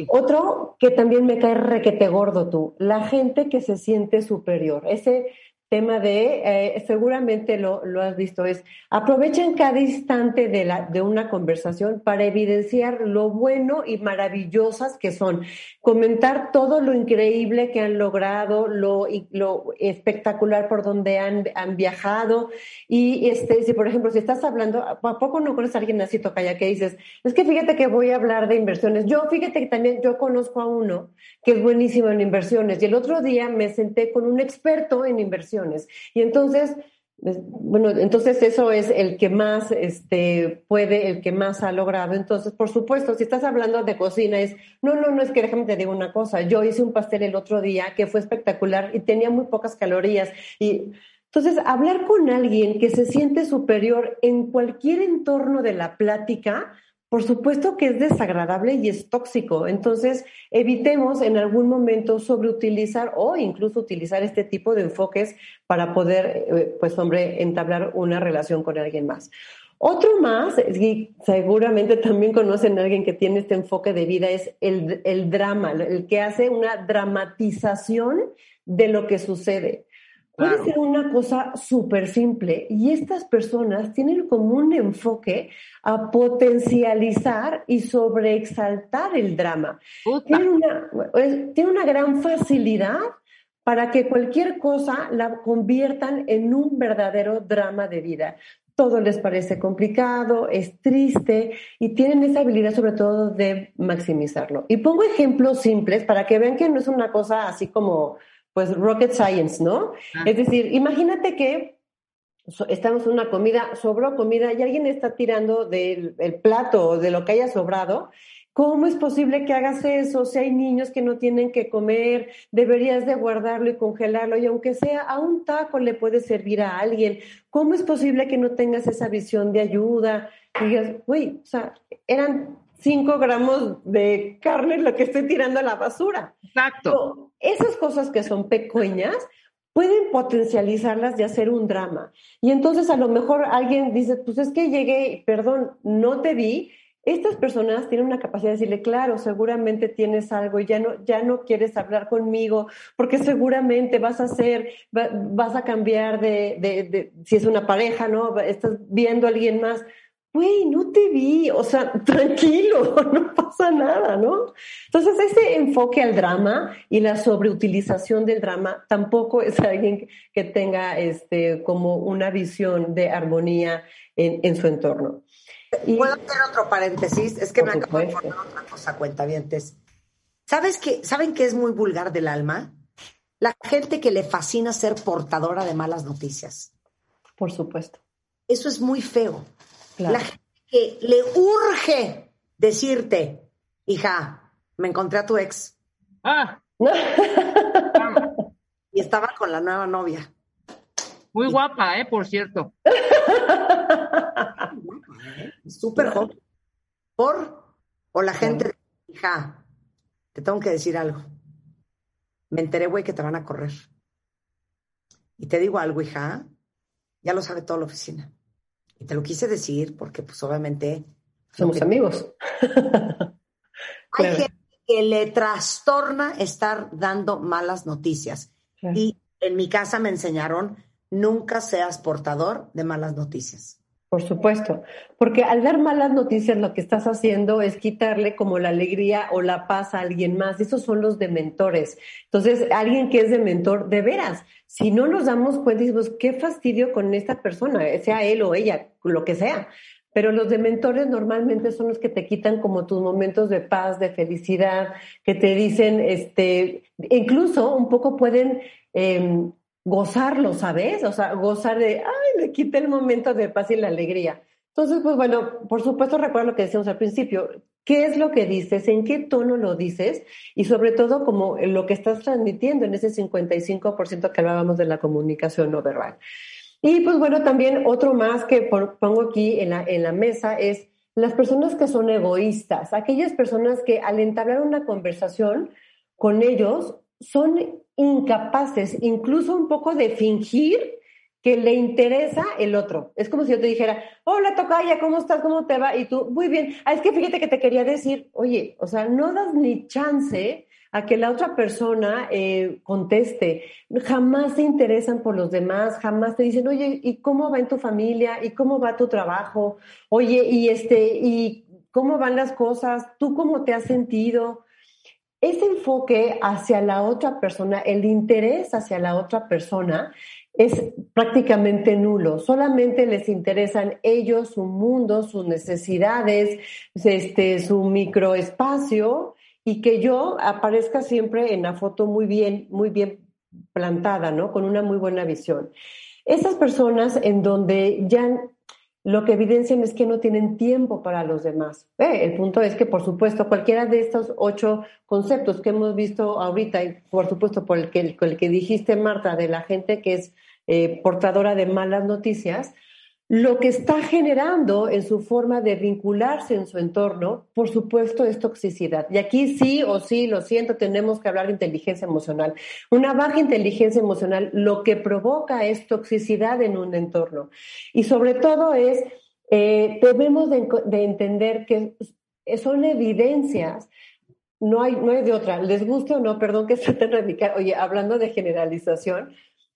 Otro que también me cae requete gordo tú, la gente que se siente superior. Ese tema de, eh, seguramente lo, lo, has visto, es aprovechan cada instante de, la, de una conversación para evidenciar lo bueno y maravillosas que son, comentar todo lo increíble que han logrado, lo, lo espectacular por donde han, han viajado. Y este, si por ejemplo, si estás hablando, ¿a poco no conoces a alguien así, Tocaya, que dices, es que fíjate que voy a hablar de inversiones? Yo, fíjate que también yo conozco a uno que es buenísimo en inversiones y el otro día me senté con un experto en inversiones Y entonces, bueno, entonces eso es el que más este, puede, el que más ha logrado. Entonces, por supuesto, si estás hablando de cocina, es, no, no, no, es que déjame te digo una cosa. Yo hice un pastel el otro día que fue espectacular y tenía muy pocas calorías. Y entonces, hablar con alguien que se siente superior en cualquier entorno de la plática, por supuesto que es desagradable y es tóxico. Entonces, evitemos en algún momento sobreutilizar o incluso utilizar este tipo de enfoques para poder, eh, pues, hombre, entablar una relación con alguien más. Otro más, y seguramente también conocen a alguien que tiene este enfoque de vida, es el, el drama, el que hace una dramatización de lo que sucede. Puede ser una cosa súper simple y estas personas tienen como un enfoque a potencializar y sobreexaltar el drama. Tienen una, tiene una gran facilidad para que cualquier cosa la conviertan en un verdadero drama de vida. Todo les parece complicado, es triste y tienen esa habilidad sobre todo de maximizarlo. Y pongo ejemplos simples para que vean que no es una cosa así como pues rocket science, ¿no? Ah. Es decir, imagínate que estamos en una comida, sobró comida y alguien está tirando del plato o de lo que haya sobrado. ¿Cómo es posible que hagas eso? Si hay niños que no tienen que comer, deberías de guardarlo y congelarlo y aunque sea a un taco le puede servir a alguien. ¿Cómo es posible que no tengas esa visión de ayuda? Y digas, uy, o sea, eran cinco gramos de carne lo que estoy tirando a la basura. Exacto esas cosas que son pequeñas pueden potencializarlas de hacer un drama. Y entonces a lo mejor alguien dice, pues es que llegué, perdón, no te vi. Estas personas tienen una capacidad de decirle, claro, seguramente tienes algo y ya no, ya no quieres hablar conmigo porque seguramente vas a hacer, vas a cambiar de, de, de, si es una pareja, ¿no? Estás viendo a alguien más güey, no te vi, o sea, tranquilo, no pasa nada, ¿no? Entonces, ese enfoque al drama y la sobreutilización del drama tampoco es alguien que tenga este, como una visión de armonía en, su entorno. ¿Puedo hacer otro paréntesis? Es que me acabo de informar otra cosa, cuentavientes. ¿Sabes qué? ¿Saben qué es muy vulgar del alma? La gente que le fascina ser portadora de malas noticias. Por supuesto. Eso es muy feo. La gente que le urge decirte, hija, me encontré a tu ex. Ah. y estaba con la nueva novia. Muy guapa, ¿eh? Por cierto. Súper joven. Por, o la gente, hija, te tengo que decir algo. Me enteré, güey, que te van a correr. Y te digo algo, hija, ya lo sabe toda la oficina. Y te lo quise decir porque, pues, obviamente... Somos amigos. Hay gente que le trastorna estar dando malas noticias. Y en mi casa me enseñaron, nunca seas portador de malas noticias. Por supuesto, porque al dar malas noticias lo que estás haciendo es quitarle como la alegría o la paz a alguien más. Esos son los dementores. Entonces, alguien que es dementor, de veras, si no nos damos cuenta, decimos, qué fastidio con esta persona, sea él o ella, lo que sea. Pero los dementores normalmente son los que te quitan como tus momentos de paz, de felicidad, que te dicen, este, incluso un poco pueden eh, gozarlo, ¿sabes? O sea, gozar de, ay, le quita el momento de paz y la alegría. Entonces, pues bueno, por supuesto recuerda lo que decíamos al principio, qué es lo que dices, en qué tono lo dices y sobre todo como lo que estás transmitiendo en ese 55% que hablábamos de la comunicación no verbal. Y pues bueno, también otro más que pongo aquí en la, en la mesa es las personas que son egoístas, aquellas personas que al entablar una conversación con ellos son incapaces incluso un poco de fingir que le interesa el otro. Es como si yo te dijera, hola Tocaya, ¿cómo estás? ¿Cómo te va? Y tú, muy bien. Ah, es que fíjate que te quería decir, oye, o sea, no das ni chance a que la otra persona eh, conteste. Jamás se interesan por los demás, jamás te dicen, oye, ¿y cómo va en tu familia? ¿Y cómo va tu trabajo? Oye, ¿y este, y cómo van las cosas? ¿Tú cómo te has sentido? Ese enfoque hacia la otra persona, el interés hacia la otra persona, es prácticamente nulo. Solamente les interesan ellos, su mundo, sus necesidades, este, su microespacio y que yo aparezca siempre en la foto muy bien, muy bien plantada, ¿no? Con una muy buena visión. Esas personas en donde ya lo que evidencian es que no tienen tiempo para los demás. Eh, el punto es que, por supuesto, cualquiera de estos ocho conceptos que hemos visto ahorita, y por supuesto por el que, el que dijiste, Marta, de la gente que es eh, portadora de malas noticias, lo que está generando en su forma de vincularse en su entorno, por supuesto, es toxicidad. Y aquí sí o sí, lo siento, tenemos que hablar de inteligencia emocional. Una baja inteligencia emocional lo que provoca es toxicidad en un entorno. Y sobre todo es, eh, debemos de, entender que son evidencias no hay, no hay de otra, les guste o no, perdón que esté tan radical, oye, hablando de generalización,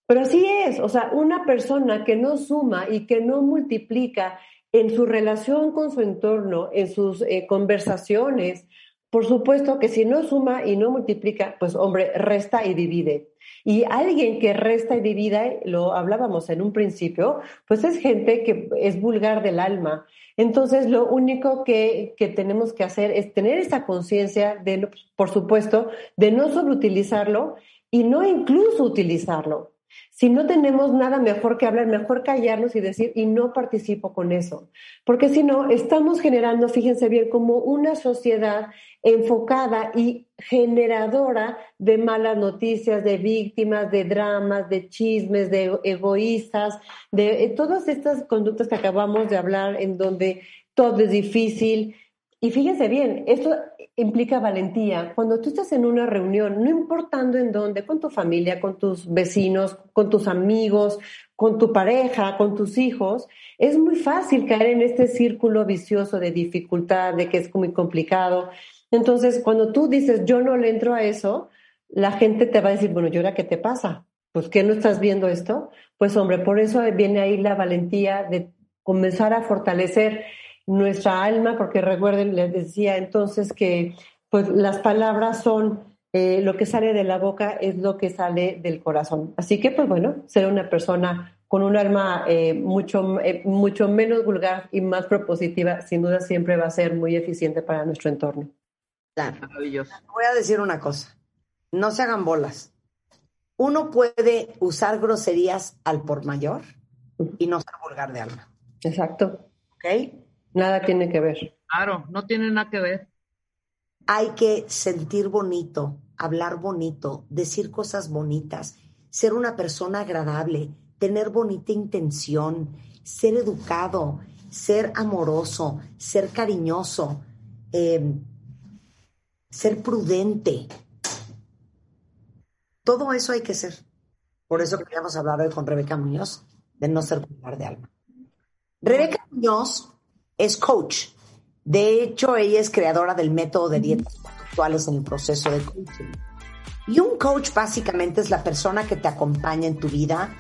pero así es, o sea, una persona que no suma y que no multiplica en su relación con su entorno, en sus eh, conversaciones, por supuesto que si no suma y no multiplica, pues hombre, resta y divide. Y alguien que resta y divide, lo hablábamos en un principio, pues es gente que es vulgar del alma. Entonces, lo único que, que tenemos que hacer es tener esa conciencia de, por supuesto, de no sobreutilizarlo y no incluso utilizarlo. Si no tenemos nada mejor que hablar, mejor callarnos y decir, y no participo con eso. Porque si no, estamos generando, fíjense bien, como una sociedad enfocada y generadora de malas noticias, de víctimas, de dramas, de chismes, de egoístas, de eh, todas estas conductas que acabamos de hablar en donde todo es difícil, y fíjense bien, esto implica valentía. Cuando tú estás en una reunión, no importando en dónde, con tu familia, con tus vecinos, con tus amigos, con tu pareja, con tus hijos, es muy fácil caer en este círculo vicioso de dificultad, de que es muy complicado. Entonces, cuando tú dices, yo no le entro a eso, la gente te va a decir, bueno, ¿y ahora qué te pasa? Pues, ¿qué no estás viendo esto? Pues, hombre, por eso viene ahí la valentía de comenzar a fortalecer nuestra alma, porque recuerden, les decía entonces que pues las palabras son eh, lo que sale de la boca es lo que sale del corazón. Así que, pues bueno, ser una persona con un alma eh, mucho, eh, mucho menos vulgar y más propositiva, sin duda siempre va a ser muy eficiente para nuestro entorno. Claro. Voy a decir una cosa, no se hagan bolas. Uno puede usar groserías al por mayor y no ser vulgar de alma. Exacto. ¿Ok? Nada tiene que ver. Claro, no tiene nada que ver. Hay que sentir bonito, hablar bonito, decir cosas bonitas, ser una persona agradable, tener bonita intención, ser educado, ser amoroso, ser cariñoso, em, ser prudente. Todo eso hay que ser. Por eso queríamos hablar hoy con Rebeca Muñoz de no ser vulgar de alma. Rebeca Muñoz es coach. De hecho, ella es creadora del método de dietas conductuales en el proceso de coaching. Y un coach básicamente es la persona que te acompaña en tu vida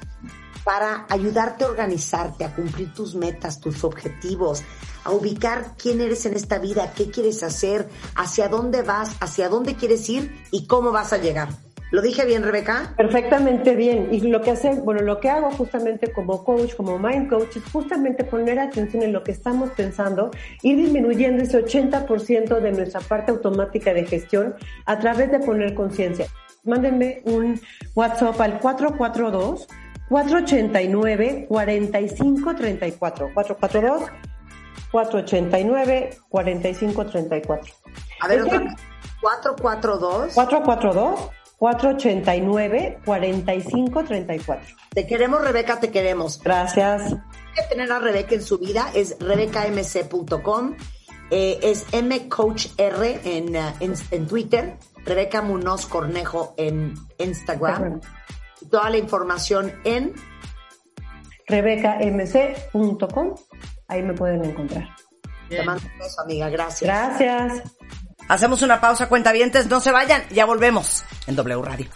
para ayudarte a organizarte, a cumplir tus metas, tus objetivos, a ubicar quién eres en esta vida, qué quieres hacer, hacia dónde vas, hacia dónde quieres ir y cómo vas a llegar. ¿Lo dije bien, Rebeca? Perfectamente bien. Y lo que hace, bueno, lo que hago justamente como coach, como mind coach, es justamente poner atención en lo que estamos pensando, ir disminuyendo ese 80% de nuestra parte automática de gestión a través de poner conciencia. Mándenme un WhatsApp al 442 489 4534 442 489 4534. A ver, otra 442 442 489-4534. Te queremos, Rebeca, te queremos. Gracias. Que tener a Rebeca en su vida es rebecamc.com, eh, es mcoachr en, uh, en, en, Twitter, Rebeca Munoz Cornejo en Instagram. Toda la información en rebecamc.com. Ahí me pueden encontrar. Te mando un beso, amiga. Gracias. Gracias. Hacemos una pausa, cuentavientes, no se vayan, ya volvemos en W Radio.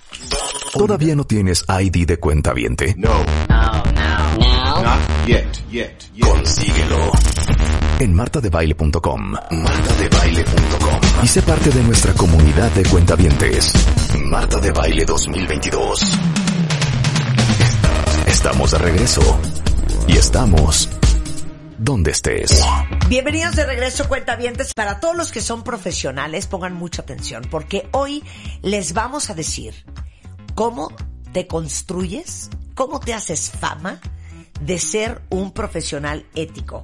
¿Todavía no tienes ID de cuentaviente? No. No, no, no. Not yet, yet, yet. Consíguelo. En martadebaile.com. Martadebaile.com. Y sé parte de nuestra comunidad de cuentavientes. Marta de Baile 2022. Estamos de regreso. Y estamos donde estés. Bienvenidos de regreso, cuentavientes. Para todos los que son profesionales, pongan mucha atención, porque hoy les vamos a decir cómo te construyes? ¿Cómo te haces fama de ser un profesional ético?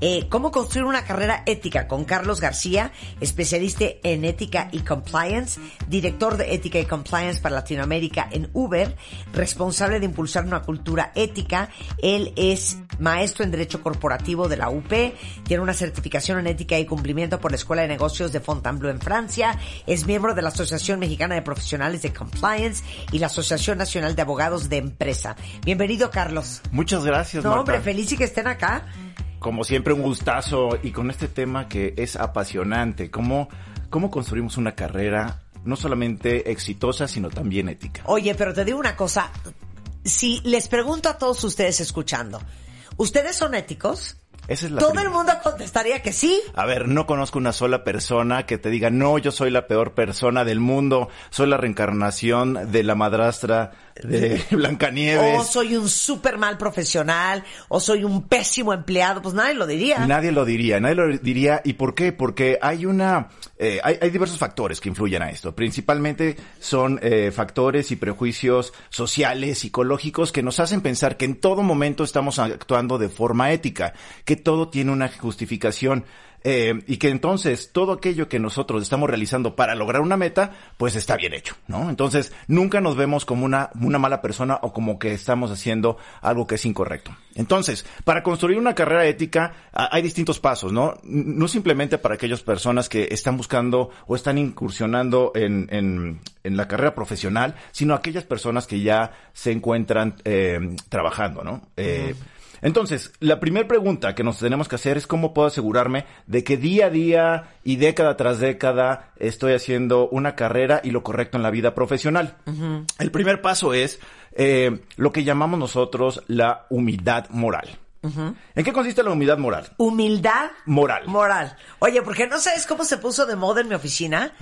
Eh, cómo construir una carrera ética con Carlos García, especialista en ética y compliance, director de ética y compliance para Latinoamérica en Uber, responsable de impulsar una cultura ética. Él es maestro en Derecho Corporativo de la UP, tiene una certificación en ética y cumplimiento por la Escuela de Negocios de Fontainebleau en Francia, es miembro de la Asociación Mexicana de Profesionales de Compliance y la Asociación Nacional de Abogados de Empresa. Bienvenido, Carlos. Muchas gracias, No, Marta. hombre, feliz y que estén acá. Como siempre, un gustazo y con este tema que es apasionante. ¿Cómo, cómo construimos una carrera no solamente exitosa, sino también ética? Oye, pero te digo una cosa. Si les pregunto a todos ustedes escuchando, ¿ustedes son éticos? Esa es la Todo primera. el mundo contestaría que sí. A ver, no conozco una sola persona que te diga, no, yo soy la peor persona del mundo, soy la reencarnación de la madrastra de Blancanieves. O soy un súper mal profesional, o soy un pésimo empleado, pues nadie lo diría. Nadie lo diría, nadie lo diría. ¿Y por qué? Porque hay una, eh, hay, hay diversos factores que influyen a esto. Principalmente son eh, factores y prejuicios sociales, psicológicos, que nos hacen pensar que en todo momento estamos actuando de forma ética, que todo tiene una justificación. Eh, y que entonces todo aquello que nosotros estamos realizando para lograr una meta, pues está bien hecho, ¿no? Entonces nunca nos vemos como una, una mala persona o como que estamos haciendo algo que es incorrecto. Entonces, para construir una carrera ética hay distintos pasos, ¿no? No simplemente para aquellas personas que están buscando o están incursionando en, en, en la carrera profesional, sino aquellas personas que ya se encuentran eh, trabajando, ¿no? Eh, entonces, la primera pregunta que nos tenemos que hacer es cómo puedo asegurarme de que día a día y década tras década estoy haciendo una carrera y lo correcto en la vida profesional. El primer paso es eh, lo que llamamos nosotros la humildad moral. ¿En qué consiste la humildad moral? Humildad Moral. moral. Oye, porque no sabes cómo se puso de moda en mi oficina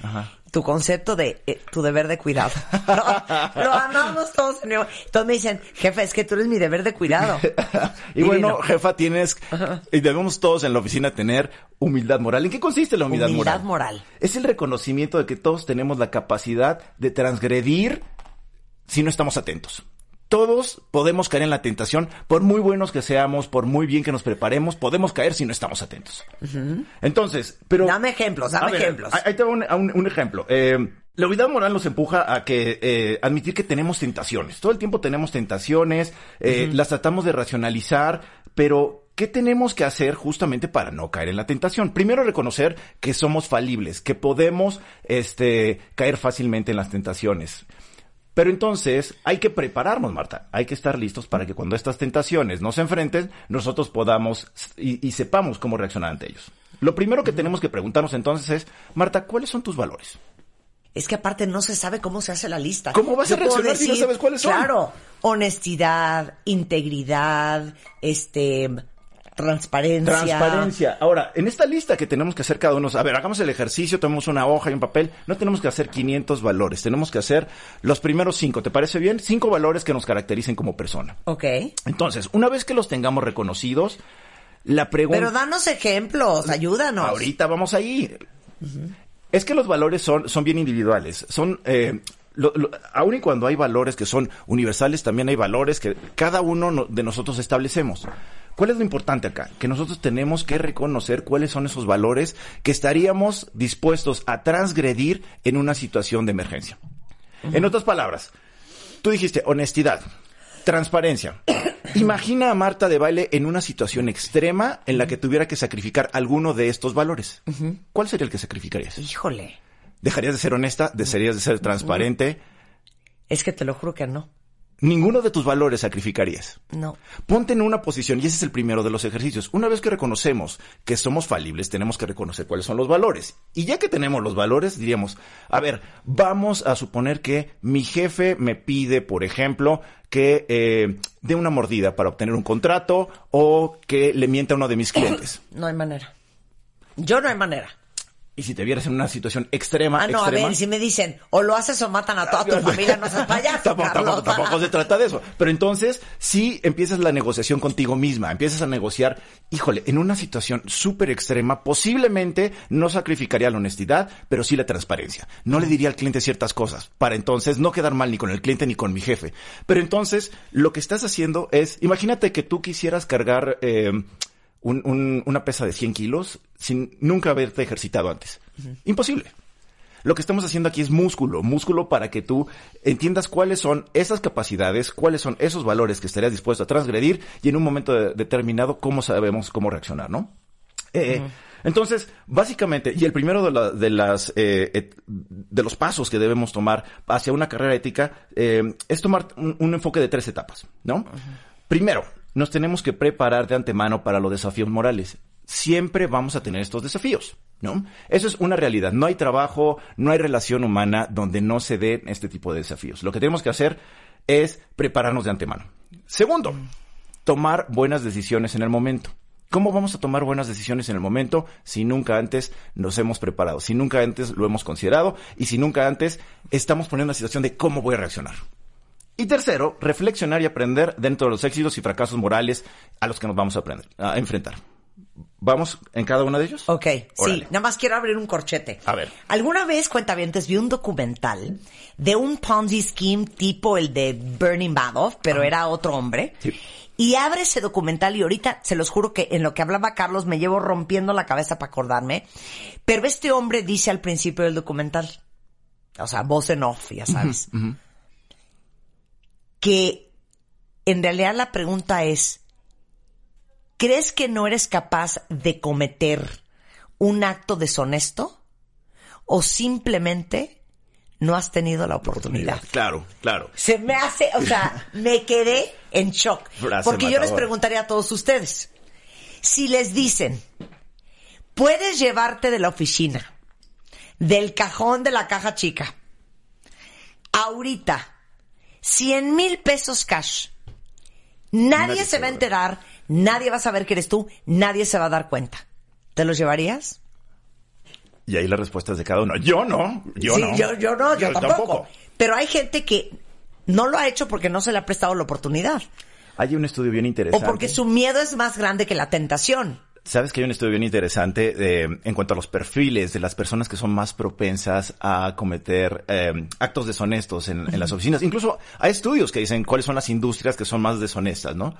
tu concepto de eh, tu deber de cuidado. Lo, lo amamos todos. en mi- Todos me dicen, jefe, es que tú eres mi deber de cuidado. y bueno, jefa, tienes, y debemos todos en la oficina tener humildad moral. ¿En qué consiste la humildad, Humildad moral. Es el reconocimiento de que todos tenemos la capacidad de transgredir si no estamos atentos. Todos podemos caer en la tentación, por muy buenos que seamos, por muy bien que nos preparemos, podemos caer si no estamos atentos. Entonces, pero... Dame ejemplos, dame ver, ejemplos. ahí- te un, un- un ejemplo. Eh, la humildad moral nos empuja a que eh, admitir que tenemos tentaciones. Todo el tiempo tenemos tentaciones, eh, las tratamos de racionalizar, pero ¿qué tenemos que hacer justamente para no caer en la tentación? Primero reconocer que somos falibles, que podemos este, caer fácilmente en las tentaciones. Pero entonces hay que prepararnos, Marta. Hay que estar listos para que cuando estas tentaciones nos enfrenten, nosotros podamos y, y sepamos cómo reaccionar ante ellos. Lo primero que tenemos que preguntarnos entonces es, Marta, ¿cuáles son tus valores? Es que aparte no se sabe cómo se hace la lista. ¿Cómo vas a Yo reaccionar si no sabes cuáles son? Claro, honestidad, integridad, este, transparencia. Transparencia. Ahora, en esta lista que tenemos que hacer cada uno, a ver, hagamos el ejercicio, tomemos una hoja y un papel, no tenemos que hacer 500 valores, tenemos que hacer los primeros cinco, ¿te parece bien? Cinco valores que nos caractericen como persona. Ok. Entonces, una vez que los tengamos reconocidos, la pregunta... Pero danos ejemplos, ayúdanos. Ahorita vamos ahí. Es que los valores son, son bien individuales. Son, eh, lo- lo- aun y cuando hay valores que son universales, también hay valores que cada uno no- de nosotros establecemos. ¿Cuál es lo importante acá? Que nosotros tenemos que reconocer cuáles son esos valores que estaríamos dispuestos a transgredir en una situación de emergencia. En otras palabras, tú dijiste honestidad, transparencia. Imagina a Marta de baile en una situación extrema en la que tuviera que sacrificar alguno de estos valores. ¿Cuál sería el que sacrificarías? Híjole, ¿Dejarías de ser honesta? ¿Dejarías de ser transparente? es que te lo juro que no. Ninguno de tus valores sacrificarías. No. Ponte en una posición, y ese es el primero de los ejercicios. Una vez que reconocemos que somos falibles, tenemos que reconocer cuáles son los valores. Y ya que tenemos los valores, diríamos, a ver, vamos a suponer que mi jefe me pide, por ejemplo, que eh, dé una mordida para obtener un contrato o que le mienta a uno de mis clientes. No hay manera. Yo no hay manera. Y si te vieras en una situación extrema, Ah, no, a ver, si me dicen, o lo haces o matan a toda tu familia, no seas payaso, tampoco, tampoco se trata de eso. Pero entonces, sí empiezas la negociación contigo misma, empiezas a negociar, híjole, en una situación súper extrema, posiblemente no sacrificaría la honestidad, pero sí la transparencia. No le diría al cliente ciertas cosas, para entonces no quedar mal ni con el cliente ni con mi jefe. Pero entonces, lo que estás haciendo es, imagínate que tú quisieras cargar, eh, un- un- una pesa de 100 kilos sin nunca haberte ejercitado antes. Imposible. Lo que estamos haciendo aquí es músculo, músculo para que tú entiendas cuáles son esas capacidades, cuáles son esos valores que estarías dispuesto a transgredir y en un momento de- determinado cómo sabemos cómo reaccionar, ¿no? Eh, Entonces, básicamente, y el primero de, la- de las eh, et- de los pasos que debemos tomar hacia una carrera ética eh, es tomar un, un enfoque de tres etapas, ¿no? Primero, nos tenemos que preparar de antemano para los desafíos morales. Siempre vamos a tener estos desafíos, ¿no? Eso es una realidad. No hay trabajo, no hay relación humana donde no se den este tipo de desafíos. Lo que tenemos que hacer es prepararnos de antemano. Segundo, tomar buenas decisiones en el momento. ¿Cómo vamos a tomar buenas decisiones en el momento si nunca antes nos hemos preparado, si nunca antes lo hemos considerado y si nunca antes estamos poniendo una situación de cómo voy a reaccionar? Y tercero, reflexionar y aprender dentro de los éxitos y fracasos morales a los que nos vamos a, aprender, a enfrentar. ¿Vamos en cada uno de ellos? Ok, sí, Órale. nada más quiero abrir un corchete. A ver. Alguna vez, cuentavientes, vi un documental de un Ponzi scheme tipo el de Bernie Madoff, pero era otro hombre. Sí. Y abre ese documental y ahorita se los juro que en lo que hablaba Carlos me llevo rompiendo la cabeza para acordarme. Pero este hombre dice al principio del documental, o sea, voz en off, ya sabes, que en realidad la pregunta es, ¿crees que no eres capaz de cometer un acto deshonesto? ¿O simplemente no has tenido la oportunidad? Claro, claro. Se me hace, o sea, me quedé en shock. Frase Porque yo les preguntaría a todos ustedes, si les dicen, puedes llevarte de la oficina, del cajón de la caja chica, ahorita, 100 mil pesos cash, nadie, Nadie se se va a enterar, nadie va a saber que eres tú, nadie se va a dar cuenta. ¿Te los llevarías? Y ahí las respuestas de cada uno. Yo no, yo sí, no. yo, yo no, yo, tampoco. Pero hay gente que no lo ha hecho porque no se le ha prestado la oportunidad. Hay un estudio bien O interesante. porque su miedo es más grande que la tentación. Sabes que hay un estudio bien interesante eh, en cuanto a los perfiles de las personas que son más propensas a cometer eh, actos deshonestos en, en las oficinas. Incluso hay estudios que dicen cuáles son las industrias que son más deshonestas, ¿no?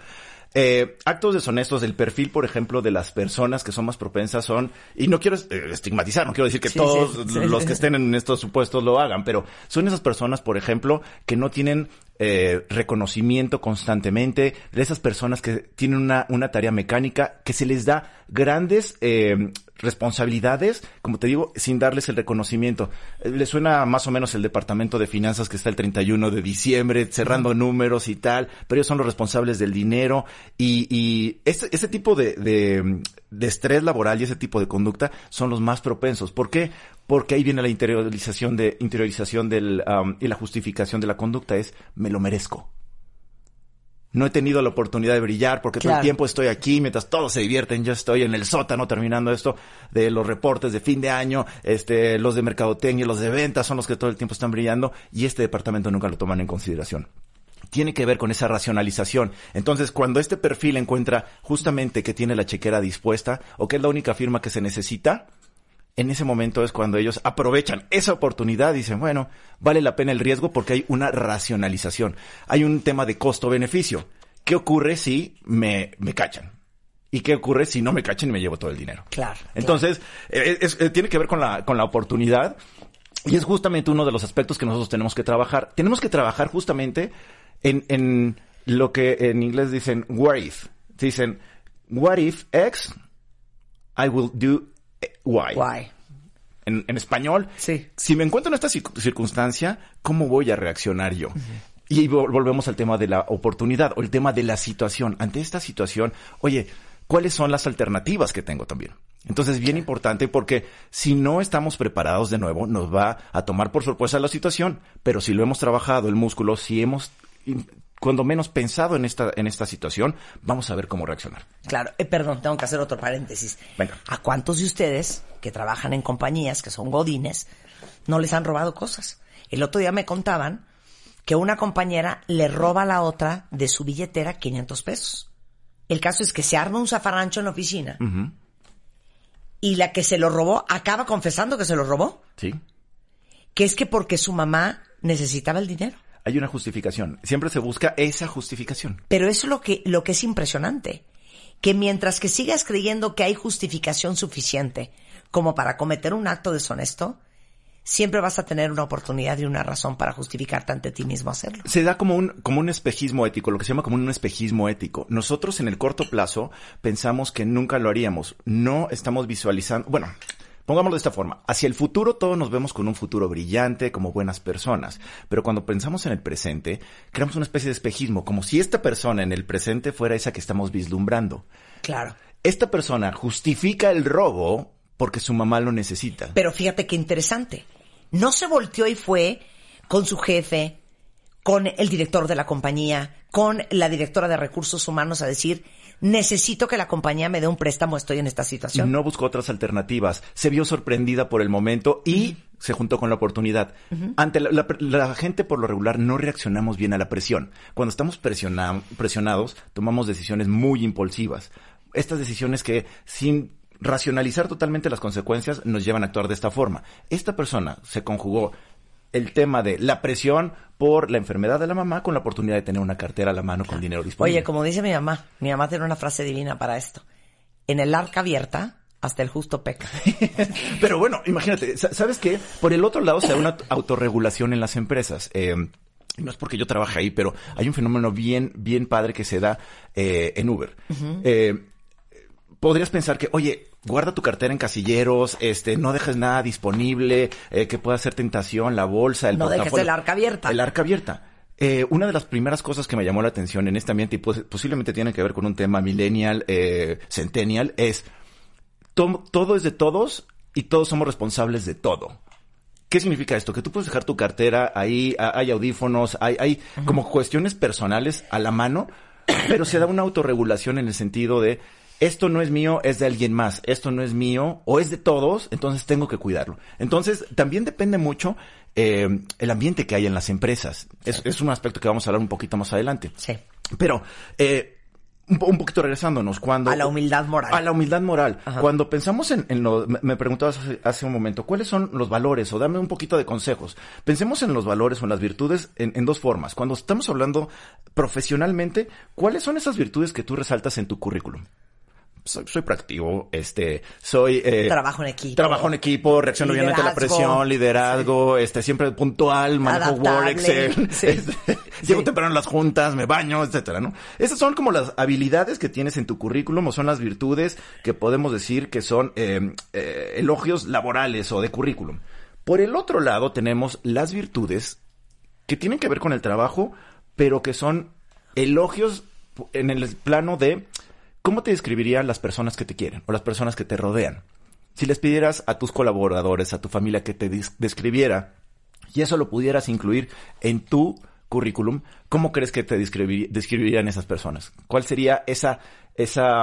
Eh, actos deshonestos, el perfil, por ejemplo, de las personas que son más propensas son, y no quiero eh, estigmatizar, no quiero decir que Sí, todos sí, sí. los que estén en estos supuestos lo hagan, pero son esas personas, por ejemplo, que no tienen eh, reconocimiento constantemente, de esas personas que tienen una, una tarea mecánica, que se les da grandes eh, responsabilidades, como te digo, sin darles el reconocimiento. Eh, Le suena más o menos el departamento de finanzas que está el 31 de diciembre, cerrando números y tal, pero ellos son los responsables del dinero y, y este tipo de, de, de estrés laboral y ese tipo de conducta son los más propensos. ¿Por qué? Porque ahí viene la interiorización de, interiorización del, y la justificación de la conducta es, me lo merezco. No he tenido la oportunidad de brillar porque todo el tiempo estoy aquí mientras todos se divierten. Yo estoy en el sótano terminando esto de los reportes de fin de año. Este, los de mercadotecnia, los de ventas son los que todo el tiempo están brillando y este departamento nunca lo toman en consideración tiene que ver con esa racionalización. Entonces, cuando este perfil encuentra justamente que tiene la chequera dispuesta o que es la única firma que se necesita, en ese momento es cuando ellos aprovechan esa oportunidad y dicen, bueno, vale la pena el riesgo porque hay una racionalización. Hay un tema de costo-beneficio. ¿Qué ocurre si me, me cachan? ¿Y qué ocurre si no me cachan y me llevo todo el dinero? Claro. Entonces, eh, es- eh, tiene que ver con la, con la oportunidad y es justamente uno de los aspectos que nosotros tenemos que trabajar. Tenemos que trabajar justamente en, en lo que en inglés dicen what if. Dicen, what if X, I will do Y. Guay. En, en español, Sí. si me encuentro en esta circ- circunstancia, ¿cómo voy a reaccionar yo? Y ahí vol- volvemos al tema de la oportunidad o el tema de la situación. Ante esta situación, oye, ¿cuáles son las alternativas que tengo también? Entonces, bien importante porque si no estamos preparados de nuevo, nos va a tomar por sorpresa la situación, pero si lo hemos trabajado, el músculo, si hemos cuando menos pensado en esta, en esta situación, vamos a ver cómo reaccionar. Claro, eh, perdón, tengo que hacer otro paréntesis. Venga. ¿A cuántos de ustedes que trabajan en compañías que son godines no les han robado cosas? El otro día me contaban que una compañera le roba a la otra de su billetera 500 pesos. El caso es que se arma un zafarrancho en la oficina y la que se lo robó acaba confesando que se lo robó, Sí. que es que porque su mamá necesitaba el dinero. Hay una justificación. Siempre se busca esa justificación. Pero eso es lo que, lo que es impresionante. Que mientras que sigas creyendo que hay justificación suficiente como para cometer un acto deshonesto, siempre vas a tener una oportunidad y una razón para justificarte ante ti mismo hacerlo. Se da como un, como un espejismo ético, lo que se llama como un espejismo ético. Nosotros en el corto plazo pensamos que nunca lo haríamos. No estamos visualizando, bueno, pongámoslo de esta forma. Hacia el futuro todos nos vemos con un futuro brillante, como buenas personas. Pero cuando pensamos en el presente, creamos una especie de espejismo, como si esta persona en el presente fuera esa que estamos vislumbrando. Claro. Esta persona justifica el robo porque su mamá lo necesita. Pero fíjate qué interesante. No se volteó y fue con su jefe, con el director de la compañía, con la directora de recursos humanos a decir, necesito que la compañía me dé un préstamo, estoy en esta situación. No buscó otras alternativas. Se vio sorprendida por el momento y se juntó con la oportunidad. Ante la, la- la gente por lo regular no reaccionamos bien a la presión. Cuando estamos presiona- presionados, tomamos decisiones muy impulsivas. Estas decisiones que sin racionalizar totalmente las consecuencias nos llevan a actuar de esta forma. Esta persona se conjugó el tema de la presión por la enfermedad de la mamá con la oportunidad de tener una cartera a la mano con dinero disponible. Oye, como dice mi mamá, mi mamá tiene una frase divina para esto. En el arca abierta, hasta el justo peca. Pero bueno, imagínate, sa- ¿sabes qué? Por el otro lado se da una autorregulación en las empresas. Eh, no es porque yo trabaje ahí, pero hay un fenómeno bien, bien padre que se da eh, en Uber. Eh, podrías pensar que, oye, guarda tu cartera en casilleros, este, no dejes nada disponible, eh, que pueda ser tentación, la bolsa, el No dejes el arca abierta. El arca abierta. Eh, una de las primeras cosas que me llamó la atención en este ambiente y pos- posiblemente tiene que ver con un tema millennial, eh, centennial, es to- todo es de todos y todos somos responsables de todo. ¿Qué significa esto? Que tú puedes dejar tu cartera ahí, hay audífonos, hay, hay como cuestiones personales a la mano, pero se da una autorregulación en el sentido de esto no es mío, es de alguien más, esto no es mío o es de todos, entonces tengo que cuidarlo. Entonces, también depende mucho eh, el ambiente que hay en las empresas. Es, es un aspecto que vamos a hablar un poquito más adelante. Sí. Pero, eh, un, po- un poquito regresándonos, cuando... A la humildad moral. A la humildad moral. Ajá. Cuando pensamos en, en lo... Me, me preguntabas hace, hace un momento, ¿cuáles son los valores? O dame un poquito de consejos. Pensemos en los valores o en las virtudes en, en dos formas. Cuando estamos hablando profesionalmente, ¿cuáles son esas virtudes que tú resaltas en tu currículum? Soy, soy proactivo, este, soy... eh, Trabajo en equipo. Trabajo en equipo, reacciono bien ante la presión, liderazgo, este, siempre puntual, manejo Word, Adaptable. Excel, Sí. este, llego temprano a las juntas, me baño, etcétera, ¿no? Esas son como las habilidades que tienes en tu currículum o son las virtudes que podemos decir que son eh, eh, elogios laborales o de currículum. Por el otro lado tenemos las virtudes que tienen que ver con el trabajo, pero que son elogios en el plano de cómo te describirían las personas que te quieren o las personas que te rodean. Si les pidieras a tus colaboradores, a tu familia que te des- describiera y eso lo pudieras incluir en tu currículum, ¿cómo crees que te describir- describirían esas personas? ¿Cuál sería esa,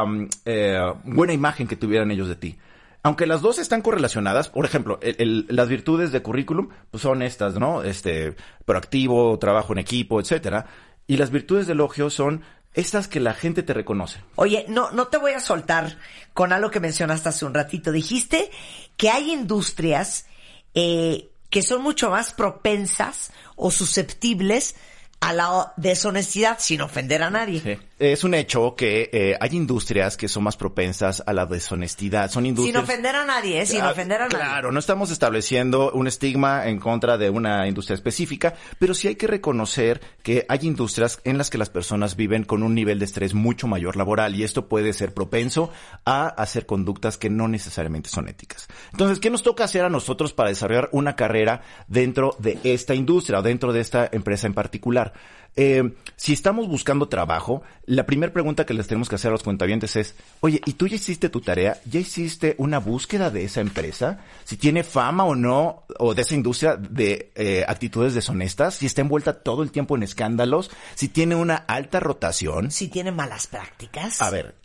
mm, eh, buena imagen que tuvieran ellos de ti? Aunque las dos están correlacionadas, por ejemplo, las virtudes de currículum pues son estas, ¿no? Este, proactivo, trabajo en equipo, etcétera. Y las virtudes de elogio son estas que la gente te reconoce. Oye, no, no te voy a soltar con algo que mencionaste hace un ratito. Dijiste que hay industrias eh, que son mucho más propensas o susceptibles a la deshonestidad sin ofender a nadie. Es un hecho que eh, hay industrias que son más propensas a la deshonestidad. Son Sin industrias... ofender a nadie, ¿eh? Sin Ah, ofender a nadie. Claro, no estamos estableciendo un estigma en contra de una industria específica, pero sí hay que reconocer que hay industrias en las que las personas viven con un nivel de estrés mucho mayor laboral y esto puede ser propenso a hacer conductas que no necesariamente son éticas. Entonces, ¿qué nos toca hacer a nosotros para desarrollar una carrera dentro de esta industria o dentro de esta empresa en particular? Eh, si estamos buscando trabajo, la primera pregunta que les tenemos que hacer a los cuentavientes es, oye, ¿y tú ya hiciste tu tarea? ¿Ya hiciste una búsqueda de esa empresa? Si tiene fama o no, o de esa industria de eh, actitudes deshonestas, si está envuelta todo el tiempo en escándalos, si tiene una alta rotación. Si tiene malas prácticas. A ver,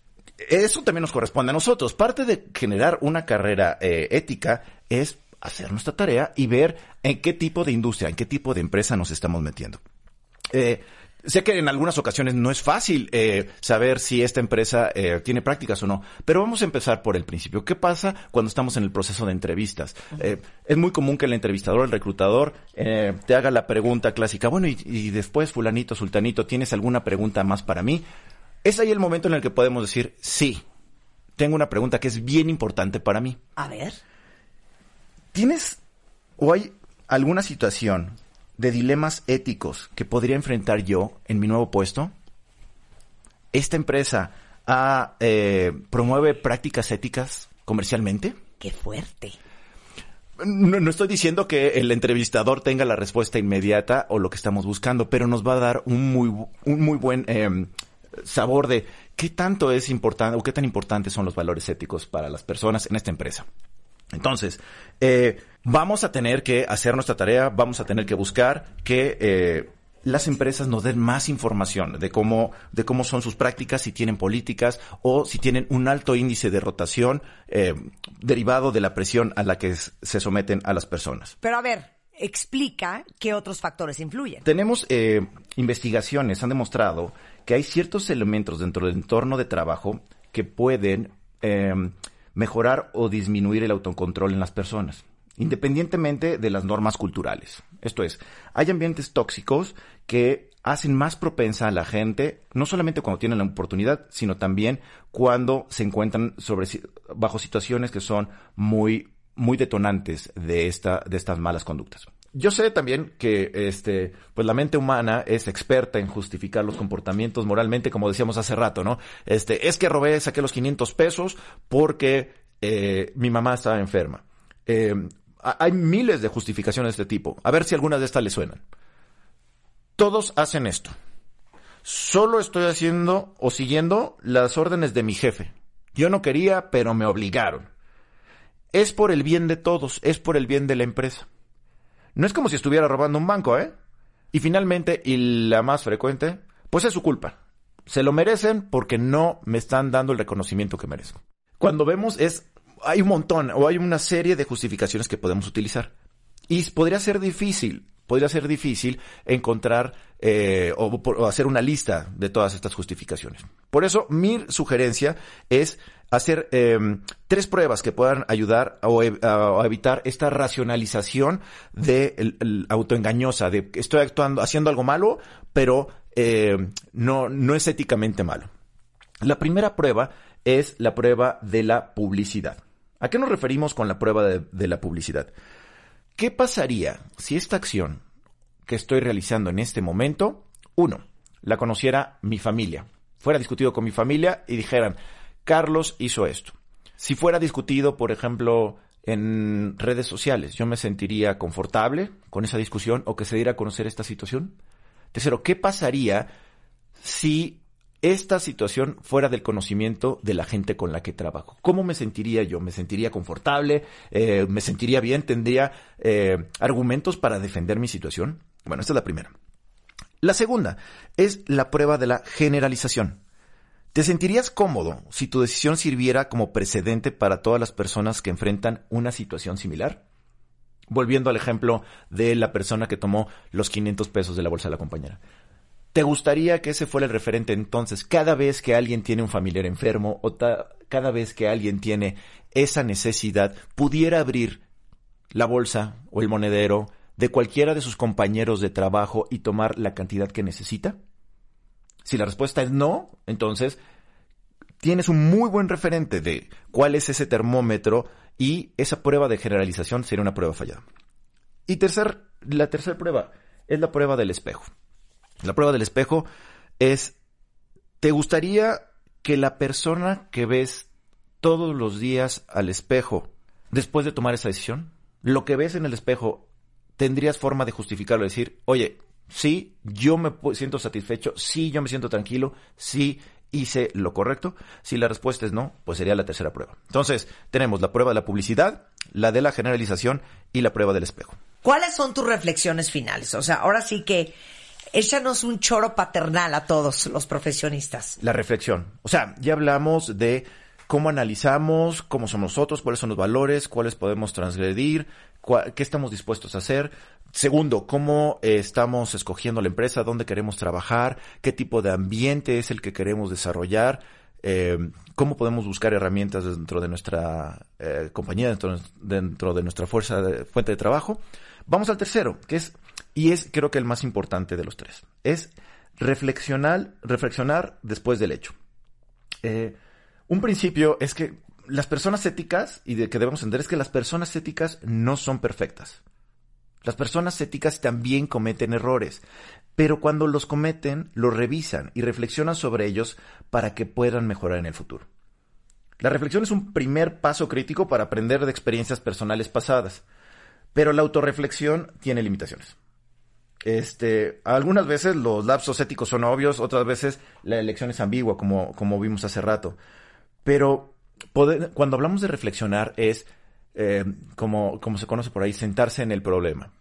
eso también nos corresponde a nosotros. Parte de generar una carrera eh, ética es hacer nuestra tarea y ver en qué tipo de industria, en qué tipo de empresa nos estamos metiendo. Eh, sé que en algunas ocasiones no es fácil eh, saber si esta empresa eh, tiene prácticas o no, pero vamos a empezar por el principio. ¿Qué pasa cuando estamos en el proceso de entrevistas? Eh, es muy común que el entrevistador, el reclutador, eh, te haga la pregunta clásica, bueno, y, y después, fulanito, sultanito, ¿tienes alguna pregunta más para mí? Es ahí el momento en el que podemos decir, sí, tengo una pregunta que es bien importante para mí. A ver. ¿Tienes o hay alguna situación de dilemas éticos que podría enfrentar yo en mi nuevo puesto? ¿Esta empresa ah, eh, promueve prácticas éticas comercialmente? Qué fuerte. No, no estoy diciendo que el entrevistador tenga la respuesta inmediata o lo que estamos buscando, pero nos va a dar un muy, un muy buen eh, sabor de qué tanto es importante o qué tan importantes son los valores éticos para las personas en esta empresa. Entonces, eh, vamos a tener que hacer nuestra tarea, vamos a tener que buscar que eh, las empresas nos den más información de cómo, de cómo son sus prácticas, si tienen políticas o si tienen un alto índice de rotación eh, derivado de la presión a la que se someten a las personas. Pero a ver, explica qué otros factores influyen. Tenemos eh, investigaciones, han demostrado que hay ciertos elementos dentro del entorno de trabajo que pueden eh, mejorar o disminuir el autocontrol en las personas, independientemente de las normas culturales. Esto es, hay ambientes tóxicos que hacen más propensa a la gente, no solamente cuando tienen la oportunidad, sino también cuando se encuentran sobre, bajo situaciones que son muy, muy detonantes de esta, de estas malas conductas. Yo sé también que este, pues la mente humana es experta en justificar los comportamientos moralmente, como decíamos hace rato, ¿no? Este, es que robé, saqué los 500 pesos porque eh, mi mamá estaba enferma. Eh, hay miles de justificaciones de este tipo. A ver si algunas de estas le suenan. Todos hacen esto. Solo estoy haciendo o siguiendo las órdenes de mi jefe. Yo no quería, pero me obligaron. Es por el bien de todos, es por el bien de la empresa. No es como si estuviera robando un banco, ¿eh? Y finalmente, y la más frecuente, pues es su culpa. Se lo merecen porque no me están dando el reconocimiento que merezco. Cuando vemos es, hay un montón o hay una serie de justificaciones que podemos utilizar. Y podría ser difícil, podría ser difícil encontrar eh, o, hacer una lista de todas estas justificaciones. Por eso, mi sugerencia es hacer eh, tres pruebas que puedan ayudar a, evitar esta racionalización de autoengañosa, de estoy actuando, haciendo algo malo, pero eh, no, no es éticamente malo. La primera prueba es la prueba de la publicidad. ¿A qué nos referimos con la prueba de, la publicidad? ¿Qué pasaría si esta acción que estoy realizando en este momento, uno, la conociera mi familia, fuera discutido con mi familia y dijeran, Carlos hizo esto. Si fuera discutido, por ejemplo, en redes sociales, yo me sentiría confortable con esa discusión o que se diera a conocer esta situación. Tercero, ¿qué pasaría si esta situación fuera del conocimiento de la gente con la que trabajo. ¿Cómo me sentiría yo? ¿Me sentiría confortable? Eh, ¿Me sentiría bien? ¿Tendría eh, argumentos para defender mi situación? Bueno, esta es la primera. La segunda es la prueba de la generalización. ¿Te sentirías cómodo si tu decisión sirviera como precedente para todas las personas que enfrentan una situación similar? Volviendo al ejemplo de la persona que tomó los 500 pesos de la bolsa de la compañera. ¿Te gustaría que ese fuera el referente entonces cada vez que alguien tiene un familiar enfermo o cada vez que alguien tiene esa necesidad pudiera abrir la bolsa o el monedero de cualquiera de sus compañeros de trabajo y tomar la cantidad que necesita? Si la respuesta es no, entonces tienes un muy buen referente de cuál es ese termómetro y esa prueba de generalización sería una prueba fallada. Y tercer, la tercera prueba es la prueba del espejo. La prueba del espejo es, ¿te gustaría que la persona que ves todos los días al espejo, después de tomar esa decisión, lo que ves en el espejo, tendrías forma de justificarlo, decir, oye, Sí, yo me siento satisfecho. Sí, yo me siento tranquilo. Sí, hice lo correcto. Si la respuesta es no, pues sería la tercera prueba. Entonces, tenemos la prueba de la publicidad, la de la generalización y la prueba del espejo. ¿Cuáles son tus reflexiones finales? O sea, ahora sí que échanos un choro paternal a todos los profesionistas. La reflexión. O sea, ya hablamos de cómo analizamos, cómo somos nosotros, cuáles son los valores, cuáles podemos transgredir, qué estamos dispuestos a hacer. Segundo, cómo eh, estamos escogiendo la empresa, dónde queremos trabajar, qué tipo de ambiente es el que queremos desarrollar, eh, cómo podemos buscar herramientas dentro de nuestra eh, compañía, dentro, dentro, de nuestra fuerza de, fuente de trabajo. Vamos al tercero, que es, y es creo que el más importante de los tres, es reflexionar, reflexionar después del hecho. un principio es que las personas éticas, y de que debemos entender, es que las personas éticas no son perfectas. Las personas éticas también cometen errores, pero cuando los cometen, los revisan y reflexionan sobre ellos para que puedan mejorar en el futuro. La reflexión es un primer paso crítico para aprender de experiencias personales pasadas, pero la autorreflexión tiene limitaciones. Este, algunas veces los lapsos éticos son obvios, otras veces la elección es ambigua, como, vimos hace rato. Pero cuando hablamos de reflexionar es, eh, como se conoce por ahí, sentarse en el problema.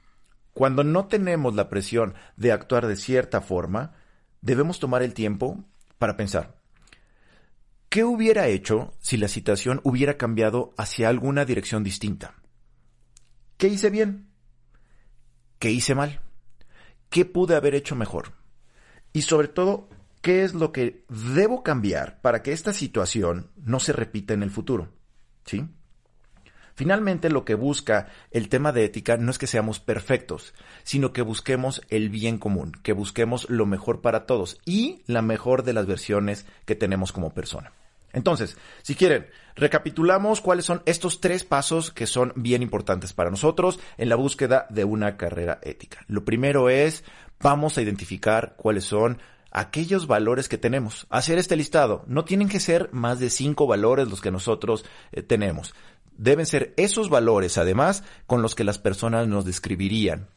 Cuando no tenemos la presión de actuar de cierta forma, debemos tomar el tiempo para pensar. ¿Qué hubiera hecho si la situación hubiera cambiado hacia alguna dirección distinta? ¿Qué hice bien? ¿Qué hice mal? ¿Qué pude haber hecho mejor? Y sobre todo, ¿Qué es lo que debo cambiar para que esta situación no se repita en el futuro? ¿Sí? Finalmente, lo que busca el tema de ética no es que seamos perfectos, sino que busquemos el bien común, que busquemos lo mejor para todos y la mejor de las versiones que tenemos como persona. Entonces, si quieren, recapitulamos cuáles son estos tres pasos que son bien importantes para nosotros en la búsqueda de una carrera ética. Lo primero es, vamos a identificar cuáles son aquellos valores que tenemos. Hacer este listado. No tienen que ser más de cinco valores los que nosotros eh, tenemos. Deben ser esos valores, además, con los que las personas nos describirían.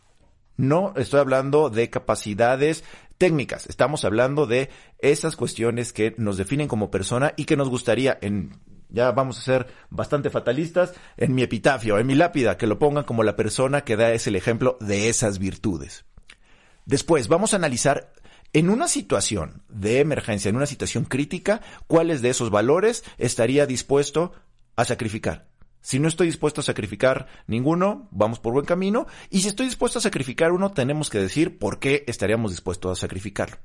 No estoy hablando de capacidades técnicas, estamos hablando de esas cuestiones que nos definen como persona y que nos gustaría en ya vamos a ser bastante fatalistas, en mi epitafio, en mi lápida, que lo pongan como la persona que da es el ejemplo de esas virtudes. Después, vamos a analizar en una situación de emergencia, en una situación crítica, ¿cuáles de esos valores estaría dispuesto a sacrificar? Si no estoy dispuesto a sacrificar ninguno, vamos por buen camino. Y si estoy dispuesto a sacrificar uno, tenemos que decir por qué estaríamos dispuestos a sacrificarlo.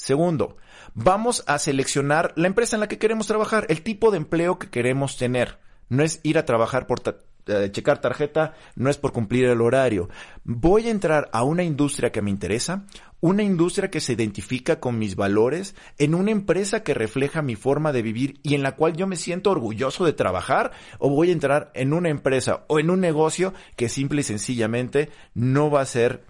Segundo, vamos a seleccionar la empresa en la que queremos trabajar, el tipo de empleo que queremos tener. No es ir a trabajar por eh, checar tarjeta, no es por cumplir el horario. Voy a entrar a una industria que me interesa, una industria que se identifica con mis valores, en una empresa que refleja mi forma de vivir y en la cual yo me siento orgulloso de trabajar, o voy a entrar en una empresa o en un negocio que simple y sencillamente no va a ser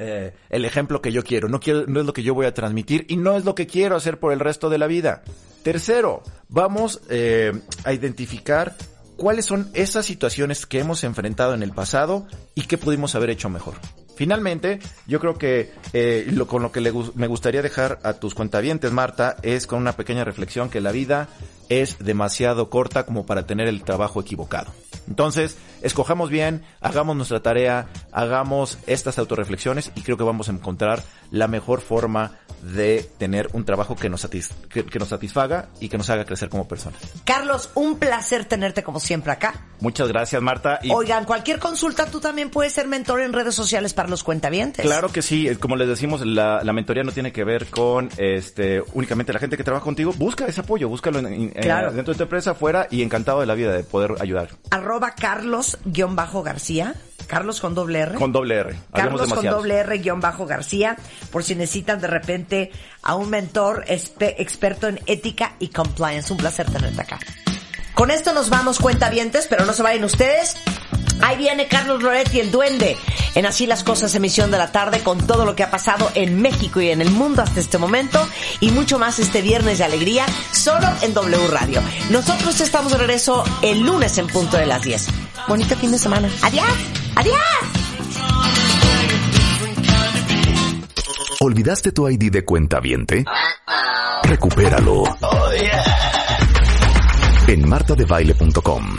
eh, el ejemplo que yo quiero. No es lo que yo voy a transmitir y no es lo que quiero hacer por el resto de la vida. Tercero, vamos eh, a identificar cuáles son esas situaciones que hemos enfrentado en el pasado y qué pudimos haber hecho mejor. Finalmente, yo creo que eh, con lo que me gustaría dejar a tus cuentavientes, Marta, es con una pequeña reflexión que la vida es demasiado corta como para tener el trabajo equivocado. Entonces, escojamos bien, hagamos nuestra tarea, hagamos estas autorreflexiones y creo que vamos a encontrar la mejor forma de tener un trabajo que nos, que, nos satisfaga y que nos haga crecer como personas. Carlos, un placer tenerte como siempre acá. Muchas gracias, Marta. Oigan, cualquier consulta, tú también puedes ser mentor en redes sociales para los cuentavientes. Claro que sí, como les decimos, la, mentoría no tiene que ver con este únicamente la gente que trabaja contigo. Busca ese apoyo, búscalo en, dentro de tu empresa, afuera y encantado de la vida de poder ayudar. Arroba Carlos-García. Carlos con doble R. Con doble R. Carlos con doble R guion bajo García, por si necesitan de repente a un mentor experto en ética y compliance. Un placer tenerte acá. Con esto nos vamos cuentavientes, pero no se vayan ustedes. Ahí viene Carlos Loretti, el duende, en Así las Cosas, emisión de la tarde, con todo lo que ha pasado en México y en el mundo hasta este momento, y mucho más este viernes de alegría, solo en W Radio. Nosotros estamos de regreso el lunes en punto de las 10. Bonito fin de semana. Adiós. Adiós. ¿Olvidaste tu ID de cuenta viente? Recupéralo. En martadebaile.com.